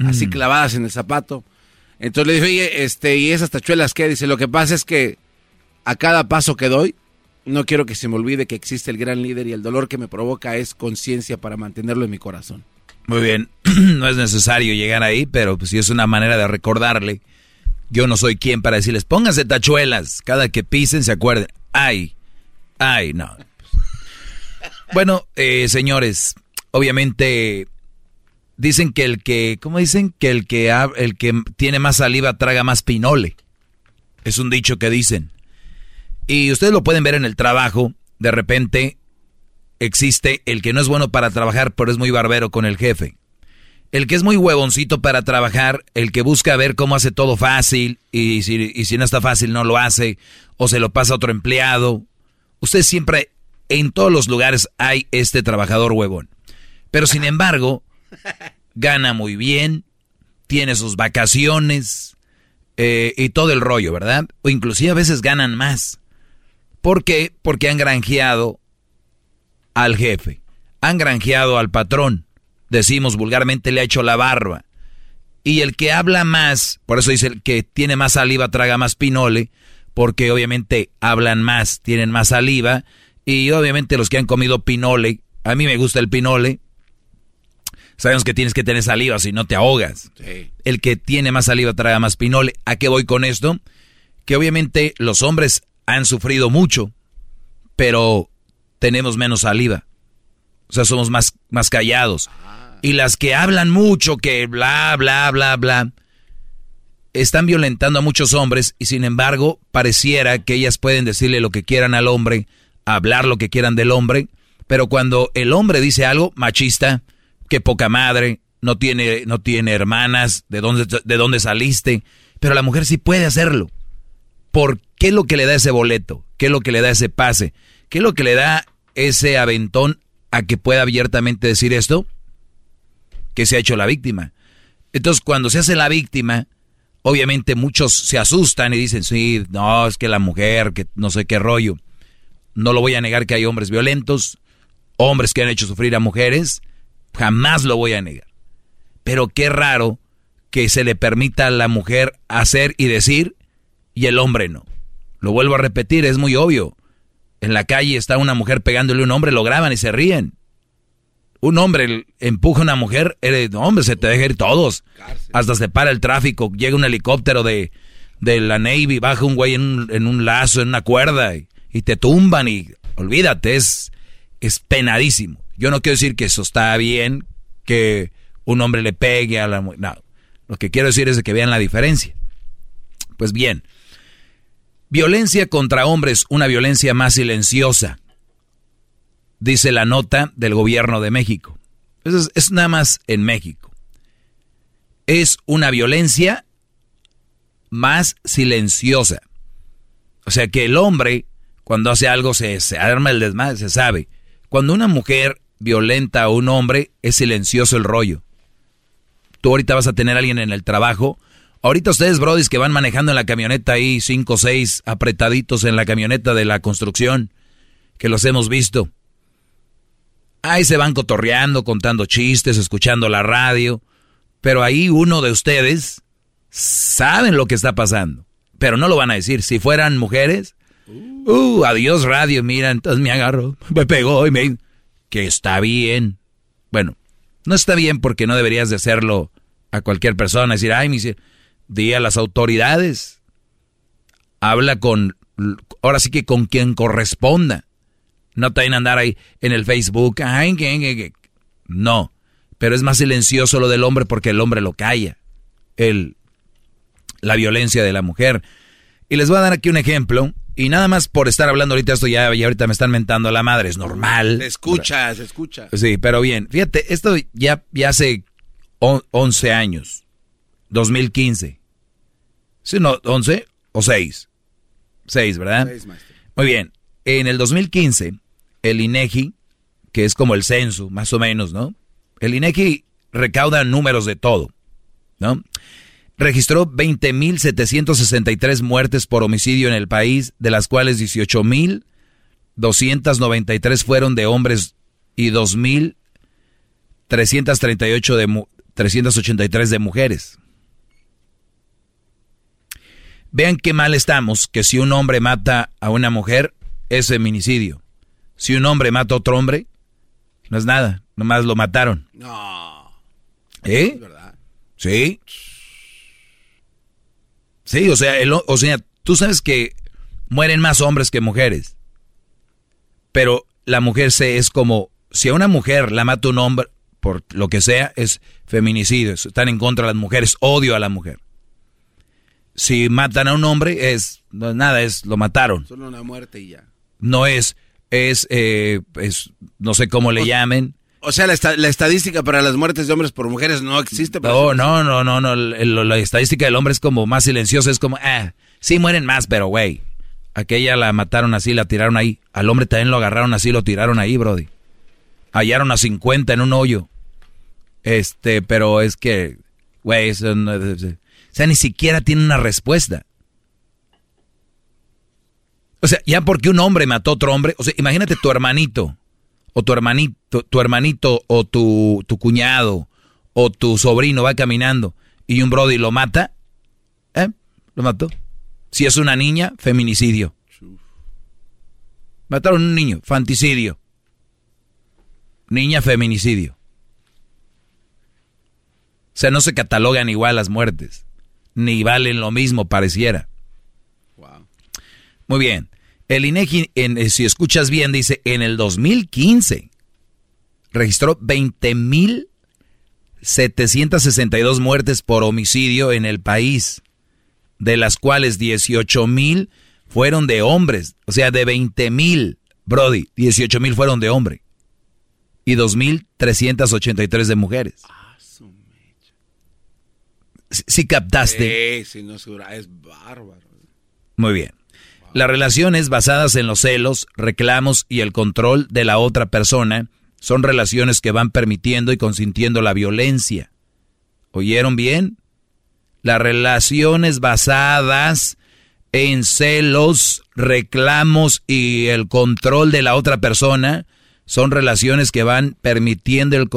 Así
Mm.
clavadas en el zapato. Entonces le dije, oye, este, ¿y esas tachuelas qué? Dice, lo que pasa es que a cada paso que doy, no quiero que se me olvide que existe el gran líder y el dolor que me provoca es conciencia para mantenerlo en mi corazón.
Muy bien. no es necesario llegar ahí, pero pues sí es una manera de recordarle. Yo no soy quien para decirles, pónganse tachuelas. Cada que pisen se acuerden. Ay, ay, no. Bueno, eh, señores, obviamente dicen que el que, ¿cómo dicen? Que el que, el que tiene más saliva traga más pinole. Es un dicho que dicen. Y ustedes lo pueden ver en el trabajo. De repente existe el que no es bueno para trabajar, pero es muy barbero con el jefe. El que es muy huevoncito para trabajar, el que busca ver cómo hace todo fácil y si, y si no está fácil no lo hace o se lo pasa a otro empleado. Usted siempre, en todos los lugares hay este trabajador huevón. Pero sin embargo, gana muy bien, tiene sus vacaciones eh, y todo el rollo, ¿verdad? O inclusive a veces ganan más. ¿Por qué? Porque han granjeado al jefe, han granjeado al patrón, decimos vulgarmente le ha hecho la barba. Y el que habla más, por eso dice el que tiene más saliva traga más pinole, porque obviamente hablan más, tienen más saliva, y obviamente los que han comido pinole, a mí me gusta el pinole, sabemos que tienes que tener saliva si no te ahogas. El que tiene más saliva traga más pinole. ¿A qué voy con esto? Que obviamente los hombres han sufrido mucho, pero tenemos menos saliva. O sea, somos más, más callados. Y las que hablan mucho, que bla, bla, bla, bla, están violentando a muchos hombres y sin embargo pareciera que ellas pueden decirle lo que quieran al hombre, hablar lo que quieran del hombre, pero cuando el hombre dice algo machista, que poca madre, no tiene, no tiene hermanas, de dónde, de dónde saliste, pero la mujer sí puede hacerlo. ¿Por qué es lo que le da ese boleto? ¿Qué es lo que le da ese pase? ¿Qué es lo que le da ese aventón a que pueda abiertamente decir esto? Que se ha hecho la víctima. Entonces, cuando se hace la víctima, obviamente muchos se asustan y dicen, sí, no, es que la mujer, que no sé qué rollo. no lo voy a negar que hay hombres violentos, hombres que han hecho sufrir a mujeres, jamás lo voy a negar. Pero qué raro que se le permita a la mujer hacer y decir y el hombre no. Lo vuelvo a repetir, es muy obvio. En la calle está una mujer pegándole a un hombre, lo graban y se ríen. Un hombre empuja a una mujer, eres, hombre, se te deja ir todos. Hasta se para el tráfico, llega un helicóptero de, de la Navy, baja un güey en un, en un lazo, en una cuerda, y, y, te tumban y olvídate, es, es penadísimo. Yo no quiero decir que eso está bien, que un hombre le pegue a la mujer. No, lo que quiero decir es que vean la diferencia. Pues bien, violencia contra hombres, una violencia más silenciosa, dice la nota del gobierno de México. Es nada más en México. Es una violencia más silenciosa. O sea que el hombre, cuando hace algo, se, se arma el desmadre, se sabe. Cuando una mujer violenta a un hombre, es silencioso el rollo. Tú ahorita vas a tener a alguien en el trabajo. Ahorita ustedes, brodis, que van manejando en la camioneta ahí, cinco o seis apretaditos en la camioneta de la construcción, que los hemos visto. Ahí se van cotorreando, contando chistes, escuchando la radio. Pero ahí uno de ustedes saben lo que está pasando. Pero no lo van a decir. Si fueran mujeres, uh, adiós radio, mira, entonces me agarro, me pegó y me... Que está bien. Bueno, no está bien porque no deberías de hacerlo a cualquier persona. Decir, ay, mi... Di a las autoridades. Habla con... Ahora sí que con quien corresponda. No te vayan a andar ahí en el Facebook. No. Pero es más silencioso lo del hombre porque el hombre lo calla. El, la violencia de la mujer. Y les voy a dar aquí un ejemplo. Y nada más por estar hablando ahorita esto ya, ya ahorita me están mentando la madre, es normal.
Se escucha, se escucha.
Sí, pero bien, fíjate, esto ya, ya hace 11 años, 2015. ¿Sí, no, 11 o 6? 6, ¿verdad?
6, maestro.
Muy bien, en el 2015, el INEGI, que es como el censo, más o menos, ¿no? El INEGI recauda números de todo, ¿no? registró 20.763 muertes por homicidio en el país, de las cuales 18.293 fueron de hombres y 2.338 de 383 de mujeres. Vean qué mal estamos, que si un hombre mata a una mujer, es feminicidio. Si un hombre mata a otro hombre, no es nada, nomás lo mataron.
No.
¿Eh?
Es verdad.
Sí. Sí, o sea, el, o sea, tú sabes que mueren más hombres que mujeres. Pero la mujer se es como, si a una mujer la mata un hombre, por lo que sea, es feminicidio. Están en contra de las mujeres, odio a la mujer. Si matan a un hombre, es, no es nada, es, lo mataron.
Solo una muerte y ya.
No es, es, eh, es no sé cómo le
O-
llamen.
O sea, la, esta- la estadística para las muertes de hombres por mujeres no existe.
No, no, no, no, no. la estadística del hombre es como más silenciosa, es como, ah, sí mueren más, pero güey, aquella la mataron así, la tiraron ahí. Al hombre también lo agarraron así, lo tiraron ahí, brody. Hallaron a 50 en un hoyo. Este, pero es que, güey, eso no es- o sea, ni siquiera tiene una respuesta. O sea, ya porque un hombre mató a otro hombre, o sea, imagínate tu hermanito, o tu hermanito, tu hermanito, o tu, tu cuñado, o tu sobrino va caminando y un brody lo mata, ¿eh? Lo mató. Si es una niña, feminicidio. Mataron a un niño, fanticidio. Niña, feminicidio. O sea, no se catalogan igual las muertes, ni valen lo mismo, pareciera. Muy bien. El INEGI, en, eh, si escuchas bien, dice, en el 2015 registró 20.762 muertes por homicidio en el país, de las cuales 18.000 fueron de hombres. O sea, de 20.000, Brody, 18.000 fueron de hombre. Y 2.383 de mujeres. Si si captaste.
Sí, sí, no es bárbaro.
Muy bien. Las relaciones basadas en los celos, reclamos y el control de la otra persona son relaciones que van permitiendo y consintiendo la violencia. ¿Oyeron bien? Las relaciones basadas en celos, reclamos y el control de la otra persona, son relaciones que van permitiendo el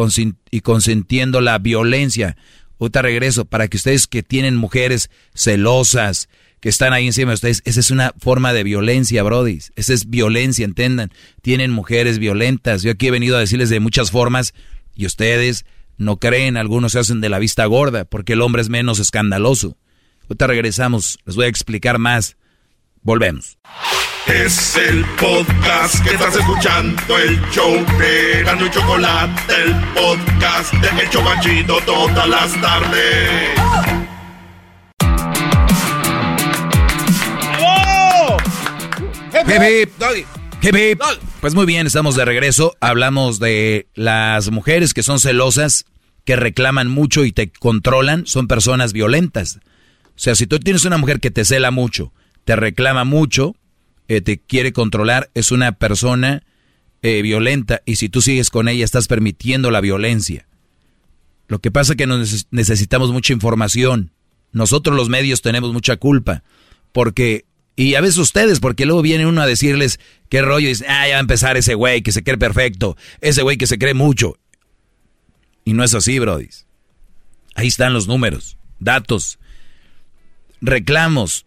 y consentiendo la violencia. Ahorita regreso, para que ustedes que tienen mujeres celosas, que están ahí encima de ustedes, esa es una forma de violencia, Brody. Esa es violencia, entendan. Tienen mujeres violentas. Yo aquí he venido a decirles de muchas formas y ustedes no creen, algunos se hacen de la vista gorda, porque el hombre es menos escandaloso. Ahorita regresamos, les voy a explicar más. Volvemos.
Es el podcast que estás escuchando, el show de Chocolate, el podcast de todas las tardes.
Pues muy bien, estamos de regreso. Hablamos de las mujeres que son celosas que reclaman mucho y te controlan son personas violentas. O sea, si tú tienes una mujer que te cela mucho, te reclama mucho, eh, te quiere controlar, es una persona eh, violenta y si tú sigues con ella estás permitiendo la violencia. Lo que pasa es que necesitamos mucha información. Nosotros los medios tenemos mucha culpa porque y a veces ustedes, porque luego viene uno a decirles qué rollo dice, ah, ya va a empezar ese güey que se cree perfecto, ese güey que se cree mucho. Y no es así, Brody. Ahí están los números, datos, reclamos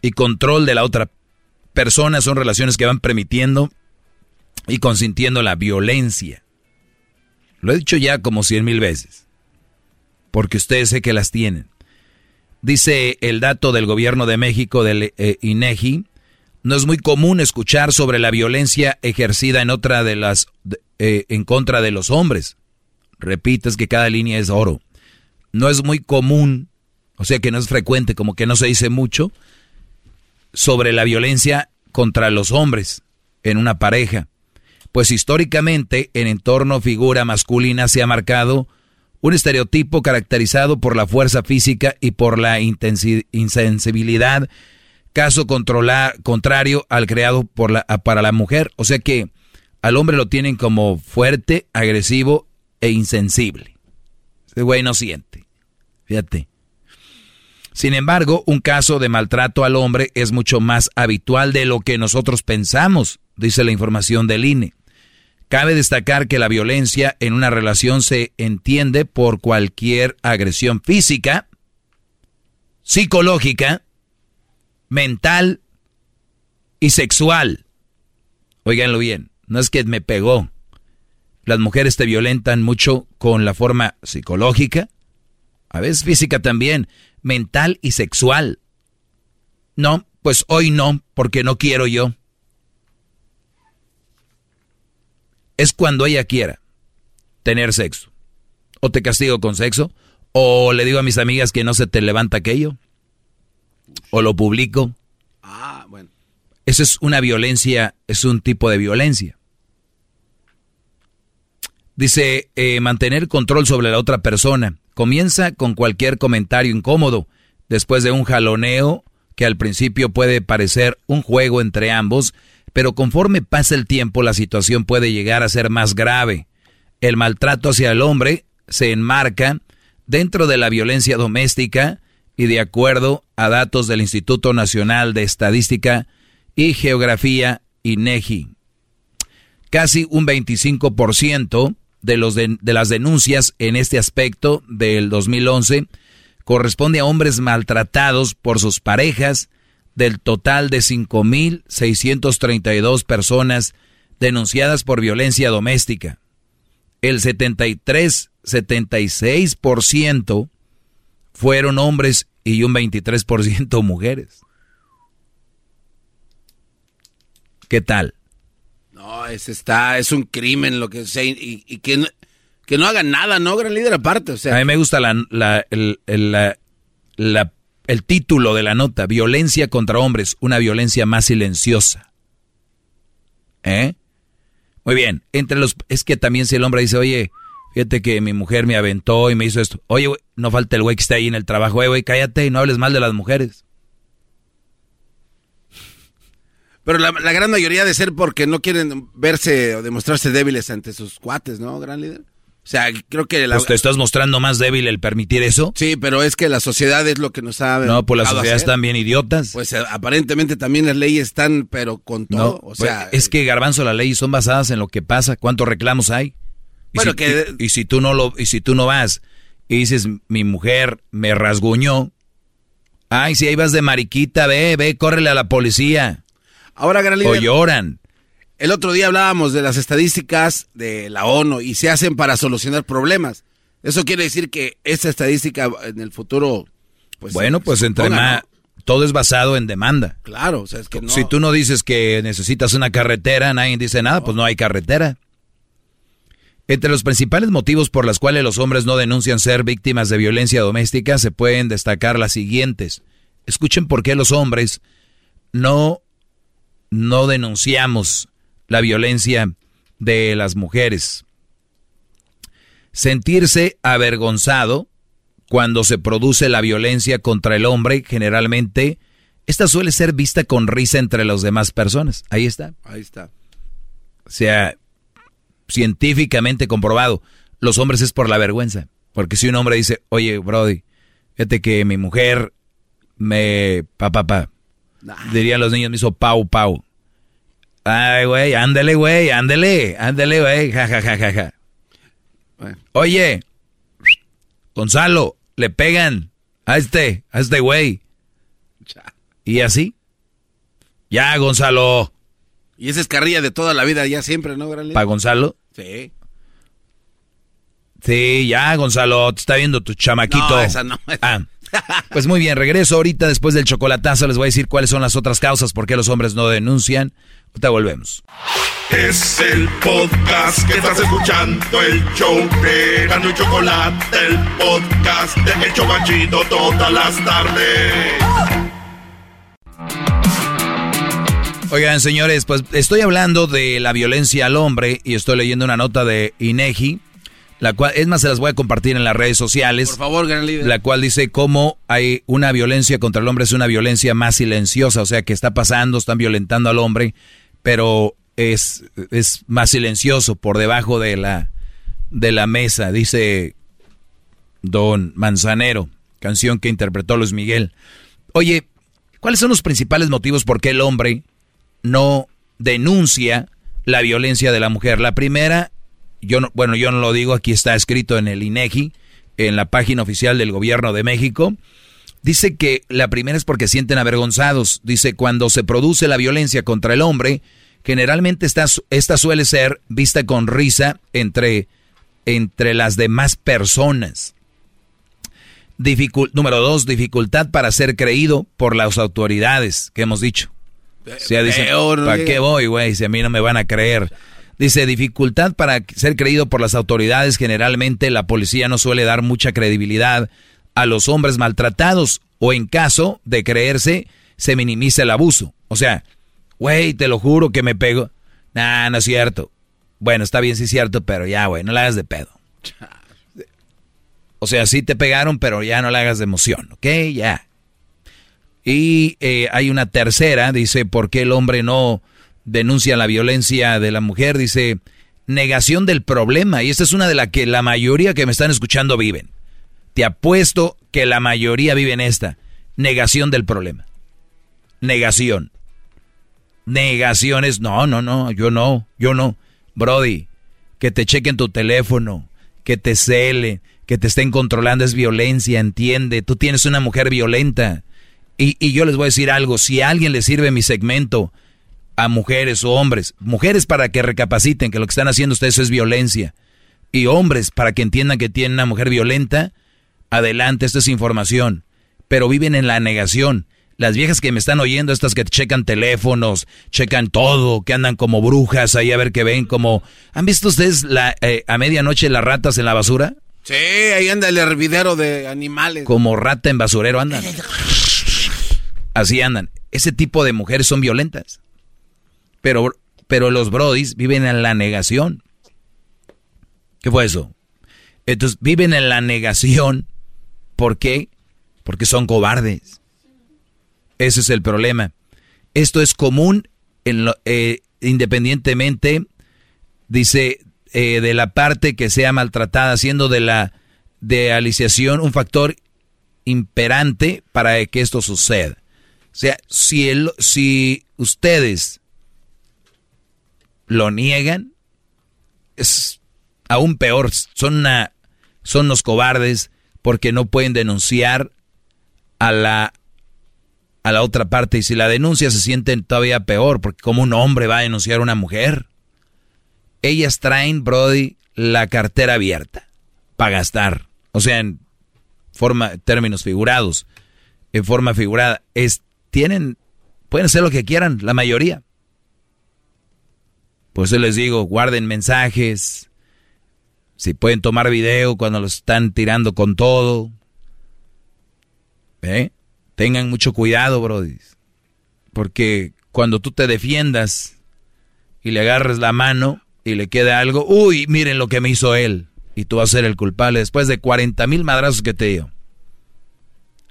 y control de la otra persona son relaciones que van permitiendo y consintiendo la violencia. Lo he dicho ya como cien mil veces, porque ustedes sé que las tienen. Dice el dato del gobierno de México, del eh, INEGI, no es muy común escuchar sobre la violencia ejercida en otra de las eh, en contra de los hombres. Repites que cada línea es oro. No es muy común, o sea que no es frecuente, como que no se dice mucho, sobre la violencia contra los hombres en una pareja. Pues históricamente en entorno figura masculina se ha marcado un estereotipo caracterizado por la fuerza física y por la insensibilidad, caso contrario al creado para la mujer. O sea que al hombre lo tienen como fuerte, agresivo e insensible. Ese güey no siente. Fíjate. Sin embargo, un caso de maltrato al hombre es mucho más habitual de lo que nosotros pensamos, dice la información del INE. Cabe destacar que la violencia en una relación se entiende por cualquier agresión física, psicológica, mental y sexual. Óiganlo bien, no es que me pegó. Las mujeres te violentan mucho con la forma psicológica, a veces física también, mental y sexual. No, pues hoy no, porque no quiero yo. Es cuando ella quiera tener sexo. O te castigo con sexo, o le digo a mis amigas que no se te levanta aquello, o lo publico.
Ah, bueno.
Eso es una violencia, es un tipo de violencia. Dice, eh, mantener control sobre la otra persona. Comienza con cualquier comentario incómodo, después de un jaloneo que al principio puede parecer un juego entre ambos, pero conforme pasa el tiempo la situación puede llegar a ser más grave. El maltrato hacia el hombre se enmarca dentro de la violencia doméstica y de acuerdo a datos del Instituto Nacional de Estadística y Geografía, INEGI. Casi un 25% de, los de, de las denuncias en este aspecto del 2011 corresponde a hombres maltratados por sus parejas, del total de 5.632 personas denunciadas por violencia doméstica. El 73, 76% fueron hombres y un 23% mujeres. ¿Qué tal?
No, es, está, es un crimen lo que sé y, y que, no, que no hagan nada, ¿no? Gran líder aparte. O sea.
A mí me gusta la, la, la, la el título de la nota, violencia contra hombres, una violencia más silenciosa. ¿Eh? Muy bien, entre los es que también si el hombre dice, "Oye, fíjate que mi mujer me aventó y me hizo esto." Oye, no falta el güey que está ahí en el trabajo, "Güey, güey, cállate y no hables mal de las mujeres."
Pero la, la, gran mayoría de ser porque no quieren verse o demostrarse débiles ante sus cuates, ¿no, gran líder? O sea, creo que la...
Pues te estás mostrando más débil el permitir eso.
Sí, pero es que la sociedad es lo que nos ha...
No, pues las sociedades están bien idiotas.
Pues eh, aparentemente también las leyes están, pero con
No,
todo. o sea,
pues, es que Garbanzo, las leyes son basadas en lo que pasa, cuántos reclamos hay. Y
Bueno,
si,
que-
y, y si tú no lo, y si tú no vas y dices, mi mujer me rasguñó, ay, si ahí vas de mariquita, ve, ve, córrele a la policía.
Ahora, gran
O lloran.
El otro día hablábamos de las estadísticas de la ONU y se hacen para solucionar problemas. Eso quiere decir que esa estadística en el futuro... Pues,
bueno, pues entre más, todo es basado en demanda.
Claro, o sea, es que no...
Si tú no dices que necesitas una carretera, nadie dice nada, pues no hay carretera. Entre los principales motivos por los cuales los hombres no denuncian ser víctimas de violencia doméstica se pueden destacar las siguientes. Escuchen por qué los hombres no, no denunciamos la violencia de las mujeres. Sentirse avergonzado cuando se produce la violencia contra el hombre, generalmente, esta suele ser vista con risa entre las demás personas. Ahí está.
Ahí está.
O sea, científicamente comprobado, los hombres es por la vergüenza. Porque si un hombre dice, oye, Brody, fíjate que mi mujer me... pa, pa, pa. Dirían los niños, me hizo pau, pau. Ay, güey, ándale, güey, ándale, ándale, güey, ja, ja, ja, ja, ja. Oye, Gonzalo, le pegan a este, a este güey. Y así. Ya, Gonzalo.
Y esa es carrilla de toda la vida, ya siempre, ¿no?
¿Para Gonzalo?
Sí.
Sí, ya, Gonzalo, te está viendo tu chamaquito.
No, esa no.
Ah, pues muy bien, regreso ahorita después del chocolatazo. Les voy a decir cuáles son las otras causas por qué los hombres no denuncian. Ahorita volvemos.
Es el podcast que estás escuchando, el show de Gano y Chocolate, el podcast de El Chobachito todas las tardes.
Oigan, señores, pues estoy hablando de la violencia al hombre y estoy leyendo una nota de INEGI, la cual, es más, se las voy a compartir en las redes sociales.
Por favor, gran líder.
La cual dice cómo hay una violencia contra el hombre, es una violencia más silenciosa, o sea, que está pasando, están violentando al hombre, pero es, es más silencioso por debajo de la, de la mesa, dice Don Manzanero, canción que interpretó Luis Miguel. Oye, ¿cuáles son los principales motivos por qué el hombre no denuncia la violencia de la mujer? La primera, yo no, bueno, yo no lo digo, aquí está escrito en el INEGI, en la página oficial del gobierno de México. Dice que la primera es porque sienten avergonzados. Dice, cuando se produce la violencia contra el hombre, generalmente esta, esta suele ser vista con risa entre, entre las demás personas. Dificul número dos, dificultad para ser creído por las autoridades, que hemos dicho. O sea, dice, ¿para qué voy, güey? Si a mí no me van a creer. Dice, dificultad para ser creído por las autoridades. Generalmente la policía no suele dar mucha credibilidad a los hombres maltratados o en caso de creerse, se minimiza el abuso. O sea, güey, te lo juro que me pego. Nah, no es cierto. Bueno, está bien, sí es cierto, pero ya, güey, no la hagas de pedo. O sea, sí te pegaron, pero ya no la hagas de emoción, ¿ok? Ya. Y eh, hay una tercera, dice, ¿por qué el hombre no denuncia la violencia de la mujer? Dice, negación del problema. Y esta es una de las que la mayoría que me están escuchando viven. Te apuesto que la mayoría vive en esta. Negación del problema. Negación. Negaciones. No, no, no, yo no, yo no. Brody, que te chequen tu teléfono, que te celen, que te estén controlando es violencia, entiende. Tú tienes una mujer violenta. Y, y yo les voy a decir algo, si alguien le sirve mi segmento a mujeres o hombres, mujeres para que recapaciten que lo que están haciendo ustedes es violencia, y hombres para que entiendan que tienen una mujer violenta, adelante, esto es información, pero viven en la negación. Las viejas que me están oyendo, estas que checan teléfonos, checan todo, que andan como brujas ahí a ver qué ven, como... ¿Han visto ustedes la, eh, a medianoche las ratas en la basura?
Sí, ahí anda el hervidero de animales.
Como rata en basurero andan. Así andan. Ese tipo de mujeres son violentas. Pero, pero los brodis viven en la negación. ¿Qué fue eso? Entonces viven en la negación. ¿Por qué? Porque son cobardes. Ese es el problema. Esto es común en lo- eh, independientemente, dice, eh, de la parte que sea maltratada, haciendo de la de aliciación un factor imperante para que esto suceda. O sea, si, el, si ustedes lo niegan, es aún peor, son, una, son los cobardes porque no pueden denunciar a la, a la otra parte. Y si la denuncia se sienten todavía peor, porque como un hombre va a denunciar a una mujer. Ellas traen, Brody, la cartera abierta para gastar. O sea, en forma, términos figurados, en forma figurada, es, tienen, pueden hacer lo que quieran, la mayoría. Pues yo les digo, guarden mensajes, si pueden tomar video cuando los están tirando con todo. ¿Eh? Tengan mucho cuidado, Brody. Porque cuando tú te defiendas y le agarres la mano y le queda algo, uy, miren lo que me hizo él. Y tú vas a ser el culpable después de 40 mil madrazos que te dio.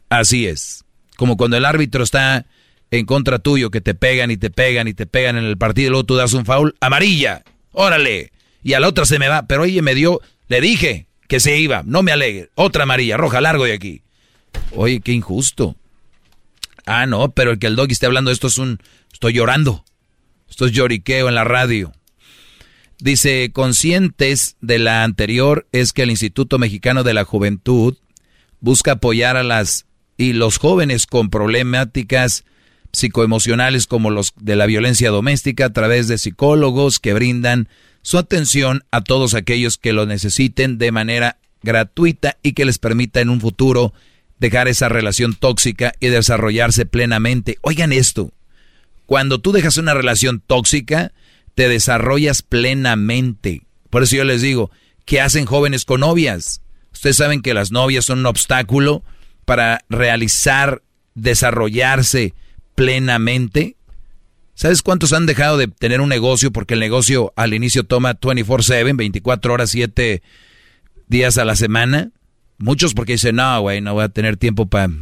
Así es. Como cuando el árbitro está en contra tuyo, que te pegan y te pegan y te pegan en el partido, y luego tú das un foul, amarilla, órale. Y a la otra se me va, pero oye, me dio, le dije que se iba, no me alegre. Otra amarilla, roja, largo de aquí. Oye, qué injusto. Ah, no, pero el que el doggy esté hablando de esto es un, estoy llorando. Esto es lloriqueo en la radio. Dice, conscientes de la anterior es que el Instituto Mexicano de la Juventud busca apoyar a las y los jóvenes con problemáticas psicoemocionales como los de la violencia doméstica a través de psicólogos que brindan su atención a todos aquellos que lo necesiten de manera gratuita y que les permita en un futuro dejar esa relación tóxica y desarrollarse plenamente. Oigan esto, cuando tú dejas una relación tóxica, te desarrollas plenamente. Por eso yo les digo, ¿qué hacen jóvenes con novias? Ustedes saben que las novias son un obstáculo para realizar, desarrollarse plenamente. ¿Sabes cuántos han dejado de tener un negocio porque el negocio al inicio toma 24/7, 24 horas, 7 días a la semana? Muchos porque dicen, no, güey, no voy a tener tiempo para...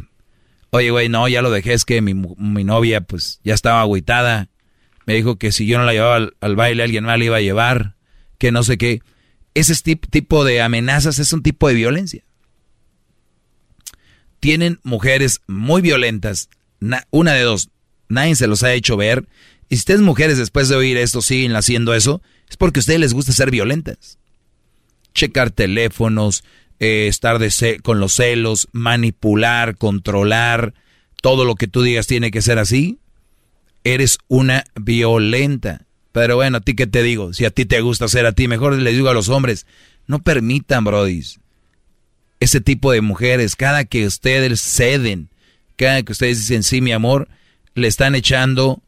Oye, güey, no, ya lo dejé, es que mi, mi novia pues ya estaba agüitada me dijo que si yo no la llevaba al, baile, alguien más la iba a llevar, que no sé qué. Ese tipo de amenazas es un tipo de violencia. Tienen mujeres muy violentas, una de dos, nadie se los ha hecho ver. Y si ustedes mujeres después de oír esto siguen haciendo eso, es porque a ustedes les gusta ser violentas. Checar teléfonos, eh, estar de con los celos, manipular, controlar, todo lo que tú digas tiene que ser así eres una violenta. Pero bueno, a ti qué te digo, si a ti te gusta ser a ti, mejor les digo a los hombres, no permitan, brodis, ese tipo de mujeres, cada que ustedes ceden, cada que ustedes dicen sí, mi amor, le están echando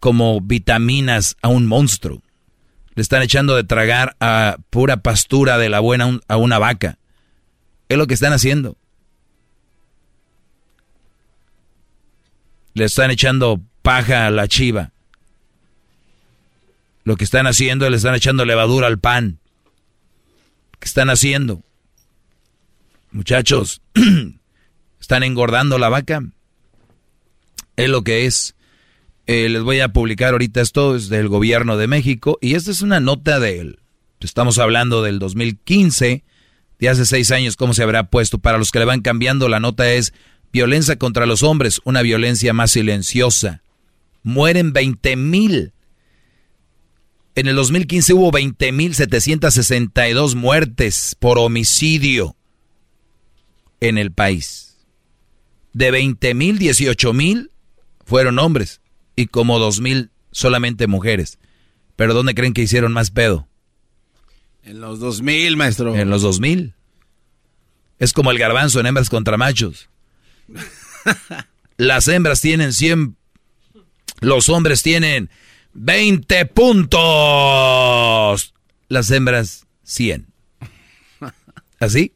como vitaminas a un monstruo. Le están echando de tragar a pura pastura de la buena a una vaca. Es lo que están haciendo. Le están echando paja a la chiva. Lo que están haciendo, le están echando levadura al pan. ¿Qué están haciendo? Muchachos, ¿están engordando la vaca? Es lo que es. Eh, les voy a publicar ahorita esto, es del gobierno de México, y esta es una nota de él. Estamos hablando del 2015, de hace seis años, cómo se habrá puesto. Para los que le van cambiando, la nota es violencia contra los hombres, una violencia más silenciosa mueren 20 mil. En el 2015 hubo 20 mil 762 muertes por homicidio en el país. De 20 mil, 18 mil fueron hombres y como 2 mil solamente mujeres. Pero ¿dónde creen que hicieron más pedo?
En los 2000, maestro.
En los 2000. Es como el garbanzo en hembras contra machos. Las hembras tienen 100 los hombres tienen 20 puntos. Las hembras 100. ¿Así?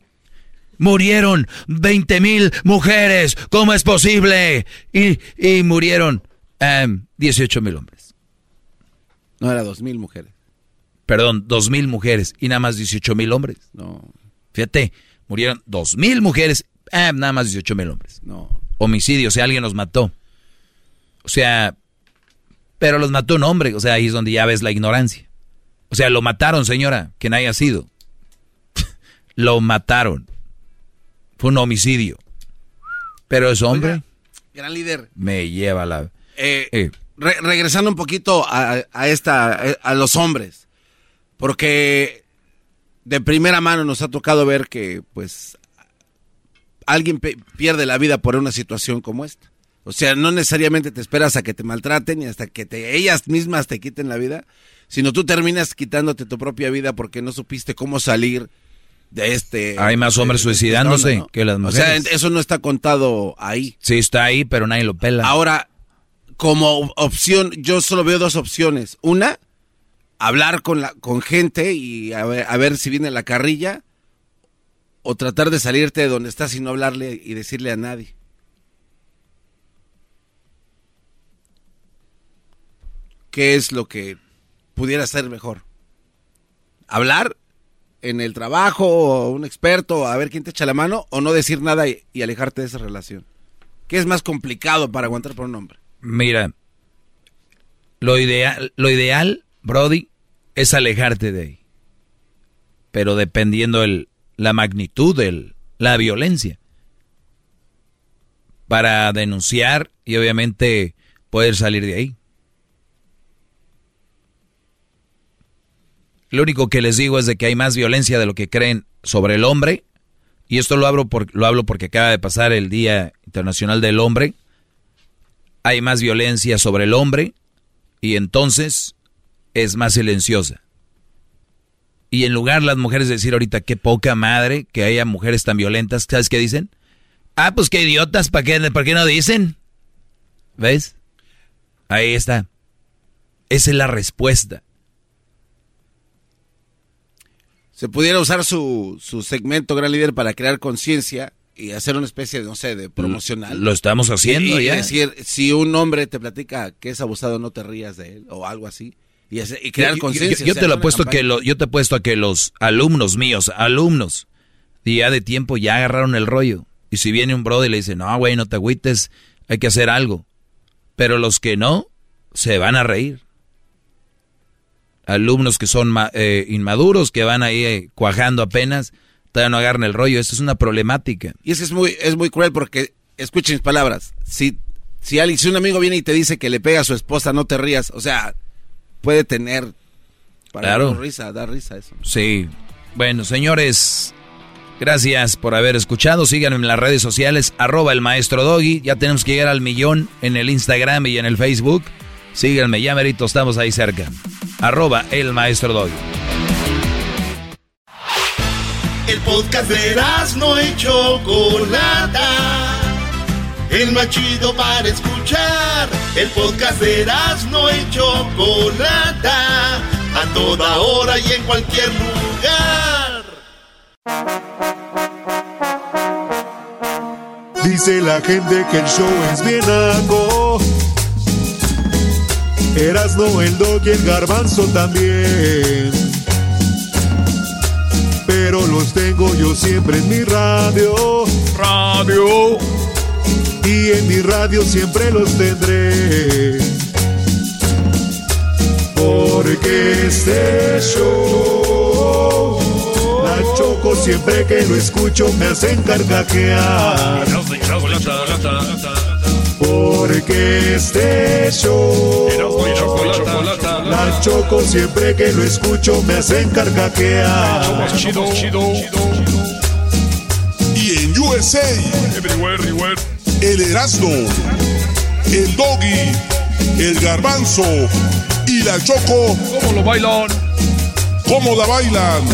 Murieron 20 mil mujeres. ¿Cómo es posible? Y, murieron 18 em, mil hombres.
No, era 2 mil mujeres.
Perdón, 2 mil mujeres y nada más 18 mil hombres.
No.
Fíjate, murieron 2 mil mujeres, eh, nada más 18 mil hombres.
No.
Homicidio, o sea, alguien los mató. O sea, pero los mató un hombre, o sea, ahí es donde ya ves la ignorancia. O sea, lo mataron, señora, quien haya sido. lo mataron. Fue un homicidio. Pero es hombre.
gran líder.
Me lleva la...
Eh, eh. regresando un poquito a, esta, a los hombres. Porque de primera mano nos ha tocado ver que, pues, alguien pierde la vida por una situación como esta. O sea, no necesariamente te esperas a que te maltraten y hasta que te, ellas mismas te quiten la vida, sino tú terminas quitándote tu propia vida porque no supiste cómo salir de este...
Hay más hombres este suicidándose que las mujeres.
O sea, eso no está contado ahí.
Sí, está ahí, pero nadie lo pela.
Ahora, como opción, yo solo veo dos opciones. Una, hablar con, la, con gente y a ver, a ver si viene la carrilla, o tratar de salirte de donde estás y no hablarle y decirle a nadie. ¿qué es lo que pudiera ser mejor? ¿Hablar en el trabajo o un experto a ver quién te echa la mano o no decir nada y, alejarte de esa relación? ¿Qué es más complicado para aguantar por un hombre?
Mira, lo ideal, lo ideal, Brody, es alejarte de ahí. Pero dependiendo el, la magnitud de la violencia. Para denunciar y obviamente poder salir de ahí. Lo único que les digo es de que hay más violencia de lo que creen sobre el hombre. Y esto lo hablo, por, lo hablo porque acaba de pasar el Día Internacional del Hombre. Hay más violencia sobre el hombre y entonces es más silenciosa. Y en lugar las mujeres de decir ahorita qué poca madre que haya mujeres tan violentas, ¿sabes qué dicen? Ah, pues qué idiotas, ¿para qué, ¿para qué no dicen? ¿Ves? Ahí está. Esa es la respuesta.
Se pudiera usar su, su segmento Gran Líder para crear conciencia y hacer una especie, de, no sé, de promocional.
Lo estamos haciendo
y,
ya.
decir, si un hombre te platica que es abusado, no te rías de él o algo así. Y, crear conciencia.
Yo, te lo apuesto que lo, yo te a que los alumnos míos, alumnos, día de tiempo ya agarraron el rollo. Y si viene un brother y le dice, no, güey, no te agüites, hay que hacer algo. Pero los que no, se van a reír alumnos que son eh, inmaduros, que van ahí eh, cuajando apenas, todavía no agarran el rollo. Eso es una problemática.
Y es es muy, es muy cruel porque, escuchen mis palabras, si, si, alguien, si un amigo viene y te dice que le pega a su esposa, no te rías. O sea, puede tener para
claro.
risa, dar risa eso.
Sí. Bueno, señores, gracias por haber escuchado. Síganme en las redes sociales, arroba el maestro Doggy. Ya tenemos que llegar al millón en el Instagram y en el Facebook. Síganme, ya merito, estamos ahí cerca. Arroba el maestro Doggy.
El podcast de no y Chocolata. El más chido para escuchar. El podcast de no y Chocolata. A toda hora y en cualquier lugar.
Dice la gente que el show es bien algo Erasno, el dog y el garbanzo también. Pero los tengo yo siempre en mi radio.
Radio.
Y en mi radio siempre los tendré. Porque este show, la choco siempre que lo escucho me hacen carcajear. Porque este show, la choco siempre que lo escucho me hacen carcaquear.
Y en USA, el Erasmo, el Doggy, el Garbanzo y la Choco.
¿Cómo lo bailan?
¿Cómo la bailan?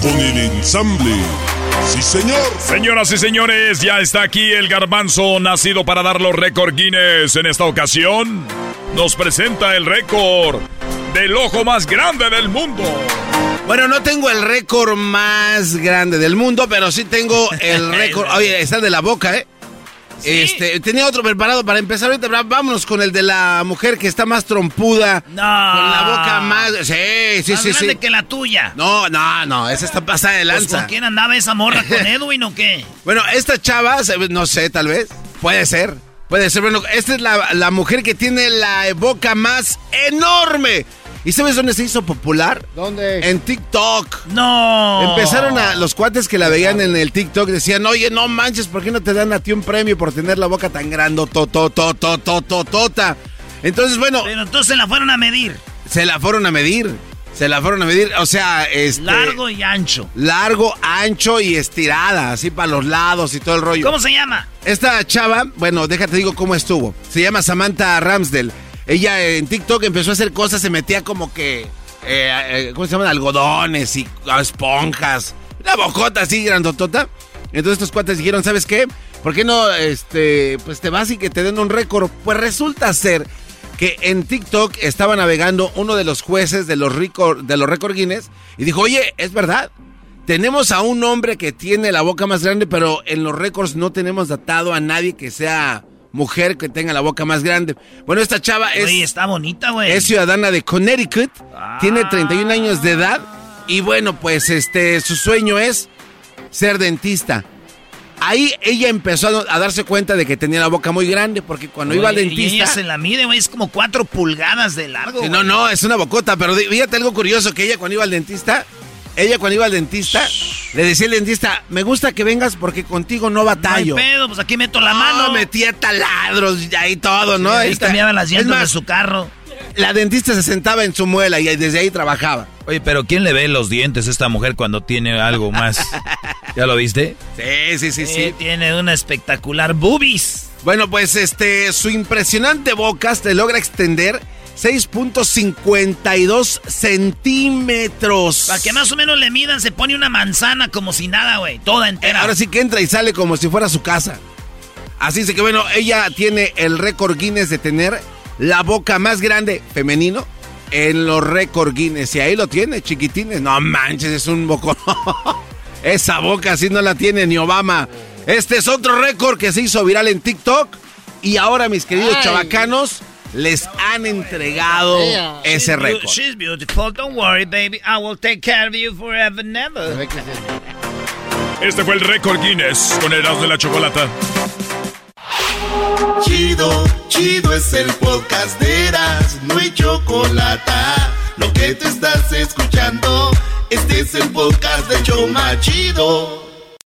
Con el ensamble. Sí, señor.
Señoras y señores, ya está aquí el garbanzo nacido para dar los récord Guinness. En esta ocasión, nos presenta el récord del ojo más grande del mundo.
Bueno, no tengo el récord más grande del mundo, pero sí tengo el récord. Oye, está de la boca, ¿eh? Este, tenía otro preparado para empezar ahorita. Vámonos con el de la mujer que está más trompuda.
No.
Con la boca más. Sí, sí,
más
sí.
grande que la tuya.
No, no, no. Esa está pasada de pues, lanza.
¿Con quién andaba esa morra? ¿Con Edwin o qué?
Bueno, esta chava, no sé, tal vez. Puede ser. Puede ser. Bueno, esta es la, la mujer que tiene la boca más enorme ¿Y sabes dónde se hizo popular?
¿Dónde?
En TikTok.
No.
Empezaron a los cuates que la veían en el TikTok decían, oye, no manches, ¿por qué no te dan a ti un premio por tener la boca tan grande? Tota. Entonces, bueno.
Pero entonces se la fueron a medir.
Se la fueron a medir. Se la fueron a medir, o sea, este...
Largo y ancho.
Largo, ancho y estirada, así para los lados y todo el rollo.
¿Cómo se llama?
Esta chava, bueno, déjate digo cómo estuvo. Se llama Samantha Ramsdell. Ella en TikTok empezó a hacer cosas, se metía como que... Eh, eh, ¿Cómo se llaman? Algodones y esponjas. Una bocota así grandotota. Entonces estos cuates dijeron, ¿sabes qué? ¿Por qué no, este, pues te vas y que te den un récord? Pues resulta ser que en TikTok estaba navegando uno de los jueces de los, de los récord Guinness y dijo, oye, es verdad, tenemos a un hombre que tiene la boca más grande, pero en los récords no tenemos datado a nadie que sea mujer que tenga la boca más grande. Bueno, esta chava es...
está bonita, güey.
Es ciudadana de Connecticut, tiene 31
Ah.
años de edad y bueno, pues este, su sueño es ser dentista. Ahí ella empezó a, darse cuenta de que tenía la boca muy grande porque cuando iba al
Oye, Y ella
dentista...
se la mide, güey, es como cuatro pulgadas de largo.
Sí, no, no, es una bocota, pero fíjate algo curioso, que ella cuando iba al dentista, ella cuando iba al dentista, le decía al dentista, me gusta que vengas porque contigo no
No hay
batallo.
pedo, pues aquí meto la
No,
mano.
metía taladros y ahí todo, ¿no?
Sí, ahí
Está-
cambiaba las llantas de su carro.
La dentista se sentaba en su muela y desde ahí trabajaba.
Oye, pero ¿quién le ve los dientes a esta mujer cuando tiene algo más? ¿Ya lo viste?
Sí, sí, sí, sí.
Eh, tiene una espectacular boobies.
Bueno, pues este, su impresionante boca se logra extender 6.52 centímetros.
Para que más o menos le midan, se pone una manzana como si nada, güey. Toda entera.
Ahora sí que entra y sale como si fuera su casa. Así es que bueno, ella tiene el récord Guinness de tener la boca más grande femenino en los récord Guinness. Y ahí lo tiene, chiquitines. No manches, es un bocón. Esa boca así no la tiene ni Obama. Este es otro récord que se hizo viral en TikTok. Y ahora, mis queridos
Ay.
chavacanos, les han entregado ese
She's beau-
récord.
She's beautiful. Don't worry, baby. I will take care of you forever and ever.
Este fue el récord Guinness con Erasmo de la Chocolata.
Chido, chido es el podcast de Eras, no hay chocolate. Lo que te estás escuchando, este es el podcast de Choma Chido.